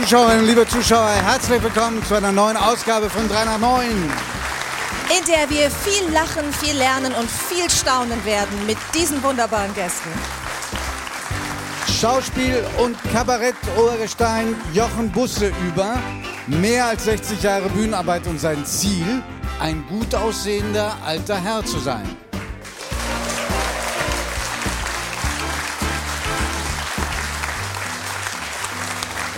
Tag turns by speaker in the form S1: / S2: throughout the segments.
S1: Zuschauerinnen, liebe Zuschauer, herzlich willkommen zu einer neuen Ausgabe von 3 nach 9.
S2: In der wir viel lachen, viel lernen und viel staunen werden mit diesen wunderbaren Gästen.
S1: Schauspiel und Kabarett Oberstein Jochen Busse über. Mehr als 60 Jahre Bühnenarbeit und sein Ziel, ein gut aussehender alter Herr zu sein.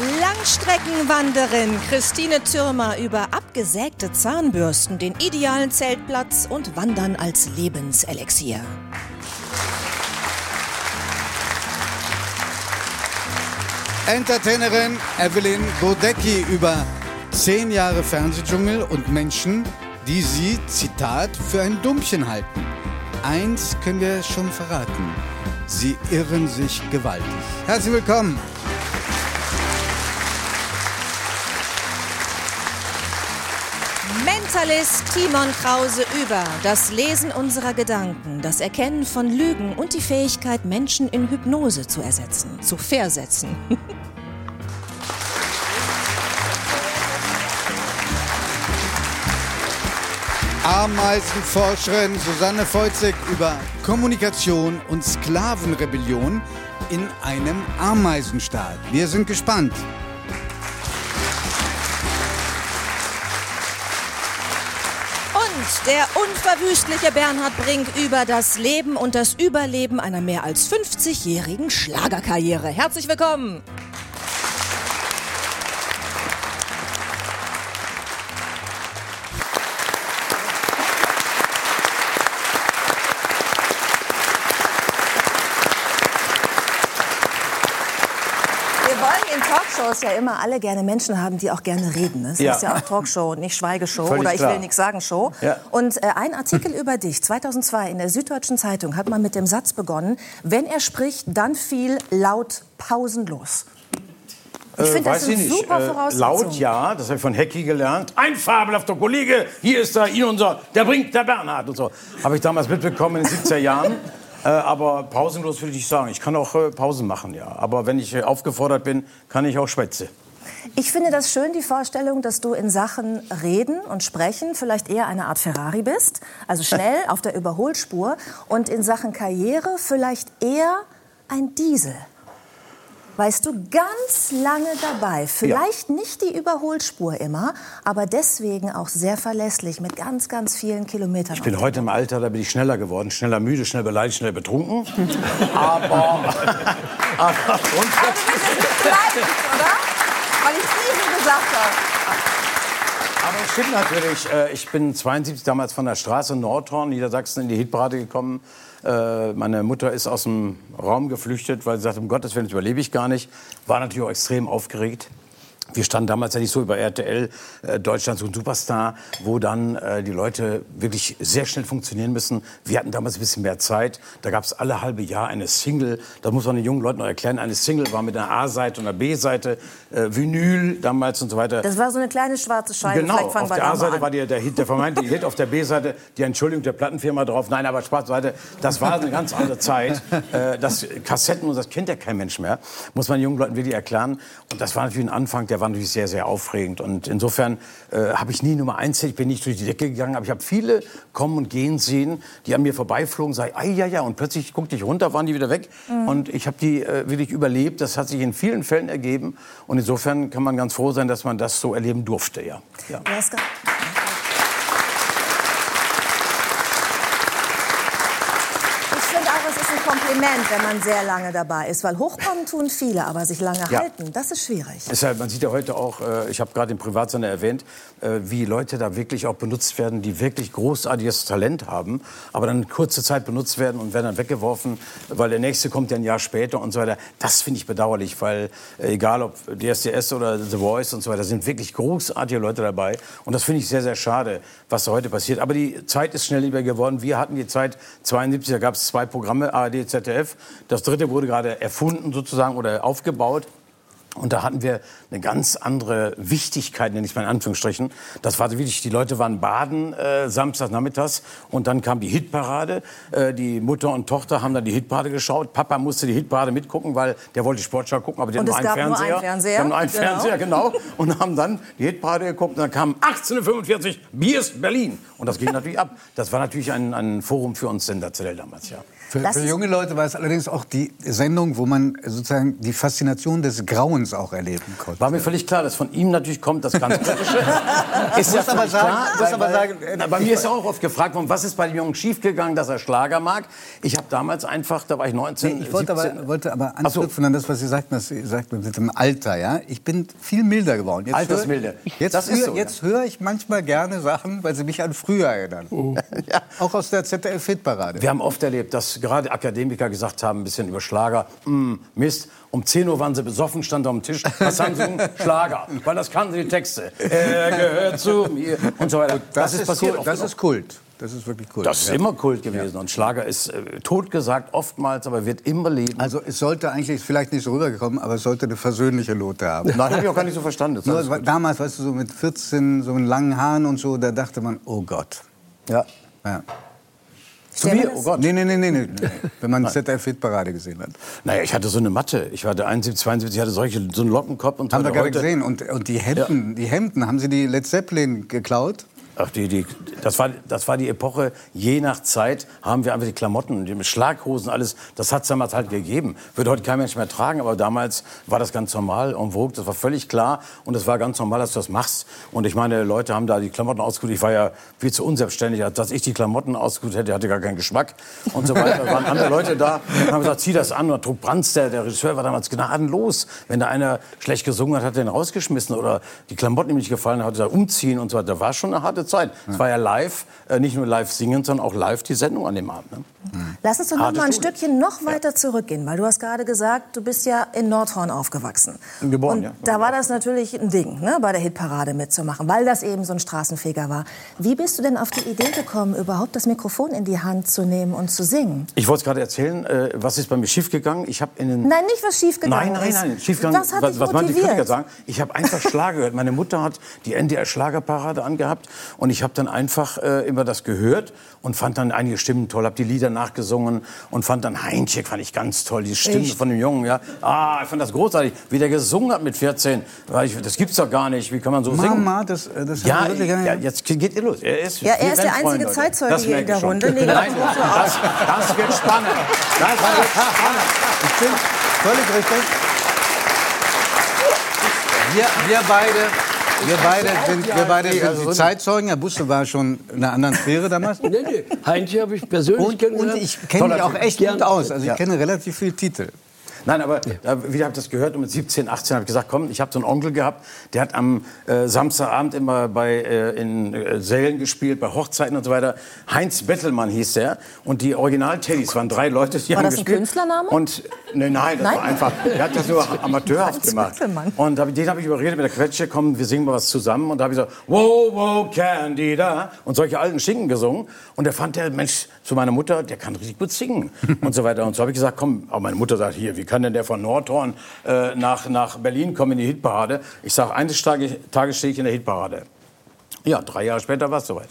S2: Langstreckenwanderin Christine Türmer über abgesägte Zahnbürsten, den idealen Zeltplatz und Wandern als Lebenselixier.
S1: Entertainerin Evelyn Bodecki über zehn Jahre Fernsehdschungel und Menschen, die sie, Zitat, für ein Dummchen halten. Eins können wir schon verraten. Sie irren sich gewaltig. Herzlich willkommen.
S2: Mentalist Timon Krause über das Lesen unserer Gedanken, das Erkennen von Lügen und die Fähigkeit, Menschen in Hypnose zu ersetzen, zu versetzen.
S1: Ameisenforscherin Susanne Feuzig über Kommunikation und Sklavenrebellion in einem Ameisenstaat. Wir sind gespannt.
S2: Der unverwüstliche Bernhard Brink über das Leben und das Überleben einer mehr als 50-jährigen Schlagerkarriere. Herzlich willkommen! Talkshows ja immer alle gerne Menschen haben, die auch gerne reden. ne? Das
S3: Ja.
S2: ist ja auch Talkshow, nicht Schweigeshow
S3: Völlig
S2: oder ich
S3: klar.
S2: will nichts sagen Show.
S3: Ja.
S2: Und äh, ein Artikel über dich, 2002 in der Süddeutschen Zeitung, hat man mit dem Satz begonnen, wenn er spricht, dann viel laut pausenlos. Ich finde, das sind
S3: ich nicht.
S2: super
S3: Äh,
S2: Voraussetzungen.
S3: laut ja, das habe ich von Hecki gelernt. Ein fabelhafter Kollege, hier ist er, ihn unser, der bringt der Bernhard und so. Habe ich damals mitbekommen in den 70er Jahren. Äh, aber pausenlos würde ich sagen. Ich kann auch äh, Pausen machen, ja. Aber wenn ich äh, aufgefordert bin, kann ich auch schwätze.
S2: Ich finde das schön, die Vorstellung, dass du in Sachen Reden und Sprechen vielleicht eher eine Art Ferrari bist, also schnell auf der Überholspur, und in Sachen Karriere vielleicht eher ein Diesel. Weißt du, ganz lange dabei. Vielleicht nicht die Überholspur immer, aber deswegen auch sehr verlässlich mit ganz, ganz vielen Kilometern.
S3: Ich bin heute im Alter, da bin ich schneller geworden. Schneller müde, schnell beleidigt, schnell betrunken. aber, aber?
S2: Weil ich Diesel gesagt habe.
S3: Aber es stimmt natürlich. Äh, Ich bin 72 damals von der Straße Nordhorn, Niedersachsen, in die Hitparade gekommen. Äh, Meine Mutter ist aus dem Raum geflüchtet, weil sie sagte, um Gottes Willen, das überlebe ich gar nicht. War natürlich auch extrem aufgeregt. Wir standen damals ja nicht so über RTL, äh, Deutschland so ein Superstar, wo dann äh, die Leute wirklich sehr schnell funktionieren müssen. Wir hatten damals ein bisschen mehr Zeit. Da gab es alle halbe Jahr eine Single. Das muss man den jungen Leuten noch erklären. Eine Single war mit einer A-Seite und einer B-Seite, äh, Vinyl damals und so weiter.
S2: Das war so eine kleine schwarze Scheibe.
S3: Genau, auf der
S2: da
S3: A-Seite war der, der Hit, der vermeintliche Hit, auf der B-Seite die Entschuldigung der Plattenfirma drauf. Nein, aber Spaß beiseite, das war eine ganz andere Zeit. Äh, das Kassetten und das kennt ja kein Mensch mehr, muss man den jungen Leuten wirklich erklären. Und das war natürlich ein Anfang, der war natürlich sehr, sehr aufregend. Und insofern äh, habe ich nie Nummer eins, ich bin nicht durch die Decke gegangen, aber ich habe viele kommen und gehen sehen, die an mir vorbeiflogen, sagen, ah ja, ja, und plötzlich guckte ich runter, waren die wieder weg. Und ich habe die äh, wirklich überlebt. Das hat sich in vielen Fällen ergeben. Und insofern kann man ganz froh sein, dass man das so erleben durfte, ja. ja.
S2: Du hast ge- Ich finde auch, es ist ein Kompliment, wenn man sehr lange dabei ist, weil hochkommen tun viele, aber sich lange
S3: Ja.
S2: halten, das ist schwierig.
S3: Deshalb, man sieht ja heute auch, äh, ich habe gerade im Privatsender erwähnt, äh, wie Leute da wirklich auch benutzt werden, die wirklich großartiges Talent haben, aber dann kurze Zeit benutzt werden und werden dann weggeworfen, weil der nächste kommt ja ein Jahr später und so weiter. Das finde ich bedauerlich, weil äh, egal ob DSDS oder The Voice und so weiter, sind wirklich großartige Leute dabei und das finde ich sehr, sehr schade, was da heute passiert. Aber die Zeit ist schnell lieber geworden. Wir hatten die Zeit 72, da gab es zwei Programme, ARD, ZDF. Das dritte wurde gerade erfunden sozusagen oder aufgebaut. Und da hatten wir eine ganz andere Wichtigkeit, nenne ich mal in Anführungsstrichen. Das war wirklich, die Leute waren baden äh, samstags nachmittags und dann kam die Hitparade. Äh, die Mutter und Tochter haben dann die Hitparade geschaut. Papa musste die Hitparade mitgucken, weil der wollte die Sportschau gucken, aber hatten
S2: es
S3: nur einen
S2: gab nur
S3: Fernseher.
S2: einen Fernseher.
S3: Haben nur einen
S2: Genau.
S3: Fernseher, genau. Und haben dann die Hitparade geguckt und dann kam 1845, Biers Berlin. Und das ging natürlich ab. Das war natürlich ein, ein Forum für uns sensationell damals, ja.
S1: Für,
S2: Das
S1: für junge Leute war es allerdings auch die Sendung, wo man sozusagen die Faszination des Grauens auch erleben konnte.
S3: War mir völlig klar, dass von ihm natürlich kommt das ganz Kritische. ist
S1: muss aber sagen-
S3: klar,
S1: muss
S3: weil-
S1: aber sagen, äh,
S3: na, bei mir ist ja auch oft gefragt worden, was ist bei dem Jungen schiefgegangen, dass er Schlager mag. Ich habe damals einfach, da war ich 19,
S1: Nee, ich wollte
S3: 17.
S1: aber, wollte aber
S3: so.
S1: anknüpfen an das, was Sie sagten, dass Sie sagten mit dem Alter. Ja? Ich bin viel milder geworden. Jetzt
S3: Altersmilde.
S1: Höre, jetzt
S3: Das ist so,
S1: jetzt höre ich manchmal gerne Sachen, weil sie mich an früher erinnern.
S3: Ja.
S1: Auch aus der ZDF-Hitparade.
S3: Wir haben oft erlebt, dass gerade Akademiker gesagt haben, ein bisschen über Schlager, "Mm, Mist, um 10 Uhr waren sie besoffen, stand auf dem Tisch, was haben sie? Schlager, weil das kannten die Texte. Er gehört zu mir und so weiter.
S1: Das, ist,
S3: passiert
S1: Kult. das ist Kult. Das ist wirklich Kult.
S3: Das ist
S1: Ja.
S3: immer Kult gewesen. Und Schlager ist äh, totgesagt oftmals, aber wird immer leben.
S1: Also es sollte eigentlich, ist vielleicht nicht so rübergekommen, aber es sollte eine versöhnliche Note haben.
S3: Nein, habe ich auch gar nicht so verstanden. Das ist
S1: Nur,
S3: gut.
S1: damals, weißt du, so mit 14, so mit langen Haaren und so, da dachte man, oh Gott.
S3: Ja.
S1: Ja.
S3: Zu
S2: mir
S3: Oh Gott.
S1: Nee, nee, nee, nee, nee. Wenn man ZDF-Hitparade gesehen hat.
S3: Naja, ich hatte so eine Matte. Ich war der 71, 72, ich hatte solche, so einen Lockenkopf. Und
S1: Haben wir gerade gesehen. Und, und die Hemden, die Hemden, haben Sie die Led Zeppelin geklaut?
S3: Ach, die, die, das, war, das war die Epoche, je nach Zeit haben wir einfach die Klamotten, die Schlaghosen, alles, das hat es damals halt gegeben. Würde heute kein Mensch mehr tragen, aber damals war das ganz normal en vogue, das war völlig klar und es war ganz normal, dass du das machst. Und ich meine, Leute haben da die Klamotten ausgesucht, ich war ja viel zu unselbstständig, dass ich die Klamotten ausgesucht hätte, hatte gar keinen Geschmack und so weiter. Da waren andere Leute da und haben gesagt, zieh das an. Und Trug Brands, der, der Regisseur, war damals gnadenlos. Wenn da einer schlecht gesungen hat, hat er ihn rausgeschmissen oder die Klamotten ihm nicht gefallen, hat er umziehen und so weiter. Da war schon eine harte Zeit. Es war ja live, äh, nicht nur live singen, sondern auch live die Sendung an dem Abend. Ne?
S2: Lass uns doch noch mal ein. Stückchen noch weiter zurückgehen, weil du hast gerade gesagt, du bist ja in Nordhorn aufgewachsen.
S3: Geboren,
S2: Und
S3: ja.
S2: da war das natürlich ein Ding, ne, bei der Hitparade mitzumachen, weil das eben so ein Straßenfeger war. Wie bist du denn auf die Idee gekommen, überhaupt das Mikrofon in die Hand zu nehmen und zu singen?
S3: Ich wollte es gerade erzählen, äh, was ist bei mir schiefgegangen. Ich habe in den
S2: Nein, nicht was schiefgegangen
S3: Nein, nein,
S2: ist.
S3: nein, schiefgegangen.
S2: Was hat
S3: was, was manche
S2: motiviert?
S3: Kritiker sagen? Ich habe einfach Schlager gehört. Meine Mutter hat die NDR Schlagerparade angehabt und ich habe dann einfach äh, immer das gehört und fand dann einige Stimmen toll, habe die Lieder nachgesungen und fand dann Heincheck fand ich ganz toll, die Stimme
S2: Echt?
S3: von dem Jungen, ja. Ah, ich fand das großartig, wie der gesungen hat mit 14. War ich, das gibt's doch gar nicht. Wie kann man so singen?
S1: Mama, das, äh, das
S3: Ja,
S1: hat wirklich
S3: ja, jetzt geht ihr los. Er ist,
S2: Ja, er ist der einzige
S3: Leute.
S2: Zeitzeuge
S3: Das
S2: hier in der
S3: ich schon.
S2: Runde. Nee,
S3: Nein,
S2: das
S3: das, wird spannend. Das wird spannend.
S1: Stimmt, völlig richtig. Wir, wir beide, wir beide sind, wir beide sind die Zeitzeugen. Herr Busse war schon in einer anderen Sphäre damals.
S4: Nee, nee. Heinche habe ich persönlich
S1: Und,
S4: kennengelernt.
S1: und ich kenne mich auch echt gut aus. Also ich
S3: Ja.
S1: kenne relativ viele Titel.
S3: Nein, aber da, wieder habe ich das gehört und mit 17, 18 habe ich gesagt, komm, ich habe so einen Onkel gehabt, der hat am äh, Samstagabend immer bei äh, in äh, Sälen gespielt, bei Hochzeiten und so weiter. Heinz Bettelmann hieß der und die Original-Teddys waren drei Leute, die
S2: War
S3: haben
S2: das ein
S3: gespielt.
S2: Künstlername?
S3: Und nee, nein, das
S2: Nein?
S3: war einfach, der hat das nur amateurhaft gemacht.
S2: Bettelmann.
S3: Und hab, den habe ich überredet mit der Quetsche, komm, wir singen mal was zusammen. Und da habe ich so, wow, wow, Candida und solche alten Schinken gesungen. Und der fand der Mensch zu meiner Mutter, der kann richtig gut singen und so weiter. Und so habe ich gesagt, komm, aber meine Mutter sagt, hier, wie kann denn der von Nordhorn äh, nach, nach Berlin kommen in die Hitparade? Ich sage, eines Tages, stehe ich in der Hitparade. Ja, drei Jahre später war es soweit.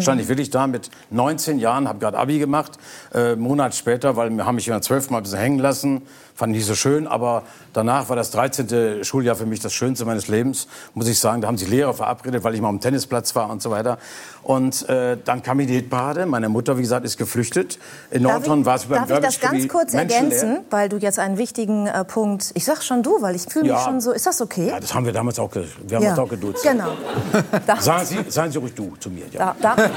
S3: Stand ich wirklich da mit 19 Jahren, habe gerade Abi gemacht. Äh, Monat später, weil wir haben mich immer zwölfmal ein bisschen hängen lassen, fand ich nicht so schön. Aber danach war das 13. Schuljahr für mich das Schönste meines Lebens, muss ich sagen. Da haben sich Lehrer verabredet, weil ich mal am Tennisplatz war und so weiter. Und äh, dann kam ich in die Hitparade. Meine Mutter, wie gesagt, ist geflüchtet. In Nordhorn war es über
S2: darf ich das ganz kurz ergänzen, weil du jetzt einen wichtigen äh, Punkt, ich sag schon du, weil ich fühle mich
S3: Ja.
S2: schon so, ist das okay?
S3: Ja, das haben wir damals auch, wir haben uns auch geduzt.
S2: Genau.
S3: Sagen Sie, sagen Sie ruhig du zu mir. Ja.
S2: da, da.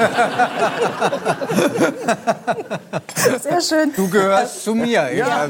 S2: Sehr schön.
S1: Du gehörst zu mir. Ja,
S2: Ja.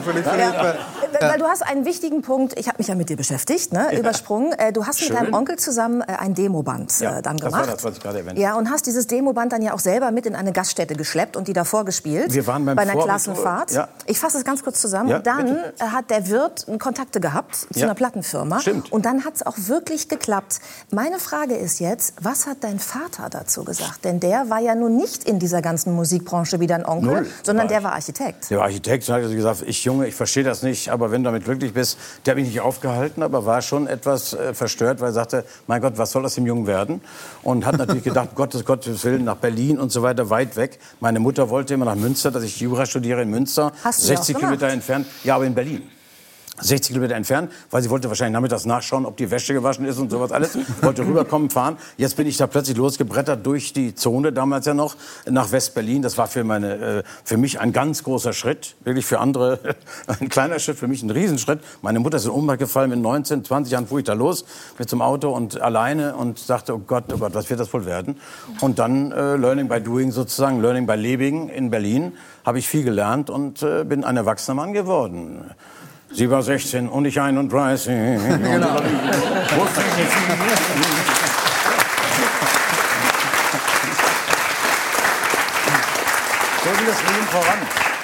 S2: Weil weil du hast einen wichtigen Punkt, ich habe mich ja mit dir beschäftigt, ne, übersprungen. Äh, Du hast
S3: Schön.
S2: mit deinem Onkel zusammen äh, ein Demoband
S3: Ja,
S2: äh, dann
S3: das war
S2: gemacht.
S3: das, was ich gerade erwähnt
S2: Ja, und hast dieses Demoband dann ja auch selber mit in eine Gaststätte geschleppt und die davor gespielt.
S3: Wir waren beim
S2: bei einer
S3: Vorabitur,
S2: Klassenfahrt.
S3: ja.
S2: Ich fasse es ganz kurz zusammen.
S3: Ja,
S2: und dann
S3: bitte.
S2: hat der Wirt Kontakte gehabt zu
S3: Ja.
S2: einer Plattenfirma.
S3: Stimmt.
S2: Und dann hat es auch wirklich geklappt. Meine Frage ist jetzt, was hat dein Vater dazu gesagt? Denn der war ja nun nicht in dieser ganzen Musikbranche wie dein Onkel,
S3: Null.
S2: sondern
S3: War
S2: der war Architekt.
S3: Der Architekt hat also gesagt, ich Junge, ich verstehe das nicht, aber wenn du damit glücklich bist, der hat mich nicht aufgehalten, aber war schon etwas äh, verstört, weil er sagte, mein Gott, was soll aus dem Jungen werden? Und hat natürlich gedacht, Gottes, Gottes Willen, nach Berlin und so weiter, weit weg. Meine Mutter wollte immer nach Münster, dass ich Jura studiere in Münster,
S2: Hast du
S3: 60
S2: auch
S3: Kilometer entfernt, ja, aber in Berlin. 60 Kilometer entfernt, weil sie wollte wahrscheinlich nachmittags nachschauen, ob die Wäsche gewaschen ist und sowas alles. Wollte rüberkommen, fahren. Jetzt bin ich da plötzlich losgebrettert durch die Zone, damals ja noch, nach West-Berlin. Das war für, meine, äh, für mich ein ganz großer Schritt. Wirklich für andere ein kleiner Schritt, für mich ein Riesenschritt. Meine Mutter ist in Ohnmacht gefallen. Mit 19, 20 Jahren fuhr ich da los mit zum Auto und alleine und dachte, oh Gott, oh Gott, was wird das wohl werden? Und dann äh, Learning by Doing sozusagen, Learning by Living in Berlin, habe ich viel gelernt und äh, bin ein erwachsener Mann geworden. Sie war 16 und ich 31. Genau. So geht das Leben voran.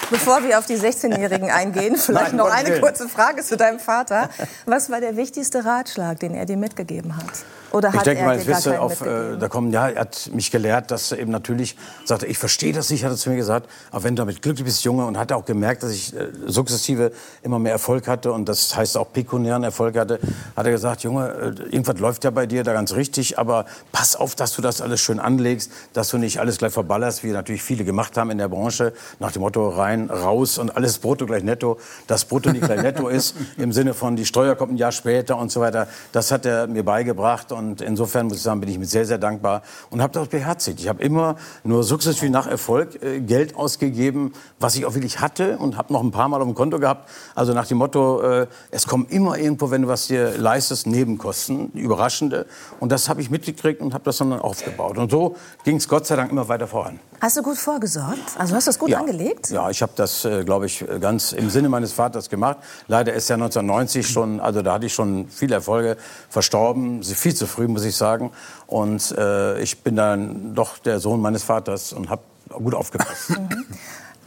S2: Bevor wir auf die 16-Jährigen eingehen, vielleicht
S3: Nein,
S2: noch eine kurze Frage zu deinem Vater. Was war der wichtigste Ratschlag, den er dir mitgegeben hat? Oder
S3: Ich denke mal, ich wisse, auf, äh, da kommen, ja, er hat mich gelehrt, dass er eben natürlich sagte, ich verstehe das nicht, hat er zu mir gesagt, aber wenn du damit glücklich bist, Junge, und hat auch gemerkt, dass ich äh, sukzessive immer mehr Erfolg hatte und das heißt auch pekuniären Erfolg hatte, hat er gesagt, Junge, äh, irgendwas läuft ja bei dir da ganz richtig, aber pass auf, dass du das alles schön anlegst, dass du nicht alles gleich verballerst, wie natürlich viele gemacht haben in der Branche, nach dem Motto rein, raus und alles brutto gleich netto, dass brutto nicht gleich netto ist, im Sinne von die Steuer kommt ein Jahr später und so weiter. Das hat er mir beigebracht und insofern muss ich sagen, bin ich mir sehr, sehr dankbar und habe das beherzigt. Ich habe immer nur sukzessive nach Erfolg äh, Geld ausgegeben, was ich auch wirklich hatte und habe noch ein paar Mal auf dem Konto gehabt. Also nach dem Motto, äh, es kommen immer irgendwo, wenn du was dir leistest, Nebenkosten, überraschende. Und das habe ich mitgekriegt und habe das dann aufgebaut. Und so ging es Gott sei Dank immer weiter voran.
S2: Hast du gut vorgesorgt? Also hast du das gut angelegt?
S3: Ja, ich habe das, äh, glaube ich, ganz im Sinne meines Vaters gemacht. Leider ist er 1990 schon, also da hatte ich schon viele Erfolge verstorben, viel zu früh, muss ich sagen. Und äh, ich bin dann doch der Sohn meines Vaters und habe gut aufgepasst.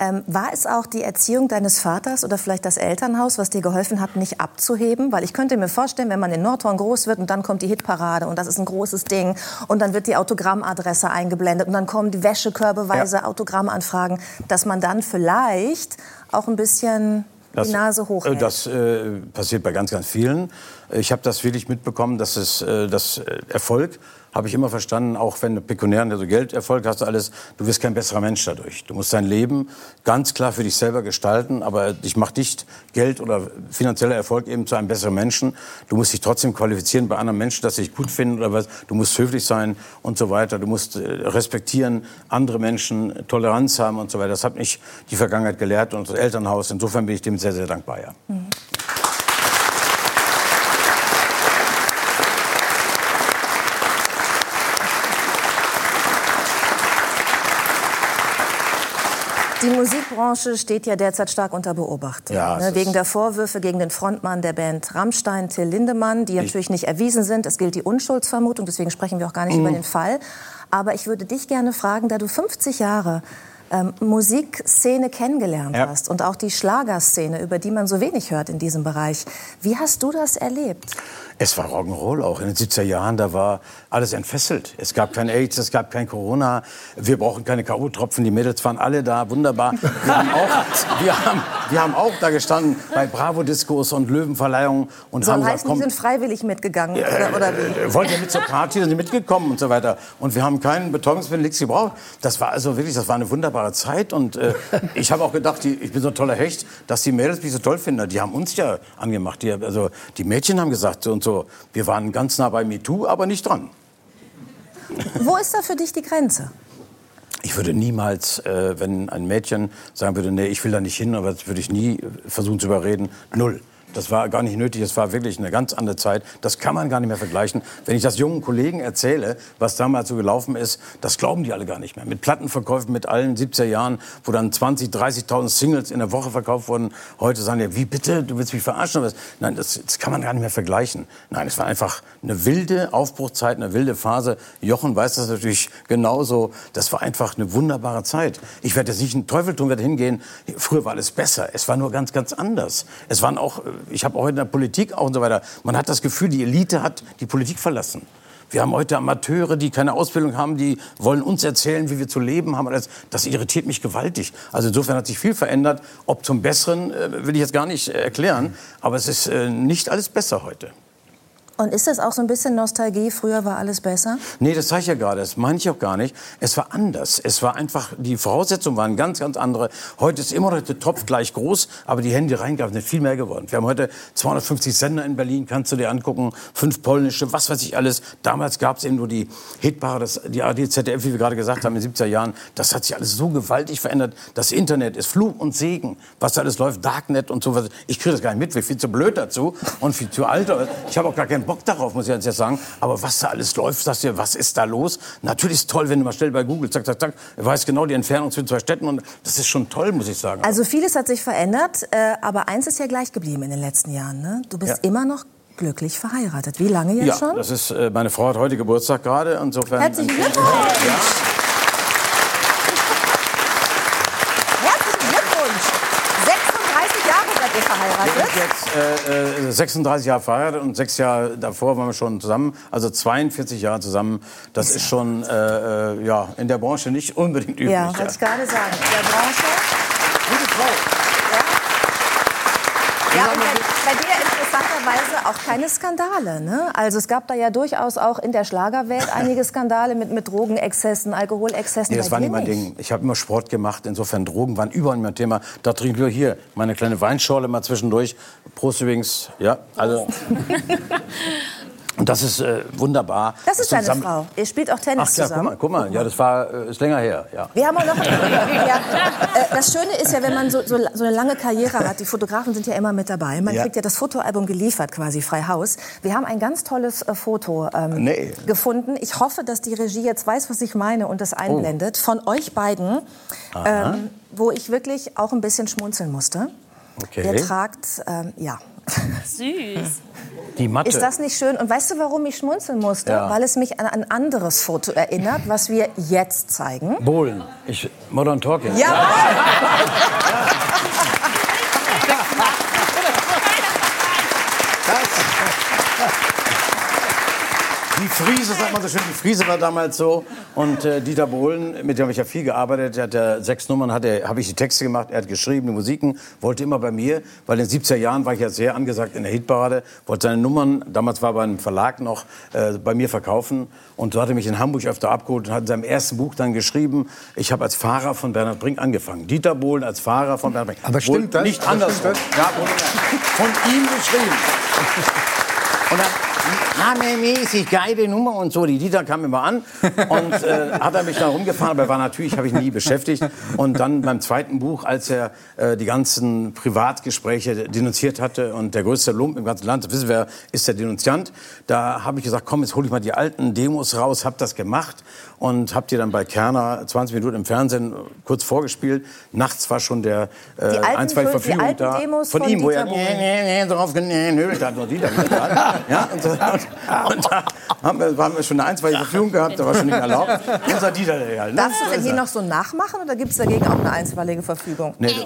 S2: Ähm, war es auch die Erziehung deines Vaters oder vielleicht das Elternhaus, was dir geholfen hat, nicht abzuheben? Weil ich könnte mir vorstellen, wenn man in Nordhorn groß wird und dann kommt die Hitparade und das ist ein großes Ding und dann wird die Autogrammadresse eingeblendet und dann kommen die Wäschekörbeweise Autogrammanfragen, dass man dann vielleicht auch ein bisschen die Nase
S3: äh,
S2: hochhält.
S3: Das äh, passiert bei ganz, ganz vielen. Ich habe das wirklich mitbekommen, dass es äh, das äh, Erfolg habe ich immer verstanden, auch wenn du pekuniären, also Gelderfolg hast, alles, du wirst kein besserer Mensch dadurch. Du musst dein Leben ganz klar für dich selber gestalten, aber ich mache nicht Geld oder finanzieller Erfolg eben zu einem besseren Menschen. Du musst dich trotzdem qualifizieren bei anderen Menschen, dass sie dich gut finden oder was. Du musst höflich sein und so weiter. Du musst äh, respektieren, andere Menschen, Toleranz haben und so weiter. Das hat mich die Vergangenheit gelehrt und das Elternhaus. Insofern bin ich dem sehr, sehr dankbar, ja.
S2: Die Musikbranche steht ja derzeit stark unter Beobachtung.
S3: Ja,
S2: ne, wegen der Vorwürfe gegen den Frontmann der Band Rammstein, Till Lindemann, die natürlich nicht erwiesen sind. Es gilt die Unschuldsvermutung, deswegen sprechen wir auch gar nicht
S3: Mhm.
S2: über den Fall. Aber ich würde dich gerne fragen, da du 50 Jahre ähm, Musikszene kennengelernt
S3: Ja.
S2: hast und auch die Schlagerszene, über die man so wenig hört in diesem Bereich. Wie hast du das erlebt?
S3: Es war Rock'n'Roll auch. In den 70er Jahren, da war alles entfesselt. Es gab kein AIDS, es gab kein Corona. Wir brauchen keine K.O.-Tropfen. Die Mädels waren alle da, wunderbar. Wir haben auch, wir haben, wir haben auch da gestanden bei Bravo-Diskos und Löwenverleihungen und
S2: Soll
S3: haben
S2: heißen, die
S3: komm,
S2: sind freiwillig mitgegangen oder, oder wie?
S3: äh, wollt ihr mit zur Party, sind mitgekommen und so weiter. Und wir haben keinen Betäubungsmittel, nichts gebraucht. Das war also wirklich, das war eine wunderbare Zeit. Und äh, ich habe auch gedacht, die, ich bin so ein toller Hecht, dass die Mädels mich so toll finden. Die haben uns ja angemacht. Die, also die Mädchen haben gesagt so und so, wir waren ganz nah bei MeToo, aber nicht dran.
S2: Wo ist da für dich die Grenze?
S3: Ich würde niemals, äh, wenn ein Mädchen sagen würde, nee, ich will da nicht hin, aber das würde ich nie versuchen zu überreden. Null. Das war gar nicht nötig. Es war wirklich eine ganz andere Zeit. Das kann man gar nicht mehr vergleichen. Wenn ich das jungen Kollegen erzähle, was damals so gelaufen ist, das glauben die alle gar nicht mehr. Mit Plattenverkäufen mit allen 70er Jahren, wo dann 20, 30.000 Singles in der Woche verkauft wurden. Heute sagen die, wie bitte, du willst mich verarschen? Nein, das, das kann man gar nicht mehr vergleichen. Nein, es war einfach eine wilde Aufbruchzeit, eine wilde Phase. Jochen weiß das natürlich genauso. Das war einfach eine wunderbare Zeit. Ich werde jetzt nicht einen Teufel tun, werde hingehen. Früher war alles besser. Es war nur ganz, ganz anders. Es waren auch, ich habe auch in der Politik auch und so weiter, man hat das Gefühl, die Elite hat die Politik verlassen. Wir haben heute Amateure, die keine Ausbildung haben, die wollen uns erzählen, wie wir zu leben haben. Das, das irritiert mich gewaltig. Also insofern hat sich viel verändert. Ob zum Besseren, äh, will ich jetzt gar nicht äh, erklären. Aber es ist äh, nicht alles besser heute.
S2: Und ist das auch so ein bisschen Nostalgie? Früher war alles besser?
S3: Nee, das sage ich ja gerade. Das meine ich auch gar nicht. Es war anders. Es war einfach, die Voraussetzungen waren ganz, ganz andere. Heute ist immer noch der Topf gleich groß, aber die Hände reingaben sind viel mehr geworden. Wir haben heute 250 Sender in Berlin, kannst du dir angucken. Fünf polnische, was weiß ich alles. Damals gab es eben nur die Hitpaare, das, die ARD, ZDF, wie wir gerade gesagt haben, in den 70er Jahren. Das hat sich alles so gewaltig verändert. Das Internet ist Fluch und Segen, was da alles läuft. Darknet und so was. Ich kriege das gar nicht mit. Ich bin viel zu blöd dazu und viel zu alt. Ich habe auch gar keinen Bock darauf, muss ich jetzt sagen. Aber was da alles läuft, sagst du, was ist da los? Natürlich ist toll, wenn du mal schnell bei Google, zack, zack, zack, weiß genau die Entfernung zwischen zwei Städten und das ist schon toll, muss ich sagen.
S2: Also vieles hat sich verändert, äh, aber eins ist ja gleich geblieben in den letzten Jahren. Ne? Du bist
S3: Ja.
S2: immer noch glücklich verheiratet. Wie lange jetzt
S3: ja,
S2: schon?
S3: das ist, äh, meine Frau hat heute Geburtstag gerade, insofern.
S2: Herzlichen Glückwunsch! Herzlichen Glückwunsch! 36 Jahre seid ihr verheiratet.
S3: Wir sind jetzt äh, äh, 36 Jahre verheiratet und sechs Jahre davor waren wir schon zusammen, also 42 Jahre zusammen. Das ist schon äh, äh, ja, in der Branche nicht unbedingt üblich.
S2: Ja, wollte ich gerade sagen. In der Branche.
S3: Gute Frau.
S2: Ja, und bei, bei dir interessanterweise auch keine Skandale. Ne? Also es gab da ja durchaus auch in der Schlagerwelt einige Skandale mit, mit Drogenexzessen, Alkoholexzessen.
S3: Nee, das war nicht mein Ding. Ich habe immer Sport gemacht, insofern Drogen waren überall mein Thema. Da trinke ich hier meine kleine Weinschorle mal zwischendurch. Prost übrigens. Ja, also. Und das ist äh, wunderbar.
S2: Das ist deine Frau. Ihr spielt auch Tennis
S3: Ach ja, guck
S2: zusammen.
S3: mal, guck mal. Ja, das war, äh, ist länger her. Ja.
S2: Wir haben auch noch. ja, äh, das Schöne ist ja, wenn man so, so, so eine lange Karriere hat, die Fotografen sind ja immer mit dabei. Man
S3: Ja.
S2: kriegt ja das Fotoalbum geliefert, quasi frei Haus. Wir haben ein ganz tolles äh, Foto ähm,
S3: Nee.
S2: gefunden. Ich hoffe, dass die Regie jetzt weiß, was ich meine und das
S3: Oh.
S2: einblendet. Von euch beiden, ähm, wo ich wirklich auch ein bisschen schmunzeln musste.
S3: Okay.
S2: Ihr tragt, ähm, ja.
S5: Süß.
S3: Die Matte.
S2: Ist das nicht schön? Und weißt du, warum ich schmunzeln musste?
S3: Ja.
S2: Weil es mich an ein anderes Foto erinnert, was wir jetzt zeigen.
S3: Bohlen. Ich, Modern Talking.
S2: Ja!
S3: Die Friese, sagt man so schön, die Friese war damals so. Und äh, Dieter Bohlen, mit dem habe ich ja viel gearbeitet, der hat ja sechs Nummern, er- habe ich die Texte gemacht, er hat geschrieben, die Musiken, wollte immer bei mir, weil in den 70er Jahren war ich ja sehr angesagt in der Hitparade, wollte seine Nummern, damals war er beim Verlag noch, äh, bei mir verkaufen. Und so hat er mich in Hamburg öfter abgeholt und hat in seinem ersten Buch dann geschrieben, ich habe als Fahrer von Bernhard Brink angefangen. Dieter Bohlen als Fahrer von Bernhard Brink.
S1: Aber stimmt
S3: Wohl
S1: das?
S3: Nicht anders. Ja, von ihm geschrieben. Und dann, hammermäßig geile Nummer und so. Die Dieter kam immer an und äh, hat er mich dann rumgefahren, aber er war natürlich, habe ich nie beschäftigt. Und dann beim zweiten Buch, als er äh, die ganzen Privatgespräche denunziert hatte und der größte Lump im ganzen Land, das wissen wir, ist der Denunziant, da habe ich gesagt, komm, jetzt hole ich mal die alten Demos raus, habe das gemacht und habe die dann bei Kerner 20 Minuten im Fernsehen kurz vorgespielt. Nachts war schon der äh,
S2: Die alten-
S3: ein, zwei
S2: die
S3: Verfügung da
S2: Demos
S3: von
S2: von
S3: ihm, wo er
S2: Dieter Bohlen.
S3: nee, nee, drauf genölt hat und Dieter gesagt. Ja, und, so, und, und da haben wir, haben wir schon eine einstweilige Verfügung gehabt, da war schon nicht erlaubt. Unser Dieter, der ne?
S2: Darfst du denn
S3: ist
S2: hier
S3: er.
S2: noch so nachmachen oder gibt es dagegen auch eine einstweilige Verfügung?
S3: Nee, du,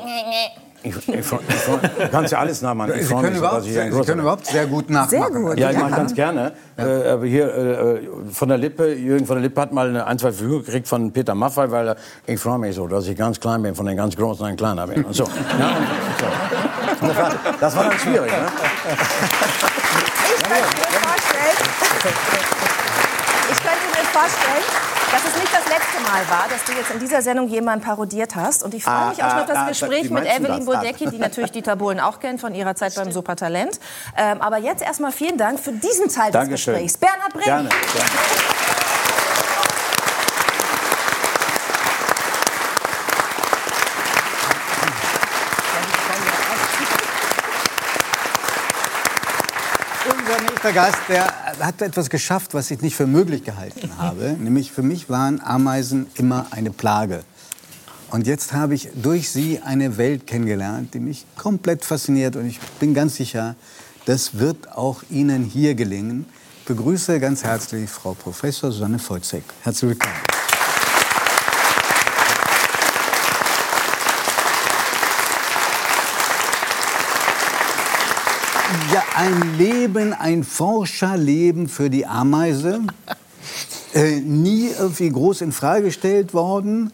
S3: ich, ich, ich, du kannst ja alles nachmachen. Ich
S1: Sie können,
S3: mich,
S1: überhaupt,
S3: ich
S1: Sie können überhaupt sehr gut nachmachen.
S2: Sehr gut.
S3: Ja, ich
S2: Ja.
S3: mache ganz gerne. Äh, aber hier äh, von der Lippe, Jürgen von der Lippe hat mal eine ein, zwei Verfügung gekriegt von Peter Maffay, weil er, ich freue mich so, dass ich ganz klein bin, von den ganz Großen ein kleiner bin. Und so. Ja, und, so. Das, das war dann schwierig. Ne?
S2: Ich könnte mir vorstellen, ich könnte mir vorstellen, dass es nicht das letzte Mal war, dass du jetzt in dieser Sendung jemanden parodiert hast. Und ich freue
S3: Ah,
S2: mich auch schon
S3: ah,
S2: auf das
S3: ah,
S2: Gespräch mit Evelyn?
S3: Ah.
S2: Bodecki, die natürlich Dieter Bohlen auch kennt von ihrer Zeit beim Supertalent. Ähm, aber jetzt erstmal vielen Dank für diesen Teil des
S3: Dankeschön.
S2: Gesprächs. Bernhard Brink.
S3: Gerne. gerne.
S1: Unser nächster Gast, der hat etwas geschafft, was ich nicht für möglich gehalten habe. Nämlich für mich waren Ameisen immer eine Plage. Und jetzt habe ich durch sie eine Welt kennengelernt, die mich komplett fasziniert. Und ich bin ganz sicher, das wird auch Ihnen hier gelingen. Ich begrüße ganz herzlich Frau Professor Susanne Volzek. Herzlich willkommen. ja ein Leben, ein Forscherleben für die Ameise. Äh, nie irgendwie groß in Frage gestellt worden.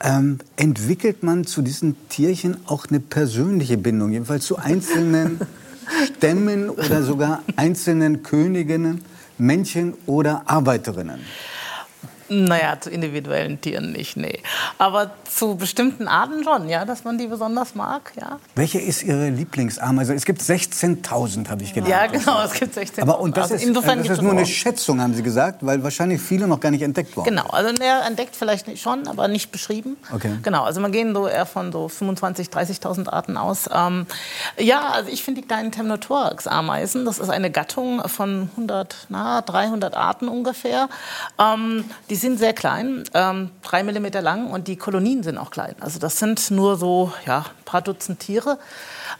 S1: Ähm, entwickelt man zu diesen Tierchen auch eine persönliche Bindung, jedenfalls zu einzelnen Stämmen oder sogar einzelnen Königinnen, Männchen oder Arbeiterinnen?
S5: Naja, zu individuellen Tieren nicht, nee. Aber zu bestimmten Arten schon, ja, dass man die besonders mag, ja.
S1: Welche ist Ihre Lieblingsameise? Es gibt 16.000, habe ich gelernt.
S5: Ja, genau, es gibt 16.000.
S1: Aber und das
S5: also
S1: ist, das ist nur eine Schätzung, haben Sie gesagt, weil wahrscheinlich viele noch gar nicht entdeckt wurden.
S5: Genau, also er entdeckt vielleicht nicht schon, aber nicht beschrieben.
S1: Okay.
S5: Genau, also man gehen so eher von so 25.000, 30.000 Arten aus. Ähm, ja, also ich finde die kleinen Temnothorax-Ameisen, das ist eine Gattung von 100, na, 300 Arten ungefähr. Ähm, die sind sehr klein, ähm, drei Millimeter lang und die Kolonien sind auch klein. Also das sind nur so, ja, ein paar Dutzend Tiere.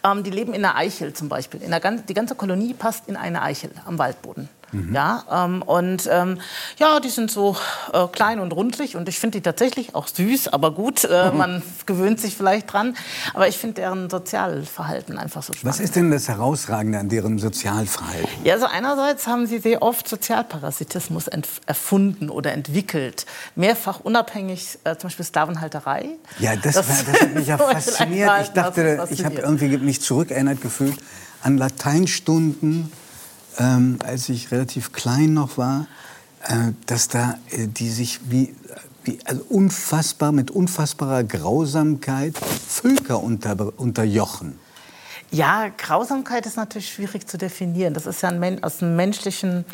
S5: Ähm, die leben in einer Eichel zum Beispiel. In der, die ganze Kolonie passt in eine Eichel am Waldboden. Ja, ähm, und ähm, ja, die sind so äh, klein und rundlich und ich finde die tatsächlich auch süß, aber gut, äh, man gewöhnt sich vielleicht dran. Aber ich finde deren Sozialverhalten einfach so spannend.
S1: Was ist denn das Herausragende an deren Sozialverhalten?
S5: Ja, also einerseits haben sie sehr oft Sozialparasitismus erfunden oder entwickelt. Mehrfach unabhängig, äh, zum Beispiel Sklavenhalterei.
S1: Ja, das, war, das hat mich ja fasziniert. Ich dachte, ich habe irgendwie mich zurückerinnert gefühlt an Lateinstunden, ähm, als ich relativ klein noch war, äh, dass da äh, die sich wie, wie also unfassbar mit unfassbarer Grausamkeit Völker unter, unterjochen.
S5: Ja, Grausamkeit ist natürlich schwierig zu definieren. Das ist ja ein, aus dem menschlichen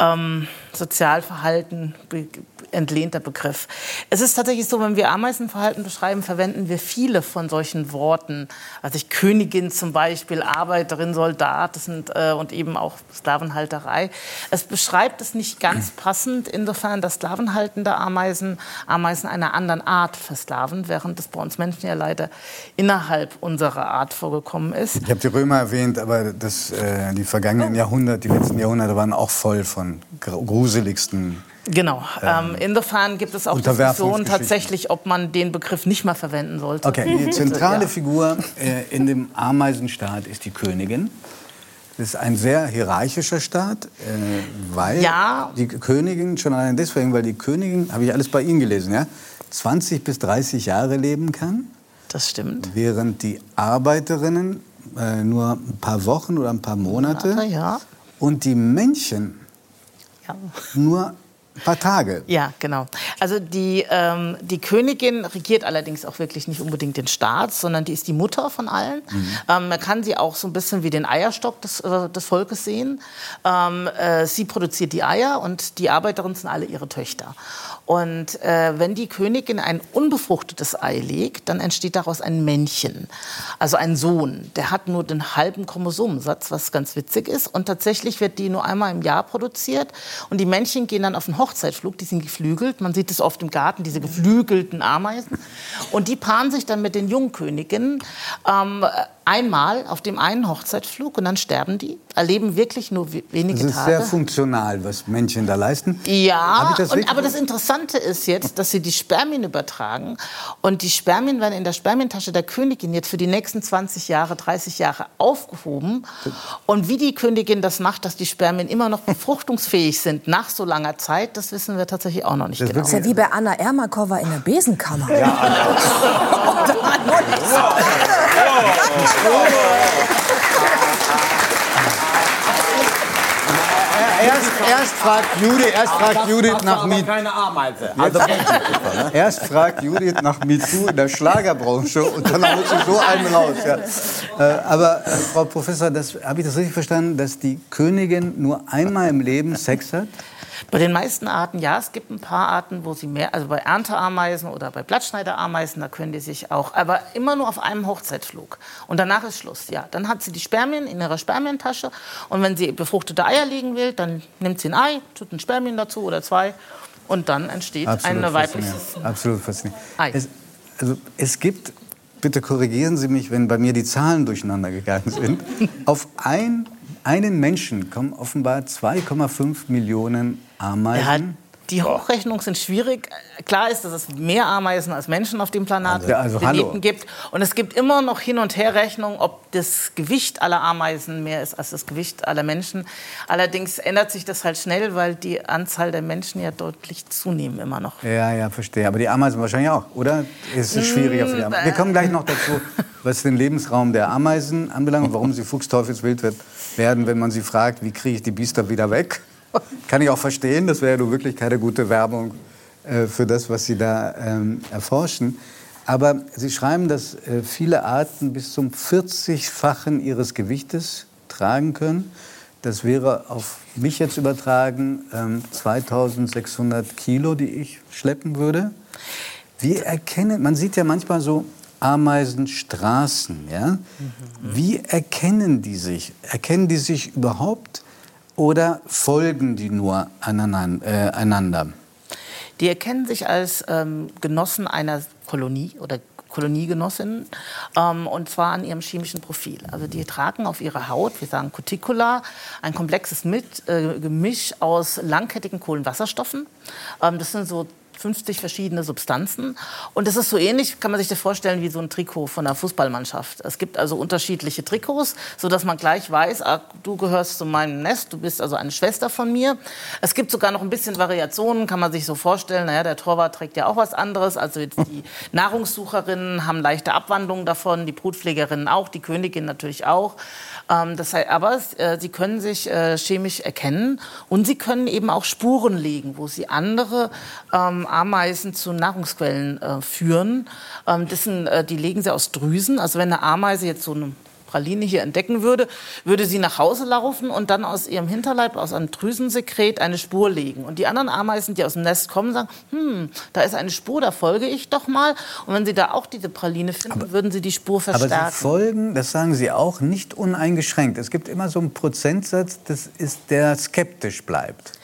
S5: ähm, Sozialverhalten be entlehnter Begriff. Es ist tatsächlich so, wenn wir Ameisenverhalten beschreiben, verwenden wir viele von solchen Worten. Also ich Königin zum Beispiel, Arbeiterin, Soldat das sind, äh, und eben auch Sklavenhalterei. Es beschreibt es nicht ganz passend, insofern, dass sklavenhaltende Ameisen Ameisen einer anderen Art versklaven, während es bei uns Menschen ja leider innerhalb unserer Art vorgekommen ist.
S1: Ich habe die Römer erwähnt, aber das, äh, die vergangenen Jahrhunderte, die letzten Jahrhunderte waren auch voll von gru- gruseligsten
S5: Genau. Ähm, insofern gibt es auch Diskussionen tatsächlich, ob man den Begriff nicht mehr verwenden sollte.
S1: Okay, die zentrale
S5: Ja.
S1: Figur äh, in dem Ameisenstaat ist die Königin. Das ist ein sehr hierarchischer Staat, äh, weil
S5: Ja.
S1: die Königin, schon allein deswegen, weil die Königin, habe ich alles bei Ihnen gelesen, ja, 20 bis 30 Jahre leben kann,
S5: Das stimmt.
S1: während die Arbeiterinnen äh, nur ein paar Wochen oder ein paar Monate
S5: Monate, ja.
S1: und die Männchen
S5: Ja.
S1: nur ein paar Tage.
S5: Ja, genau. Also die, ähm, die Königin regiert allerdings auch wirklich nicht unbedingt den Staat, sondern die ist die Mutter von allen. Ähm, man kann sie auch so ein bisschen wie den Eierstock des, äh, des Volkes sehen. Ähm, äh, sie produziert die Eier und die Arbeiterinnen sind alle ihre Töchter. Und äh, wenn die Königin ein unbefruchtetes Ei legt, dann entsteht daraus ein Männchen, also ein Sohn. Der hat nur den halben Chromosomensatz, was ganz witzig ist. Und tatsächlich wird die nur einmal im Jahr produziert. Und die Männchen gehen dann auf einen Hochzeitflug, die sind geflügelt. Man sieht es oft im Garten, diese geflügelten Ameisen. Und die paaren sich dann mit den Jungköniginnen ähm, einmal auf dem einen Hochzeitflug und dann sterben die, erleben wirklich nur we- wenige
S1: Das ist
S5: Tage.
S1: sehr funktional, was Männchen da leisten.
S5: Ja,
S1: das
S5: und, aber das Interessante ist jetzt, dass sie die Spermien übertragen. Und die Spermien werden in der Spermientasche der Königin jetzt für die nächsten 20 Jahre, 30 Jahre aufgehoben. Und wie die Königin das macht, dass die Spermien immer noch befruchtungsfähig sind nach so langer Zeit, das wissen wir tatsächlich auch noch nicht
S1: Das
S5: genau.
S2: Das ist ja wie bei Anna Ermakova in der Besenkammer.
S1: Erst, erst fragt Judith, erst fragt Judith nach MeToo.
S3: keine Ameise.
S1: Erst fragt Judith nach MeToo in der Schlagerbranche und dann holt sie so einen raus. Ja. Äh, aber äh, Frau Professor, habe ich das richtig verstanden, dass die Königin nur einmal im Leben Sex hat?
S5: Bei den meisten Arten ja, es gibt ein paar Arten, wo sie mehr, also bei Ernteameisen oder bei Blattschneiderameisen, da können die sich auch, aber immer nur auf einem Hochzeitflug. Und danach ist Schluss, ja. Dann hat sie die Spermien in ihrer Spermientasche und wenn sie befruchtete Eier legen will, dann nimmt sie ein Ei, tut ein Spermien dazu oder zwei und dann entsteht eine weibliches
S1: faszinierend. Absolut faszinierend.
S5: Ei.
S1: Es, also, es gibt, bitte korrigieren Sie mich, wenn bei mir die Zahlen durcheinander gegangen sind, auf ein, einen Menschen kommen offenbar 2,5 Millionen
S5: Ja,
S1: Ameisen
S5: Die Hochrechnungen sind schwierig. Klar ist, dass es mehr Ameisen als Menschen auf dem Planet
S1: Also- also
S5: Planeten
S1: hallo.
S5: gibt. Und es gibt immer noch Hin- und Herrechnungen, ob das Gewicht aller Ameisen mehr ist als das Gewicht aller Menschen. Allerdings ändert sich das halt schnell, weil die Anzahl der Menschen ja deutlich zunehmen immer noch.
S1: Ja, ja, verstehe. Aber die Ameisen wahrscheinlich auch, oder? Ist es schwieriger für die Ameisen? Wir kommen gleich noch dazu, was den Lebensraum der Ameisen anbelangt und warum sie fuchsteufelswild wird- werden, wenn man sie fragt, wie kriege ich die Biester wieder weg. Kann ich auch verstehen, das wäre ja wirklich keine gute Werbung äh, für das, was Sie da ähm, erforschen. Aber Sie schreiben, dass äh, viele Arten bis zum 40-fachen ihres Gewichtes tragen können. Das wäre auf mich jetzt übertragen ähm, 2600 Kilo, die ich schleppen würde. Wie erkennen, man sieht ja manchmal so Ameisenstraßen, ja? Wie erkennen die sich? Erkennen die sich überhaupt oder folgen die nur? Äh, einander?
S5: Die erkennen sich als ähm, Genossen einer Kolonie oder Koloniegenossinnen ähm, und zwar an ihrem chemischen Profil. Also die tragen auf ihrer Haut, wir sagen Cuticula, ein komplexes Mit, äh, Gemisch aus langkettigen Kohlenwasserstoffen. Ähm, das sind so 50 verschiedene Substanzen. Und das ist so ähnlich, kann man sich das vorstellen, wie so ein Trikot von einer Fußballmannschaft. Es gibt also unterschiedliche Trikots, sodass man gleich weiß, ah, du gehörst zu meinem Nest, du bist also eine Schwester von mir. Es gibt sogar noch ein bisschen Variationen, kann man sich so vorstellen. Naja, der Torwart trägt ja auch was anderes. Also die Nahrungssucherinnen haben leichte Abwandlungen davon, die Brutpflegerinnen auch, die Königin natürlich auch. Ähm, das heißt, aber äh, sie können sich äh, chemisch erkennen und sie können eben auch Spuren legen, wo sie andere ähm, Ameisen zu Nahrungsquellen äh, führen. Ähm, das sind, äh, die legen sie aus Drüsen. Also wenn eine Ameise jetzt so eine Praline hier entdecken würde, würde sie nach Hause laufen und dann aus ihrem Hinterleib, aus einem Drüsensekret, eine Spur legen. Und die anderen Ameisen, die aus dem Nest kommen, sagen, hm, da ist eine Spur, da folge ich doch mal. Und wenn sie da auch diese Praline finden, würden sie die Spur
S1: Aber
S5: verstärken.
S1: sie folgen, das sagen Sie auch, nicht uneingeschränkt. Es gibt immer so einen Prozentsatz, das ist, der skeptisch bleibt.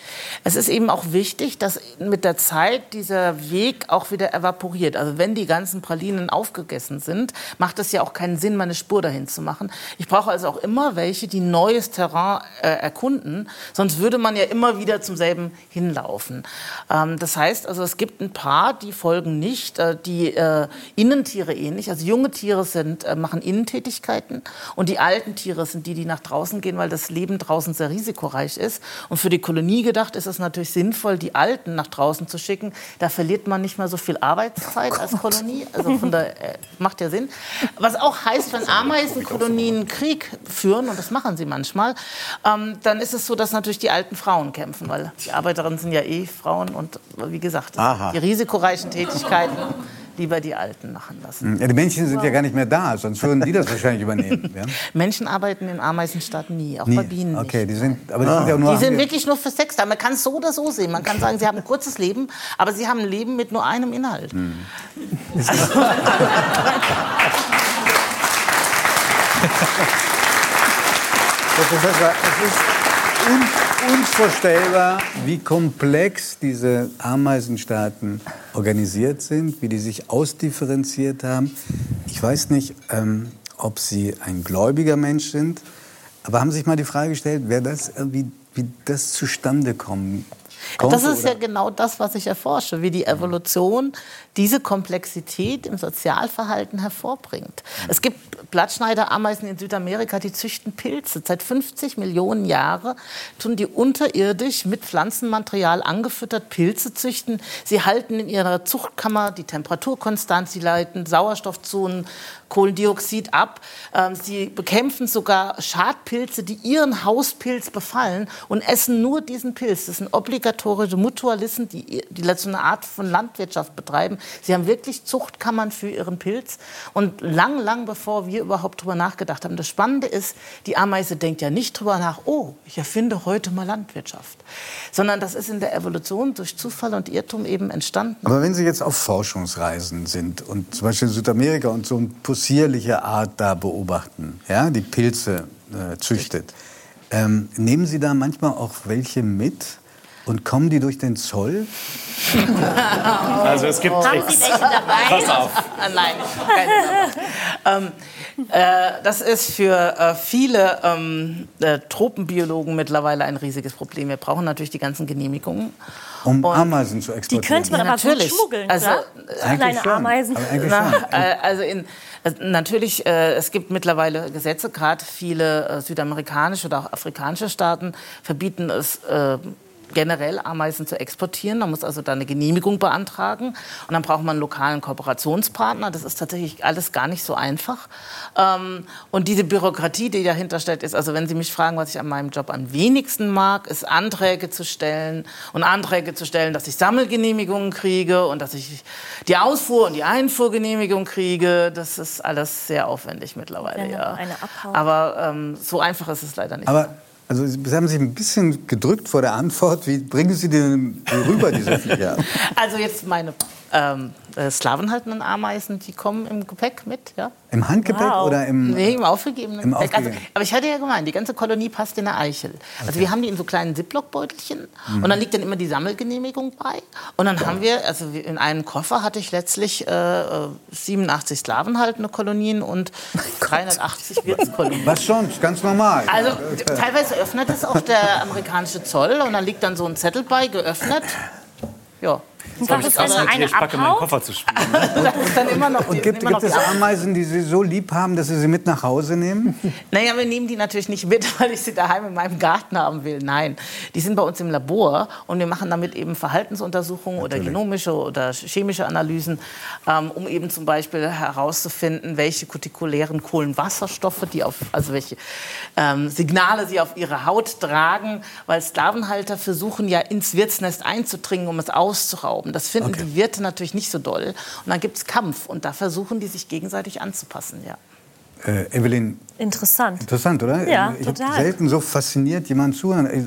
S5: Es ist eben auch wichtig, dass mit der Zeit dieser Weg auch wieder evaporiert. Also wenn die ganzen Pralinen aufgegessen sind, macht es ja auch keinen Sinn, meine Spur dahin zu machen. Ich brauche also auch immer welche, die neues Terrain äh, erkunden, sonst würde man ja immer wieder zum selben hinlaufen. Ähm, das heißt also, es gibt ein paar, die folgen nicht, äh, die äh, Innentiere ähnlich. Also junge Tiere sind, äh, machen Innentätigkeiten und die alten Tiere sind die, die nach draußen gehen, weil das Leben draußen sehr risikoreich ist. Und für die Kolonie gedacht ist es natürlich sinnvoll, die Alten nach draußen zu schicken. Da verliert man nicht mehr so viel Arbeitszeit als Kolonie. Also von der, äh, macht ja Sinn. Was auch heißt, wenn Ameisenkolonien Krieg führen, und das machen sie manchmal, ähm, dann ist es so, dass natürlich die alten Frauen kämpfen, weil die Arbeiterinnen sind ja eh Frauen und wie gesagt,
S3: Aha.
S5: die risikoreichen Tätigkeiten lieber die Alten machen lassen.
S1: Ja, die Männchen sind ja gar nicht mehr da, sonst würden die das wahrscheinlich übernehmen. Ja?
S5: Menschen arbeiten in Ameisenstadt nie, auch
S1: Nie.
S5: bei Bienen nicht.
S1: Okay, die sind, aber die sind ja nur.
S5: Die sind wirklich nur für Sex da. Man kann es so oder so sehen. Man kann sagen, sie haben ein kurzes Leben, aber sie haben ein Leben mit nur einem Inhalt.
S1: Herr Professor, es ist unvorstellbar, wie komplex diese Ameisenstaaten organisiert sind, wie die sich ausdifferenziert haben. Ich weiß nicht, ähm, ob Sie ein gläubiger Mensch sind, aber haben Sie sich mal die Frage gestellt, wer das, äh, wie, wie das zustande kommen konnte?
S5: Das ist ja
S1: oder-
S5: genau das, was ich erforsche, wie die Evolution diese Komplexität im Sozialverhalten hervorbringt. Es gibt Blattschneiderameisen in Südamerika, die züchten Pilze. Seit 50 Millionen Jahren tun die unterirdisch mit Pflanzenmaterial angefüttert Pilze züchten. Sie halten in ihrer Zuchtkammer die Temperatur konstant, sie leiten Sauerstoff zu und Kohlendioxid ab. Ähm, Sie bekämpfen sogar Schadpilze, die ihren Hauspilz befallen und essen nur diesen Pilz. Das sind obligatorische Mutualisten, die, die eine Art von Landwirtschaft betreiben. Sie haben wirklich Zuchtkammern für ihren Pilz. Und lang, lang bevor wir überhaupt drüber nachgedacht haben. Das Spannende ist, die Ameise denkt ja nicht drüber nach, oh, ich erfinde heute mal Landwirtschaft. Sondern das ist in der Evolution durch Zufall und Irrtum eben entstanden.
S1: Aber wenn Sie jetzt auf Forschungsreisen sind und zum Beispiel in Südamerika und so eine possierliche Art da beobachten, ja, die Pilze äh, züchtet, ähm, nehmen Sie da manchmal auch welche mit und kommen die durch den Zoll?
S6: Also es gibt
S5: Haben Sie welche dabei?
S6: Pass auf.
S5: Ah, Nein, keine ähm, Äh, das ist für äh, viele ähm, äh, Tropenbiologen mittlerweile ein riesiges Problem. Wir brauchen natürlich die ganzen Genehmigungen.
S1: Um
S5: Und
S1: Ameisen zu
S6: Die
S1: exportieren.
S6: könnte man
S5: Ja,
S6: aber gut
S5: natürlich.
S6: schmuggeln,
S5: Also,
S6: oder?
S1: Eigentlich
S6: Kleine
S1: schon.
S6: Ameisen.
S1: Aber eigentlich
S5: Na,
S1: schon.
S5: äh, also in, also natürlich, äh, es gibt mittlerweile Gesetze, gerade viele äh, südamerikanische oder auch afrikanische Staaten verbieten es äh, generell Ameisen zu exportieren. Man muss also da eine Genehmigung beantragen und dann braucht man einen lokalen Kooperationspartner. Das ist tatsächlich alles gar nicht so einfach. Ähm, und diese Bürokratie, die dahinter steckt, ist, also wenn Sie mich fragen, was ich an meinem Job am wenigsten mag, ist Anträge zu stellen und Anträge zu stellen, dass ich Sammelgenehmigungen kriege und dass ich die Ausfuhr- und die Einfuhrgenehmigung kriege. Das ist alles sehr aufwendig mittlerweile. Ja.
S6: eine.
S5: Aber ähm, so einfach ist es leider nicht.
S1: Aber also Sie haben sich ein bisschen gedrückt vor der Antwort. Wie bringen Sie den rüber, diese Viecher?
S5: Also jetzt meine ähm, äh, sklavenhaltenden Ameisen, die kommen im Gepäck mit, ja?
S1: Im Handgepäck
S6: Wow.
S1: oder im...
S5: Nee, im aufgegebenen
S1: Im
S5: Gepäck. Also,
S1: aufgegebenen.
S5: aber ich hatte ja gemeint, die ganze Kolonie passt in eine Eichel. Also wir haben die in so kleinen Ziploc-Beutelchen und dann liegt dann immer die Sammelgenehmigung bei. Und dann haben wir, also in einem Koffer hatte ich letztlich äh, äh, 87 sklavenhaltende Kolonien und 380 Wirtskolonien.
S1: Was sonst? Ganz normal.
S5: Also teilweise öffnet es auch der amerikanische Zoll und dann liegt dann so ein Zettel bei, geöffnet. Ja,
S6: Und was ist, wenn eine
S7: ich packe meinen
S6: abhaut?
S7: Koffer zu spielen.
S5: das immer noch, die,
S1: Und gibt, gibt es Ameisen, die Sie so lieb haben, dass Sie sie mit nach Hause nehmen?
S5: Naja, wir nehmen die natürlich nicht mit, weil ich sie daheim in meinem Garten haben will. Nein, die sind bei uns im Labor und wir machen damit eben Verhaltensuntersuchungen oder genomische oder chemische Analysen, ähm, um eben zum Beispiel herauszufinden, welche kutikulären Kohlenwasserstoffe, die auf, also welche ähm, Signale sie auf ihre Haut tragen, weil Sklavenhalter versuchen ja ins Wirtsnest einzudringen, um es auszurauben. Das finden die Wirte natürlich nicht so doll. Und dann gibt es Kampf und da versuchen die sich gegenseitig anzupassen, ja.
S1: Äh, Evelyn,
S6: Interessant.
S1: interessant, oder?
S6: Ja,
S1: ich
S6: total.
S1: selten so fasziniert jemanden zuhören. Äh,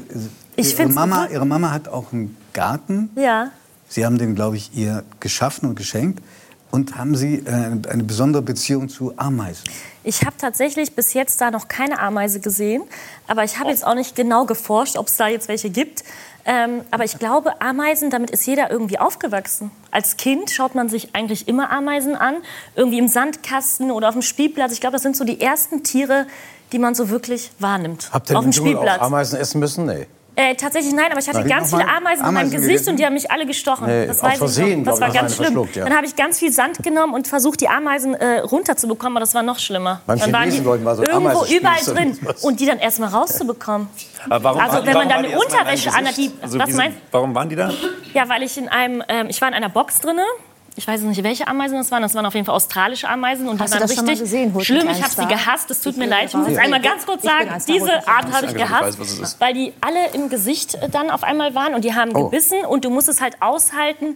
S6: Ich
S1: ihre, Mama, ihre Mama hat auch einen Garten.
S6: Ja.
S1: Sie haben den, glaube ich, ihr geschaffen und geschenkt. Und haben Sie äh, eine besondere Beziehung zu Ameisen?
S6: Ich habe tatsächlich bis jetzt da noch keine Ameise gesehen. Aber ich habe jetzt auch nicht genau geforscht, ob es da jetzt welche gibt. Ähm, aber ich glaube, Ameisen, damit ist jeder irgendwie aufgewachsen. Als Kind schaut man sich eigentlich immer Ameisen an. Irgendwie im Sandkasten oder auf dem Spielplatz. Ich glaube, das sind so die ersten Tiere, die man so wirklich wahrnimmt.
S3: Habt ihr
S6: auf dem Spielplatz.
S3: Ameisen essen müssen? Nee.
S6: Äh, tatsächlich nein, aber ich hatte
S1: ich
S6: ganz viele
S1: mal
S6: Ameisen, in meinem
S1: Ameisen
S6: Gesicht
S1: gegessen?
S6: und die haben mich alle gestochen.
S3: Nee,
S6: das weiß
S3: Versehen,
S6: ich noch. Das war
S3: ich,
S6: ganz schlimm.
S3: ja.
S6: Dann habe ich ganz viel Sand genommen und versucht, die Ameisen äh, runterzubekommen, aber das war noch schlimmer.
S3: Beim
S6: dann waren die
S3: wir so
S6: irgendwo
S3: Ameisenspieß
S6: überall drin und die dann erstmal rauszubekommen.
S7: Aber warum,
S6: Also,
S7: waren-
S6: wenn man dann eine Unterwäsche anhat, die-?
S7: Also,
S6: was meinst-
S7: Warum waren die da?
S6: Ja, weil ich in einem, ähm, ich war in einer Box drinne. Ich weiß nicht, welche Ameisen das waren. Das waren auf jeden Fall australische Ameisen und
S2: Hast
S6: die waren richtig
S2: gesehen,
S6: schlimm. Ich habe sie gehasst. Es tut mir leid. Ich muss jetzt einmal ganz kurz sagen, diese Art habe ich
S3: weiß,
S6: gehasst, weil die alle im Gesicht äh, dann auf einmal waren und die haben
S3: Oh.
S6: gebissen und du musst es halt aushalten.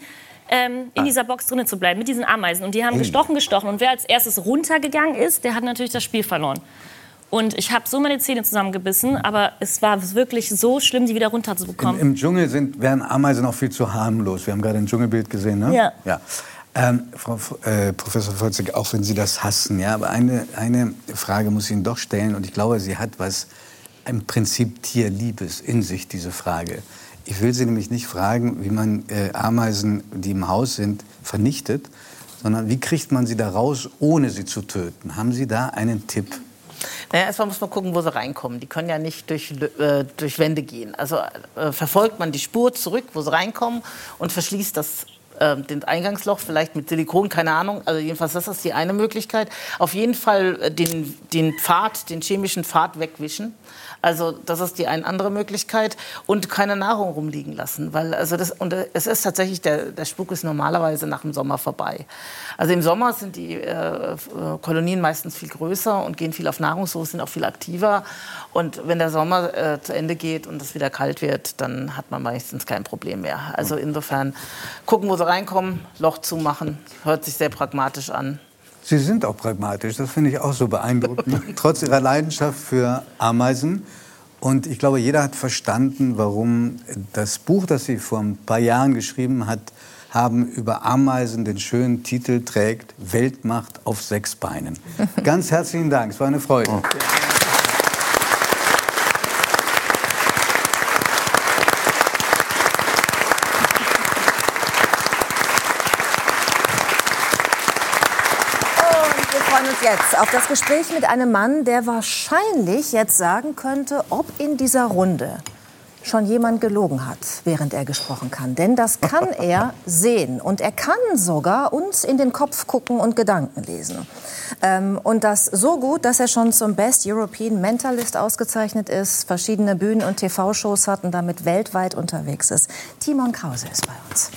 S6: Ähm, in dieser Box drinnen zu bleiben mit diesen Ameisen und die haben gestochen, gestochen und wer als erstes runtergegangen ist, der hat natürlich das Spiel verloren. Und ich habe so meine Zähne zusammengebissen, aber es war wirklich so schlimm, die wieder runterzubekommen.
S1: Im Dschungel sind, wären Ameisen auch viel zu harmlos. Wir haben gerade ein Dschungelbild gesehen, ne?
S6: Ja.
S1: ja. Ähm, Frau äh, Professor Volzig, auch wenn Sie das hassen, ja, aber eine, eine Frage muss ich Ihnen doch stellen und ich glaube, sie hat was im Prinzip Tierliebes in sich, diese Frage. Ich will Sie nämlich nicht fragen, wie man äh, Ameisen, die im Haus sind, vernichtet, sondern wie kriegt man sie da raus, ohne sie zu töten? Haben Sie da einen Tipp?
S5: Naja, erstmal muss man gucken, wo sie reinkommen. Die können ja nicht durch, äh, durch Wände gehen. Also äh, verfolgt man die Spur zurück, wo sie reinkommen und verschließt das äh, den Eingangsloch vielleicht mit Silikon, keine Ahnung. Also jedenfalls das ist die eine Möglichkeit. Auf jeden Fall äh, den, den Pfad, den chemischen Pfad wegwischen. Also das ist die eine andere Möglichkeit und keine Nahrung rumliegen lassen, weil also das und es ist tatsächlich der der Spuk ist normalerweise nach dem Sommer vorbei. Also im Sommer sind die äh, äh, Kolonien meistens viel größer und gehen viel auf Nahrungssuche, sind auch viel aktiver und wenn der Sommer äh, zu Ende geht und es wieder kalt wird, dann hat man meistens kein Problem mehr. Also insofern gucken, wo sie reinkommen, Loch zumachen, hört sich sehr pragmatisch an.
S1: Sie sind auch pragmatisch, das finde ich auch so beeindruckend, trotz Ihrer Leidenschaft für Ameisen. Und ich glaube, jeder hat verstanden, warum das Buch, das Sie vor ein paar Jahren geschrieben hat, haben über Ameisen den schönen Titel trägt Weltmacht auf sechs Beinen. Ganz herzlichen Dank, es war eine Freude.
S2: Und wir freuen uns jetzt auf das Gespräch mit einem Mann, der wahrscheinlich jetzt sagen könnte, ob in dieser Runde schon jemand gelogen hat, während er gesprochen kann. Denn das kann er sehen. Und er kann sogar uns in den Kopf gucken und Gedanken lesen. Ähm, und das so gut, dass er schon zum Best European Mentalist ausgezeichnet ist, verschiedene Bühnen- und TV-Shows hat und damit weltweit unterwegs ist. Timon Krause ist bei uns.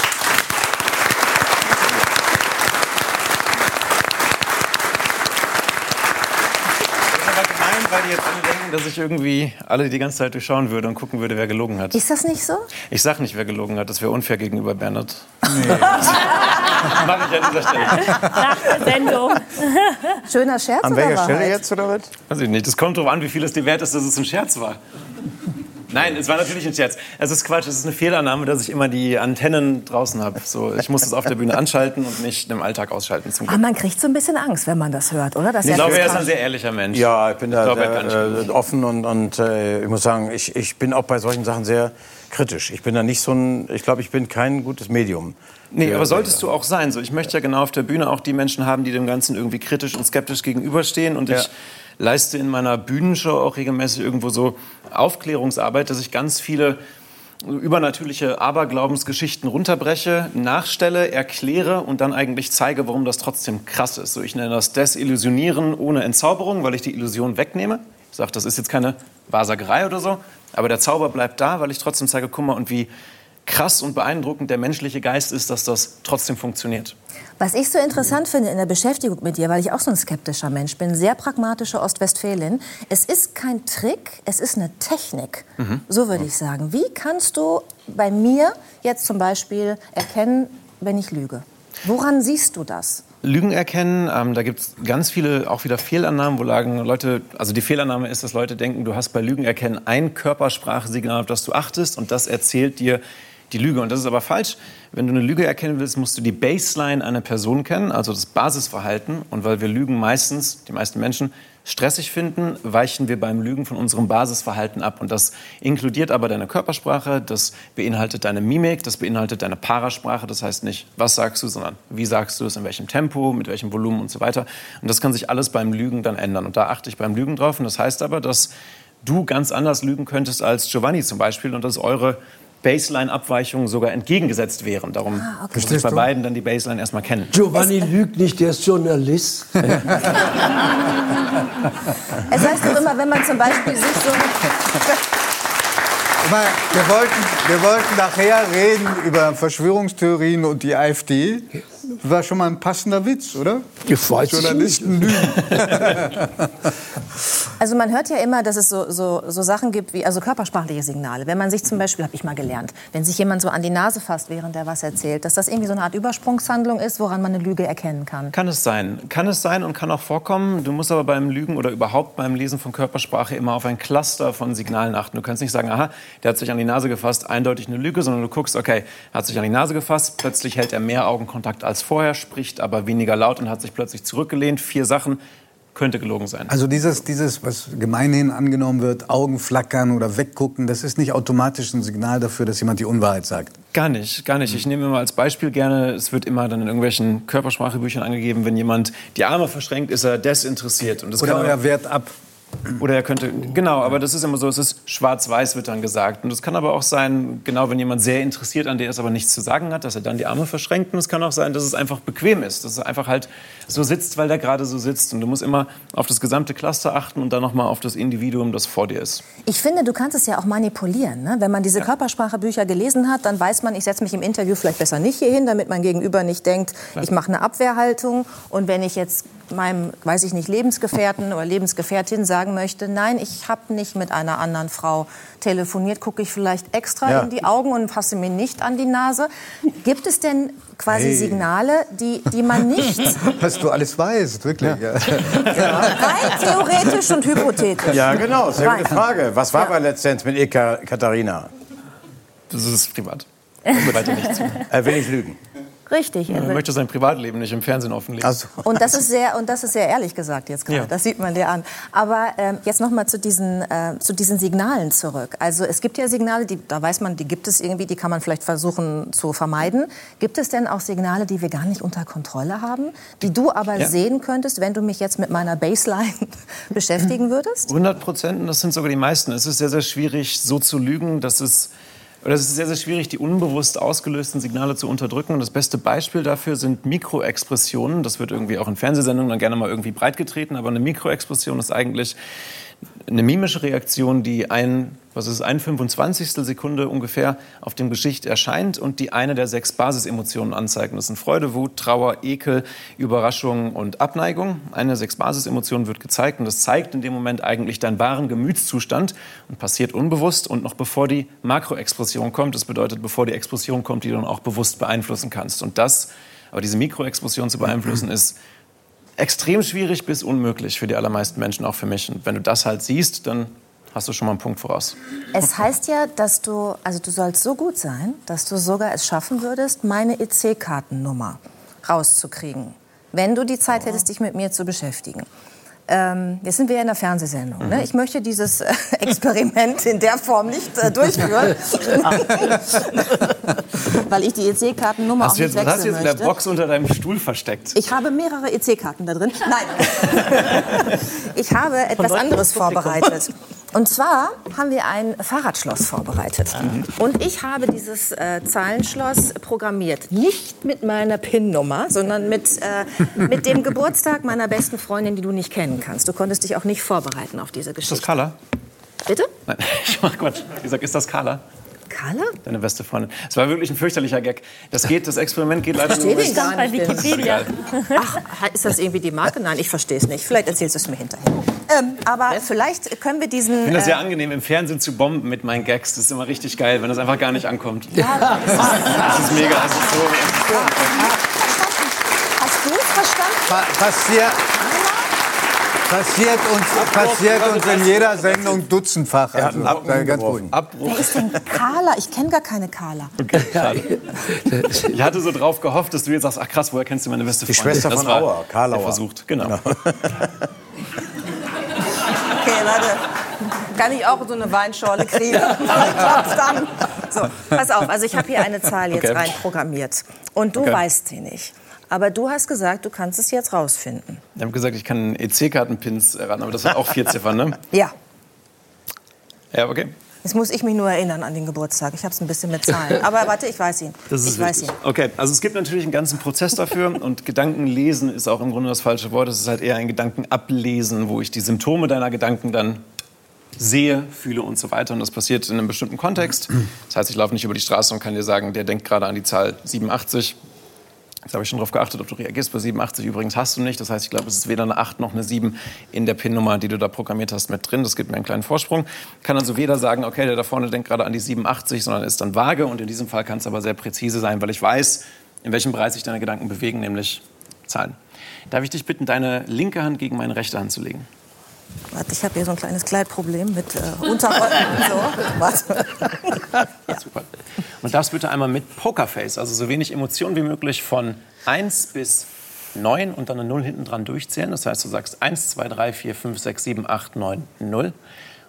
S7: aber gemein, weil die jetzt alle denken, dass ich irgendwie alle die ganze Zeit durchschauen würde und gucken würde, wer gelogen hat.
S2: Ist das nicht so?
S7: Ich sag nicht, wer gelogen hat. Das wäre unfair gegenüber Bernhard. Nee. Mach ich an dieser Stelle.
S6: Nach der Sendung.
S2: Schöner Scherz
S3: An
S2: oder
S3: welcher Stelle jetzt oder was?
S7: Weiß ich nicht. Das kommt darauf an, wie viel es dir wert ist, dass es ein Scherz war. Nein, es war natürlich ein Scherz. Es ist Quatsch, es ist eine Fehlannahme, dass ich immer die Antennen draußen habe. So, ich muss es auf der Bühne anschalten und nicht im Alltag ausschalten. Zum
S2: Aber
S7: Glück.
S2: man kriegt so ein bisschen Angst, wenn man das hört, oder? Dass
S7: Ich glaube,
S2: das
S7: er ist ein sehr ehrlicher Mensch.
S3: Ja, ich bin da
S7: Ich gar
S3: sehr,
S7: nicht
S3: äh, offen und, und äh, ich muss sagen, ich, ich bin auch bei solchen Sachen sehr kritisch. Ich bin da nicht so ein, ich glaube, ich bin kein gutes Medium.
S7: Nee, aber solltest du auch sein. So, ich möchte ja genau auf der Bühne auch die Menschen haben, die dem Ganzen irgendwie kritisch und skeptisch gegenüberstehen. Und
S3: Ja.
S7: ich leiste in meiner Bühnenshow auch regelmäßig irgendwo so Aufklärungsarbeit, dass ich ganz viele übernatürliche Aberglaubensgeschichten runterbreche, nachstelle, erkläre und dann eigentlich zeige, warum das trotzdem krass ist. So, ich nenne das Desillusionieren ohne Entzauberung, weil ich die Illusion wegnehme. Ich sage, das ist jetzt keine Wahrsagerei oder so, aber der Zauber bleibt da, weil ich trotzdem zeige, guck mal, und wie krass und beeindruckend der menschliche Geist ist, dass das trotzdem funktioniert.
S2: Was ich so interessant finde in der Beschäftigung mit dir, weil ich auch so ein skeptischer Mensch bin, sehr pragmatische Ostwestfälin, es ist kein Trick, es ist eine Technik. So würde ich sagen. Wie kannst du bei mir jetzt zum Beispiel erkennen, wenn ich lüge? Woran siehst du das?
S7: Lügen erkennen, ähm, da gibt es ganz viele auch wieder Fehlannahmen, wo lagen Leute, also die Fehlannahme ist, dass Leute denken, du hast bei Lügen erkennen ein Körpersprachsignal, auf das du achtest und das erzählt dir die Lüge. Und das ist aber falsch. Wenn du eine Lüge erkennen willst, musst du die Baseline einer Person kennen, also das Basisverhalten. Und weil wir Lügen meistens, die meisten Menschen, stressig finden, weichen wir beim Lügen von unserem Basisverhalten ab. Und das inkludiert aber deine Körpersprache, das beinhaltet deine Mimik, das beinhaltet deine Parasprache. Das heißt nicht, was sagst du, sondern wie sagst du es, in welchem Tempo, mit welchem Volumen und so weiter. Und das kann sich alles beim Lügen dann ändern. Und da achte ich beim Lügen drauf. Und das heißt aber, dass du ganz anders lügen könntest als Giovanni zum Beispiel und dass eure Baseline-Abweichungen sogar entgegengesetzt wären. Darum muss ich
S1: Verstehst
S7: bei beiden dann die Baseline erstmal kennen.
S4: Giovanni lügt nicht, der ist Journalist.
S2: Es heißt doch immer, wenn man zum Beispiel sich so...
S1: Wir, wollten, wir wollten nachher reden über Verschwörungstheorien und die AfD. War schon mal ein passender Witz, oder?
S4: Ich weiß
S1: Journalisten lügen.
S2: Also man hört ja immer, dass es so, so, so Sachen gibt wie also körpersprachliche Signale. Wenn man sich zum Beispiel, habe ich mal gelernt, wenn sich jemand so an die Nase fasst, während er was erzählt, dass das irgendwie so eine Art Übersprungshandlung ist, woran man eine Lüge erkennen kann.
S7: Kann es sein. Kann es sein und kann auch vorkommen. Du musst aber beim Lügen oder überhaupt beim Lesen von Körpersprache immer auf ein Cluster von Signalen achten. Du kannst nicht sagen, aha, der hat sich an die Nase gefasst, eindeutig eine Lüge, sondern du guckst, okay, er hat sich an die Nase gefasst, plötzlich hält er mehr Augenkontakt als vorher, spricht aber weniger laut und hat sich plötzlich zurückgelehnt. Vier Sachen könnte gelogen sein.
S1: Also dieses, dieses, was gemeinhin angenommen wird, Augen flackern oder weggucken, das ist nicht automatisch ein Signal dafür, dass jemand die Unwahrheit sagt.
S7: Gar nicht, gar nicht. Ich nehme immer als Beispiel gerne, es wird immer dann in irgendwelchen Körpersprachebüchern angegeben, wenn jemand die Arme verschränkt, ist er desinteressiert. Und das
S1: Oder
S7: kann
S1: euer Wert ab.
S7: Oder er könnte, genau, aber das ist immer so, es ist schwarz-weiß, wird dann gesagt. Und es kann aber auch sein, genau wenn jemand sehr interessiert an dir ist, aber nichts zu sagen hat, dass er dann die Arme verschränkt. Und es kann auch sein, dass es einfach bequem ist, dass er einfach halt so sitzt, weil der gerade so sitzt. Und du musst immer auf das gesamte Cluster achten und dann nochmal auf das Individuum, das vor dir ist.
S2: Ich finde, du kannst es ja auch manipulieren. Ne? Wenn man diese Körpersprachebücher gelesen hat, dann weiß man, ich setze mich im Interview vielleicht besser nicht hier hin, damit mein Gegenüber nicht denkt, ich mache eine Abwehrhaltung. Und wenn ich jetzt meinem, weiß ich nicht, Lebensgefährten oder Lebensgefährtin sagen möchte, nein, ich habe nicht mit einer anderen Frau telefoniert, gucke ich vielleicht extra
S1: Ja.
S2: in die Augen und fasse mir nicht an die Nase. Gibt es denn quasi
S1: Hey.
S2: Signale, die, die man nicht,
S1: Was du alles weißt, wirklich. Ja.
S2: rein theoretisch und hypothetisch,
S3: Ja, genau, sehr gute. Frage. Was war
S2: Ja.
S3: bei letztens mit Eka Katharina?
S7: Das ist privat. Weiter.
S3: Äh, will ich lügen?
S2: Richtig. er
S7: Er
S2: will-
S7: möchte sein Privatleben nicht im Fernsehen offenlegen.
S1: Also,
S2: Und das ist sehr, und das ist sehr ehrlich gesagt jetzt gerade.
S7: Ja.
S2: Das sieht man dir an. Aber ähm, jetzt noch mal zu diesen, äh, zu diesen Signalen zurück. Also es gibt ja Signale, die, da weiß man, die gibt es irgendwie, die kann man vielleicht versuchen zu vermeiden. Gibt es denn auch Signale, die wir gar nicht unter Kontrolle haben, die du aber
S7: Ja.
S2: sehen könntest, wenn du mich jetzt mit meiner Baseline beschäftigen würdest?
S7: 100 Prozent, das sind sogar die meisten. Es ist sehr, sehr schwierig, so zu lügen, dass es. Oder es ist sehr, sehr schwierig, die unbewusst ausgelösten Signale zu unterdrücken. Und das beste Beispiel dafür sind Mikroexpressionen. Das wird irgendwie auch in Fernsehsendungen dann gerne mal irgendwie breitgetreten. Aber eine Mikroexpression ist eigentlich eine mimische Reaktion, die ein, was ist, ein 25. Sekunde ungefähr auf dem Gesicht erscheint und die eine der sechs Basisemotionen anzeigt. Das sind Freude, Wut, Trauer, Ekel, Überraschung und Abneigung. Eine der sechs Basisemotionen wird gezeigt und das zeigt in dem Moment eigentlich deinen wahren Gemütszustand und passiert unbewusst und noch bevor die Makroexpression kommt. Das bedeutet, bevor die Expression kommt, die du dann auch bewusst beeinflussen kannst. Und das, aber diese Mikroexpression zu beeinflussen, ist extrem schwierig bis unmöglich für die allermeisten Menschen, auch für mich. Und wenn du das halt siehst, dann hast du schon mal einen Punkt voraus.
S2: Es heißt ja, dass du, also du sollst so gut sein, dass du sogar es schaffen würdest, meine EC-Kartennummer rauszukriegen, wenn du die Zeit hättest, dich mit mir zu beschäftigen. Ähm, jetzt sind wir ja in der Fernsehsendung.
S7: Mhm.
S2: Ne? Ich möchte dieses äh, Experiment in der Form nicht äh, durchführen, weil ich die EC-Kartennummer auch nicht
S7: jetzt, was hast
S2: wechseln
S7: du jetzt in der. Box unter deinem Stuhl versteckt?
S2: Ich habe mehrere EC-Karten da drin. Nein. ich habe etwas anderes vorbereitet. Und zwar haben wir ein Fahrradschloss vorbereitet. Und ich habe dieses äh, Zahlenschloss programmiert. Nicht mit meiner PIN-Nummer, sondern mit, äh, mit dem Geburtstag meiner besten Freundin, die du nicht kennen kannst. Du konntest dich auch nicht vorbereiten auf diese
S7: Ist das
S2: Geschichte.
S7: Carla?
S2: Bitte?
S7: Nein, ich mach Quatsch. Wie gesagt, ist das Carla?
S2: Carla?
S7: Deine beste Freundin. Es war wirklich ein fürchterlicher Gag. Das geht, das Experiment geht leider
S2: verstehe
S7: nur.
S2: den gar
S6: Bei
S2: nicht.
S6: Wikipedia.
S2: Ach, ist das irgendwie die Marke? Nein, ich verstehe es nicht. Vielleicht erzählst du es mir hinterher. Ähm, aber vielleicht können wir diesen...
S7: Ich finde das
S2: äh,
S7: sehr angenehm, im Fernsehen zu bomben mit meinen Gags. Das ist immer richtig geil, wenn das einfach gar nicht ankommt.
S2: ja,
S7: Das ist mega. Das ist so,
S2: Hast du es verstanden?
S1: pa passiert, passiert, uns, passiert uns in jeder Sendung dutzendfach. Also, sei ganz ruhig.
S2: Wer ist denn Carla? Ich kenne gar keine Carla.
S7: Okay. Ich hatte so drauf gehofft, dass du jetzt sagst, ach krass, woher kennst du meine beste
S3: Die
S7: Freundin?
S3: Schwester
S7: Das
S3: von Auer, Auer.
S7: versucht, genau.
S2: Okay, warte. Kann ich auch so eine Weinschorle kriegen? So, pass auf. Also ich habe hier eine Zahl jetzt
S7: Okay.
S2: rein programmiert. Und du
S7: Okay.
S2: weißt sie nicht. Aber du hast gesagt, du kannst es jetzt rausfinden.
S7: Ich habe gesagt, ich kann EC-Kartenpins erraten, aber das sind auch vier Ziffern, ne?
S2: Ja.
S7: Ja, okay.
S2: Jetzt muss ich mich nur erinnern an den Geburtstag. Ich habe es ein bisschen mit Zahlen. Aber warte, ich weiß ihn.
S7: Das ist
S2: ich weiß ihn.
S7: Okay, also es gibt natürlich einen ganzen Prozess dafür und Gedankenlesen ist auch im Grunde das falsche Wort. Es ist halt eher ein Gedankenablesen, wo ich die Symptome deiner Gedanken dann sehe, fühle und so weiter. Und das passiert in einem bestimmten Kontext. Das heißt, ich laufe nicht über die Straße und kann dir sagen, der denkt gerade an die Zahl 87. Jetzt habe ich schon darauf geachtet, ob du reagierst. Bei 87 übrigens hast du nicht. Das heißt, ich glaube, es ist weder eine 8 noch eine 7 in der PIN-Nummer, die du da programmiert hast, mit drin. Das gibt mir einen kleinen Vorsprung. Kann also weder sagen, okay, der da vorne denkt gerade an die 87, sondern ist dann vage. Und in diesem Fall kann es aber sehr präzise sein, weil ich weiß, in welchem Bereich sich deine Gedanken bewegen, nämlich Zahlen. Darf ich dich bitten, deine linke Hand gegen meine rechte Hand zu legen?
S2: Warte, ich habe hier so ein kleines Kleidproblem mit äh, Unterröcken und so. Warte.
S7: Super. Und darfst bitte einmal mit Pokerface, also so wenig Emotionen wie möglich, von 1 bis 9 und dann eine 0 hinten dran durchzählen. Das heißt, du sagst 1, 2, 3, 4, 5, 6, 7, 8, 9, 0.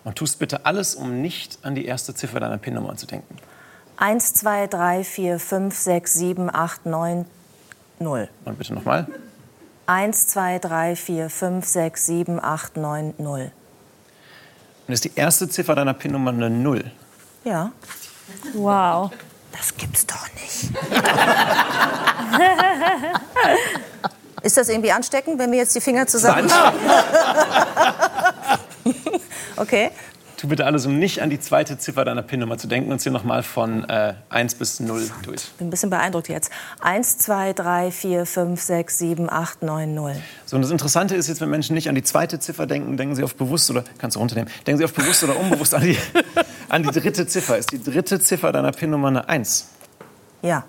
S7: Und tust bitte alles, um nicht an die erste Ziffer deiner PIN-Nummer zu denken.
S2: 1, 2, 3, 4, 5, 6, 7, 8, 9, 0.
S7: Und bitte nochmal.
S2: 1, 2, 3, 4, 5, 6, 7, 8, 9, 0.
S7: Und ist die erste Ziffer deiner PIN-Nummer eine 0.
S2: Ja,
S6: Wow.
S2: das gibt's doch nicht. Ist das irgendwie ansteckend, wenn wir jetzt die Finger zusammen... Okay.
S7: Tu bitte alles, um nicht an die zweite Ziffer deiner PIN-Nummer zu denken und zähl nochmal von äh, 1 bis 0 durch.
S2: Bin ein bisschen beeindruckt jetzt. 1, 2, 3, 4, 5, 6, 7, 8, 9, 0.
S7: So, und das Interessante ist jetzt, wenn Menschen nicht an die zweite Ziffer denken, denken sie oft bewusst oder, kannst du runternehmen, denken sie oft bewusst oder unbewusst an die, an die dritte Ziffer. Ist die dritte Ziffer deiner PIN-Nummer eine 1?
S2: Ja.